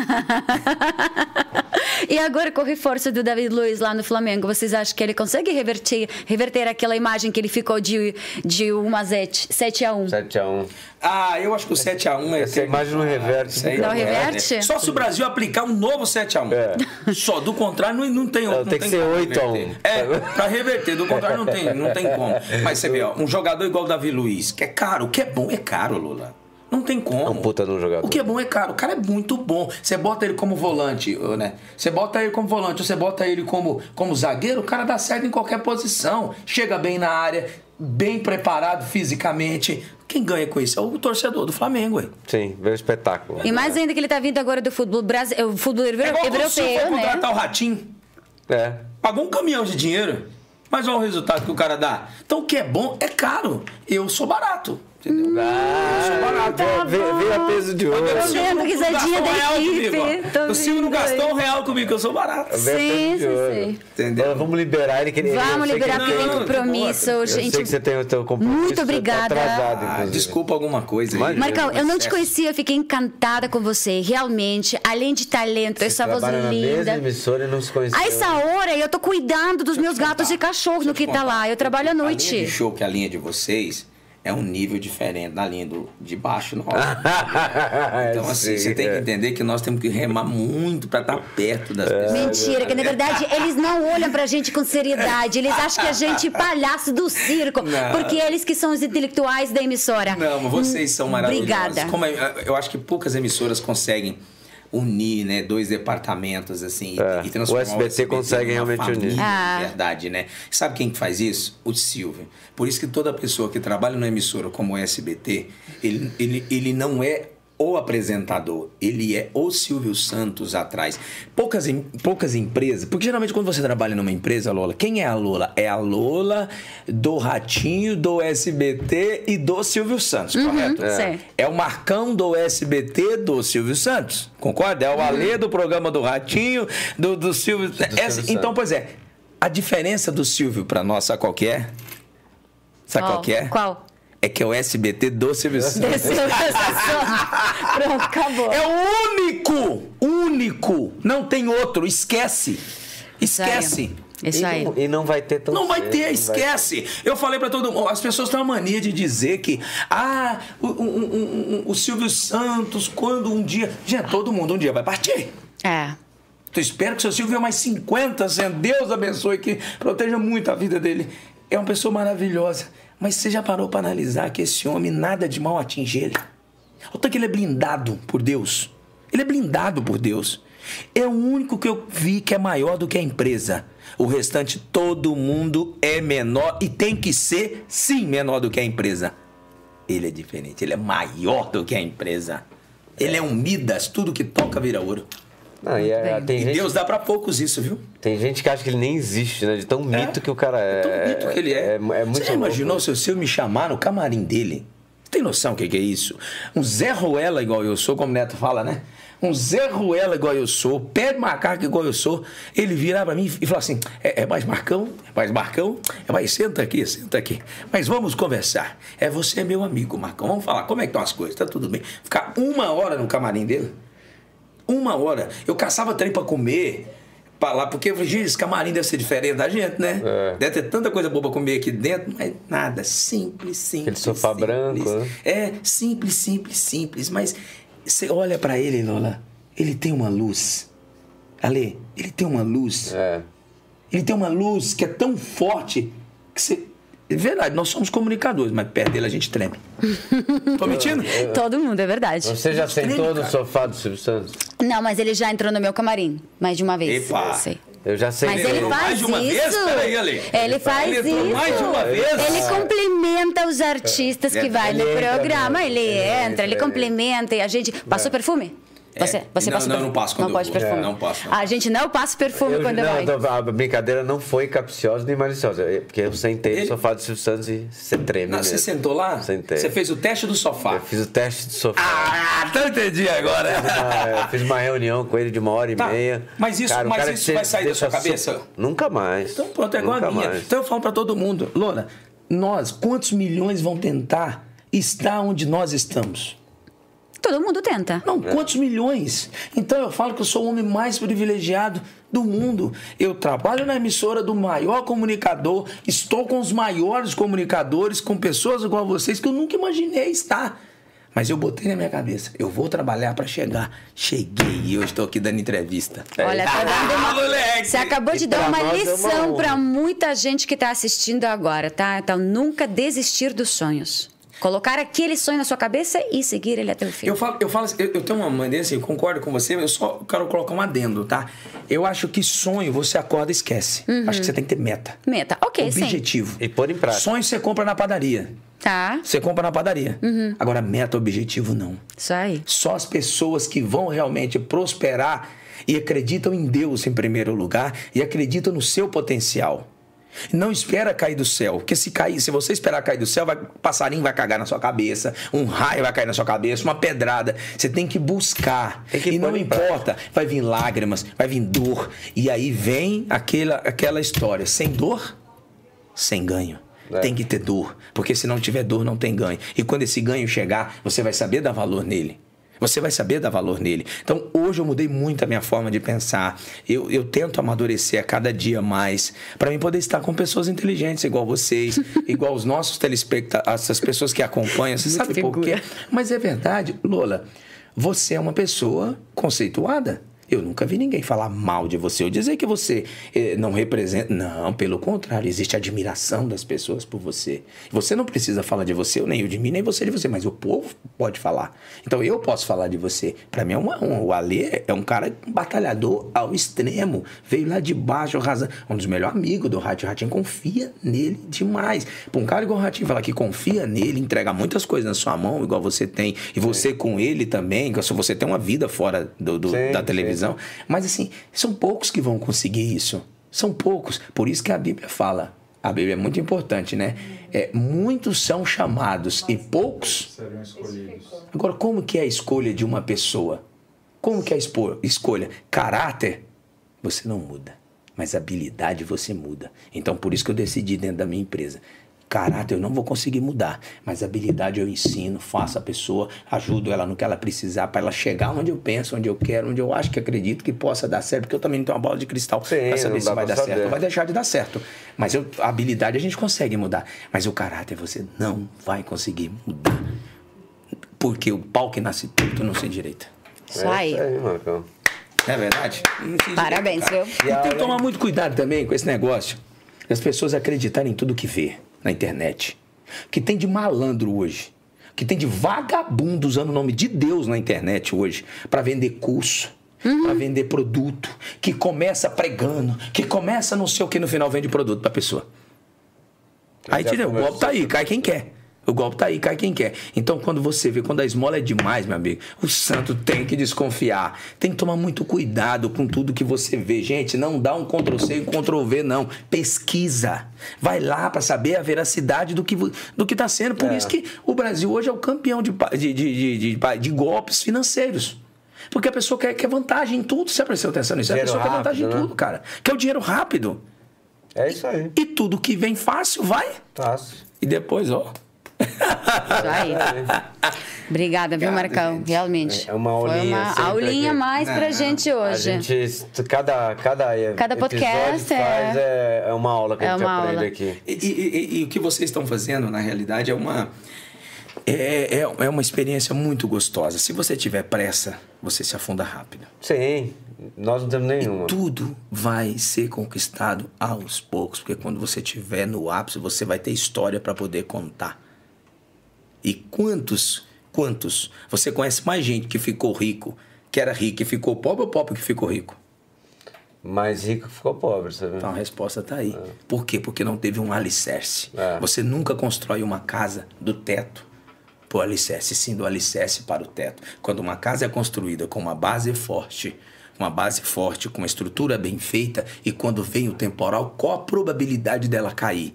E agora com o reforço do David Luiz lá no Flamengo, vocês acham que ele consegue reverter, reverter aquela imagem que ele ficou de, de 1 a 7, 7 a 1? 7x1. Ah, eu acho que o 7x1 é. Essa imagem não reverte. Isso aí Não é, reverte? né? Só se o Brasil aplicar um novo 7x1. É. Só, do contrário, não, não tem Não, tem que ser como 8 a 1. reverter. É, pra reverter, do contrário, não tem, não tem como. Mas você vê, ó, um jogador igual o Davi Luiz, que é caro, o que é bom é caro, Lula. Não tem como. É um puta de um jogador. O que é bom é caro. O cara é muito bom. Você bota ele como volante, né? Você bota ele como volante, ou você bota ele como, como zagueiro, o cara dá certo em qualquer posição. Chega bem na área, bem preparado fisicamente. Quem ganha com isso é o torcedor do Flamengo, ué. Sim, vê o espetáculo. E mais ainda que ele tá vindo agora do futebol brasileiro, o futebol É igual europeu, foi né? contratar o Ratinho. É. Pagou um caminhão de dinheiro. Mas olha o resultado que o cara dá. Então o que é bom é caro. Eu sou barato. Entendeu? Ah, barato. vê, vê, vê a peso de ouro. Tá vendo? Tô O Silvio vendo não risadinha gastou um da real equipe. O Silvio gastou aí. um real comigo, que eu sou barato. Sim, sim, ouro. sim. Entendeu? Vamos liberar ele. Que ele eu Vamos liberar que porque tem compromisso, Eu gente. sei que você tem o teu compromisso. Muito tá obrigada. atrasado, Ah, desculpa alguma coisa aí. Imagina. Marcão, eu não te Excesso. conhecia, eu fiquei encantada com você. Realmente, além de talento, essa voz na linda. emissora e não se conheceu. A essa hora eu tô cuidando dos meus gatos e cachorros no que tá lá. Eu trabalho à A linha noite. de show que é a linha de vocês é um nível diferente da linha do, de baixo. Não. Então, assim, Sim, você tem que entender que nós temos que remar muito pra estar perto das É. pessoas. Mentira, que na verdade eles não olham pra gente com seriedade. Eles acham que a gente é palhaço do circo. Não. Porque eles que são os intelectuais da emissora. Não, mas vocês são maravilhosos. Obrigada. Como é- eu acho que poucas emissoras conseguem unir, né, dois departamentos assim e- É, e transformar o SBT consegue numa realmente família, unir. Ah. de verdade, né? Sabe quem que faz isso? O Silvio. Por isso que toda pessoa que trabalha numa emissora como o SBT, ele, ele, ele não é o apresentador, ele é o Silvio Santos atrás. Poucas, em- poucas empresas, porque geralmente quando você trabalha numa empresa, Lola, quem é a Lola? É a Lola do Ratinho, do SBT e do Silvio Santos, correto? Uhum, certo. É o Marcão do SBT do Silvio Santos, concorda? É o Alê do programa do Ratinho, do, do Silvio. Essa- Silvio então, Santos. pois é, a diferença do Silvio pra nós, sabe qual que é? Sabe qual, que é? Qual? É que é o SBT do Silvio Santos. Pronto, acabou. É o único, único. Não tem outro, esquece. Esquece. Isso E aí. não- E não vai ter tão Não vai cedo, ter, não vai esquece. Eu falei pra todo mundo, as pessoas têm uma mania de dizer que, ah, o, o- o- o- o Silvio Santos, quando um dia. Gente, todo mundo um dia vai partir. É. Eu espero que seu Silvio venha mais 50, Senhor. Deus abençoe, que proteja muito a vida dele. É uma pessoa maravilhosa. Mas você já parou para analisar que esse homem nada de mal atinge ele? Olha que ele é blindado por Deus. Ele é blindado por Deus. É o único que eu vi que é maior do que a empresa. O restante, todo mundo é menor e tem que ser, sim, menor do que a empresa. Ele é diferente, ele é maior do que a empresa. Ele é um Midas, tudo que toca vira ouro. Não, e é- E gente, Deus dá pra poucos isso, viu? tem gente que acha que ele nem existe, né? De tão mito que o cara é. Tão mito que ele é. É, é muito Você já louco. imaginou se eu- se eu me chamar no camarim dele? Você tem noção o que, que é isso? Um Zé Ruela igual eu sou, como o Neto fala, né? Um Zé Ruela igual eu sou, pé de macaco igual eu sou, ele virar pra mim e falar assim: é, é mais Marcão, é mais Marcão, é mais senta aqui, senta aqui. Mas vamos conversar. É você é meu amigo, Marcão. Vamos falar como é que estão as coisas, tá tudo bem. Ficar uma hora no camarim dele. Uma hora. Eu caçava trem pra comer. Pra lá, porque eu falei, gente, esse camarim deve ser diferente da gente, né? É. Deve ter tanta coisa boa pra comer aqui dentro, mas nada. Simples, simples. Aquele sofá simples. branco, né? É, simples, simples, simples. Mas você olha pra ele, Lola, ele tem uma luz. Ale, ele tem uma luz. É. Ele tem uma luz que é tão forte que você. É verdade, nós somos comunicadores, mas perto dele a gente treme. Tô mentindo? Todo mundo, é verdade. Você já sentou no cara. sofá do Silvio Santos? Não, mas ele já entrou no meu camarim, mais de uma vez. Epa. Eu sei. Eu já sentei. Mas ele faz mais de uma isso. vez? Peraí, Ale. Ele faz Ele isso. mais de uma vez? Ele complementa os artistas que Ele vai no entra programa. Ele Ele entra, entra, ele ele- complementa e a gente. Passou perfume? Você, você É. Não, passa não, perfume? não passo quando Não pode vou. perfume. É, não passo, não. A gente não passa perfume Eu- quando não, vai. não, a brincadeira não foi capciosa nem maliciosa. é Porque eu sentei Ele- no sofá do Silvio Santos e você treme. Não, você mesmo. sentou lá? Sentei. Você fez o teste do sofá. Eu fiz o teste de sofá. Ah, então entendi agora. Ah, eu fiz uma reunião com ele de uma hora e Tá, meia. mas isso- o mas cara isso vai sair da sua cabeça? so- Nunca mais. Então pronto, é igual Nunca a minha. mais. Então eu falo pra todo mundo, Lola, nós, quantos milhões vão tentar estar onde nós estamos? Todo mundo tenta. Não, quantos milhões? Então eu falo que eu sou o homem mais privilegiado do mundo. Eu trabalho na emissora do maior comunicador, estou com os maiores comunicadores, com pessoas igual a vocês que eu nunca imaginei estar. Mas eu botei na minha cabeça, eu vou trabalhar pra chegar. Cheguei e eu estou aqui dando entrevista. Olha, tá dando uma... moleque! Você acabou de E dar uma é uma lição honra. pra muita gente que tá assistindo agora, tá? Então, nunca desistir dos sonhos. Colocar aquele sonho na sua cabeça e seguir ele até o fim. Eu falo, eu falo assim, eu, eu tenho uma maneira assim, eu concordo com você, eu só quero colocar um adendo, tá? Eu acho que sonho você acorda e esquece. Acho que você tem que ter meta. Meta. Ok, sim. objetivo. E pôr em prática. Sonho você compra na padaria. Tá. Você compra na padaria. Agora, meta, objetivo, não. Isso aí. Só as pessoas que vão realmente prosperar e acreditam em Deus em primeiro lugar e acreditam no seu potencial. Não espera cair do céu, porque se cair, se você esperar cair do céu, vai, passarinho vai cagar na sua cabeça, um raio vai cair na sua cabeça, uma pedrada. Você tem que buscar. Tem que e não importa, vai vir lágrimas, vai vir dor, e aí vem aquela, aquela história, sem dor, sem ganho. É. Tem que ter dor, porque se não tiver dor, não tem ganho. E quando esse ganho chegar, você vai saber dar valor nele. Você vai saber dar valor nele. Então, hoje eu mudei muito a minha forma de pensar. Eu, eu tento amadurecer a cada dia mais para mim poder estar com pessoas inteligentes, igual vocês, igual os nossos telespectadores, essas pessoas que acompanham. Você sabe por quê? Mas é verdade, Lola. Você é uma pessoa conceituada. Eu nunca vi ninguém falar mal de você ou dizer que você eh, não representa. Não, pelo contrário, existe admiração das pessoas por você. Você não precisa falar de você, nem eu de mim, nem você de você, mas o povo pode falar. Então eu posso falar de você. Para mim é uma honra. O Alê é um cara batalhador ao extremo. Veio lá de baixo, arrasando. Um dos melhores amigos do Ratinho. O Ratinho confia nele demais. Pra um cara igual o Ratinho falar que confia nele, entrega muitas coisas na sua mão, igual você tem, e você com ele também, que você tem uma vida fora do, do- Sim, da sim. Mas assim, são poucos que vão conseguir isso. São poucos. Por isso que a Bíblia fala. A Bíblia é muito importante, né? É, muitos são chamados e poucos serão escolhidos. Agora, como que é a escolha de uma pessoa? Como que é a escolha? Caráter, você não muda. Mas habilidade você muda. Então, por isso que eu decidi dentro da minha empresa. Caráter eu não vou conseguir mudar, mas habilidade eu ensino, faço a pessoa, ajudo ela no que ela precisar para ela chegar onde eu penso, onde eu quero, onde eu acho que acredito que possa dar certo, porque eu também não tenho uma bola de cristal para saber se dá vai dar saber. certo ou vai deixar de dar certo. Mas eu, a habilidade a gente consegue mudar, mas o caráter você não vai conseguir mudar. Porque o pau que nasce torto não se endireita. Isso aí. É isso aí, Marcão. Não é verdade? Parabéns, viu? que tomar muito cuidado também com esse negócio. Das pessoas acreditarem em tudo que vê na internet. Que tem de malandro hoje. Que tem de vagabundo usando o nome de Deus na internet hoje para vender curso. Pra vender produto, que começa pregando, que começa não sei o que, no final vende produto pra pessoa. Aí tira, o golpe tá aí, cai quem quer. O golpe tá aí, cai quem quer. Então, quando você vê, quando a esmola é demais, meu amigo, o santo tem que desconfiar. Tem que tomar muito cuidado com tudo que você vê. Gente, não dá um Ctrl-C e um Ctrl-V, não. Pesquisa. Vai lá para saber a veracidade do que, do que tá sendo. Por É. isso que o Brasil hoje é o campeão de, de, de, de, de- golpes financeiros. Porque a pessoa quer, quer vantagem em tudo. Você prestou atenção nisso? A pessoa quer vantagem em rápido, né? tudo, cara. Quer o dinheiro rápido. É isso aí. E tudo que vem fácil, vai. Fácil. E depois, ó. Isso aí. Obrigada, viu, Marcão? gente. Realmente. É uma aulinha Foi uma aulinha aqui. mais pra Não, gente A hoje. gente, cada, cada, Cada episódio podcast faz é... é uma aula que É a gente uma aprende aula. aqui. E, e- e- e o que vocês estão fazendo, na realidade, é uma. É, é, é uma experiência muito gostosa. Se você tiver pressa, você se afunda rápido. Sim, nós não temos nenhuma. Tudo vai ser conquistado aos poucos, porque quando você estiver no ápice, você vai ter história para poder contar. E quantos, quantos? Você conhece mais gente que ficou rico, que era rico e ficou pobre ou pobre que ficou rico? Mais rico ficou pobre, você vê? Então a resposta está aí. Por quê? Porque não teve um alicerce. É. Você nunca constrói uma casa do teto para o alicerce, sim do alicerce para o teto. Quando uma casa é construída com uma base forte, uma base forte, com uma estrutura bem feita, e quando vem o temporal, qual a probabilidade dela cair?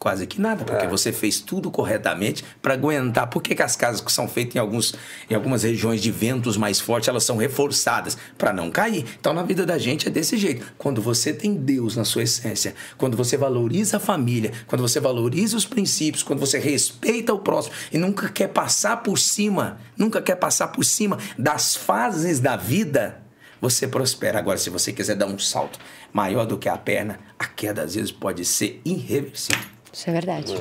Quase que nada, porque É. você fez tudo corretamente para aguentar. Por que, que as casas que são feitas em, alguns, em algumas regiões de ventos mais fortes, elas são reforçadas para não cair? Então, na vida da gente é desse jeito. Quando você tem Deus na sua essência, quando você valoriza a família, quando você valoriza os princípios, quando você respeita o próximo e nunca quer passar por cima, nunca quer passar por cima das fases da vida, você prospera. Agora, se você quiser dar um salto maior do que a perna, a queda às vezes pode ser irreversível. Isso é verdade.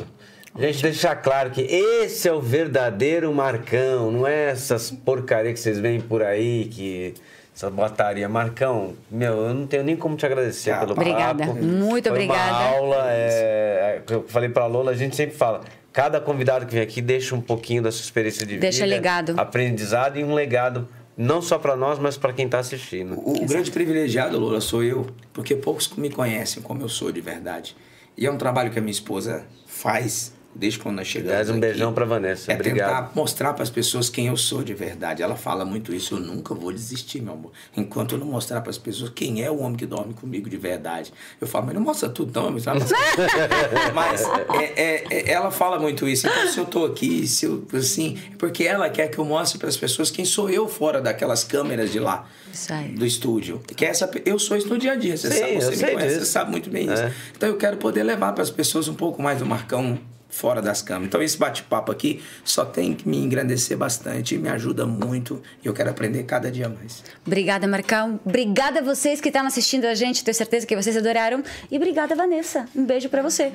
Gente, deixar claro que esse é o verdadeiro Marcão, não é essas porcaria que vocês veem por aí, que essa botaria. Marcão, meu, eu não tenho nem como te agradecer Ah, pelo Obrigada. papo. Muito Foi obrigada. Uma aula, é, é, eu falei pra Lola, a gente sempre fala, cada convidado que vem aqui deixa um pouquinho da sua experiência de Deixa vida, legado. aprendizado e um legado não só pra nós, mas pra quem tá assistindo. O, o grande privilegiado, Lola, sou eu, porque poucos me conhecem como eu sou de verdade. E é um trabalho que a minha esposa faz desde quando nós chegamos. Aliás, um aqui. beijão pra Vanessa. É Obrigado. tentar mostrar para as pessoas quem eu sou de verdade. Ela fala muito isso. Eu nunca vou desistir, meu amor. Enquanto eu não mostrar para as pessoas quem é o homem que dorme comigo de verdade. Eu falo, mas não mostra tudo, não. Mas, mas é, é- é- ela fala muito isso. Então, se eu tô aqui, se eu, assim, é porque ela quer que eu mostre para as pessoas quem sou eu fora daquelas câmeras de lá. Isso aí. Do estúdio. Que essa, eu sou isso no dia a dia. Você Sim, sabe, você conhece, disso. você sabe muito bem isso. É. Então eu quero poder levar para as pessoas um pouco mais do Marcão fora das câmeras. Então esse bate-papo aqui só tem que me engrandecer bastante, me ajuda muito e eu quero aprender cada dia mais. Obrigada, Marcão. Obrigada a vocês que estão assistindo a gente. Tenho certeza que vocês adoraram. E obrigada, Vanessa. Um beijo pra você.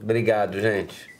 Obrigado, gente.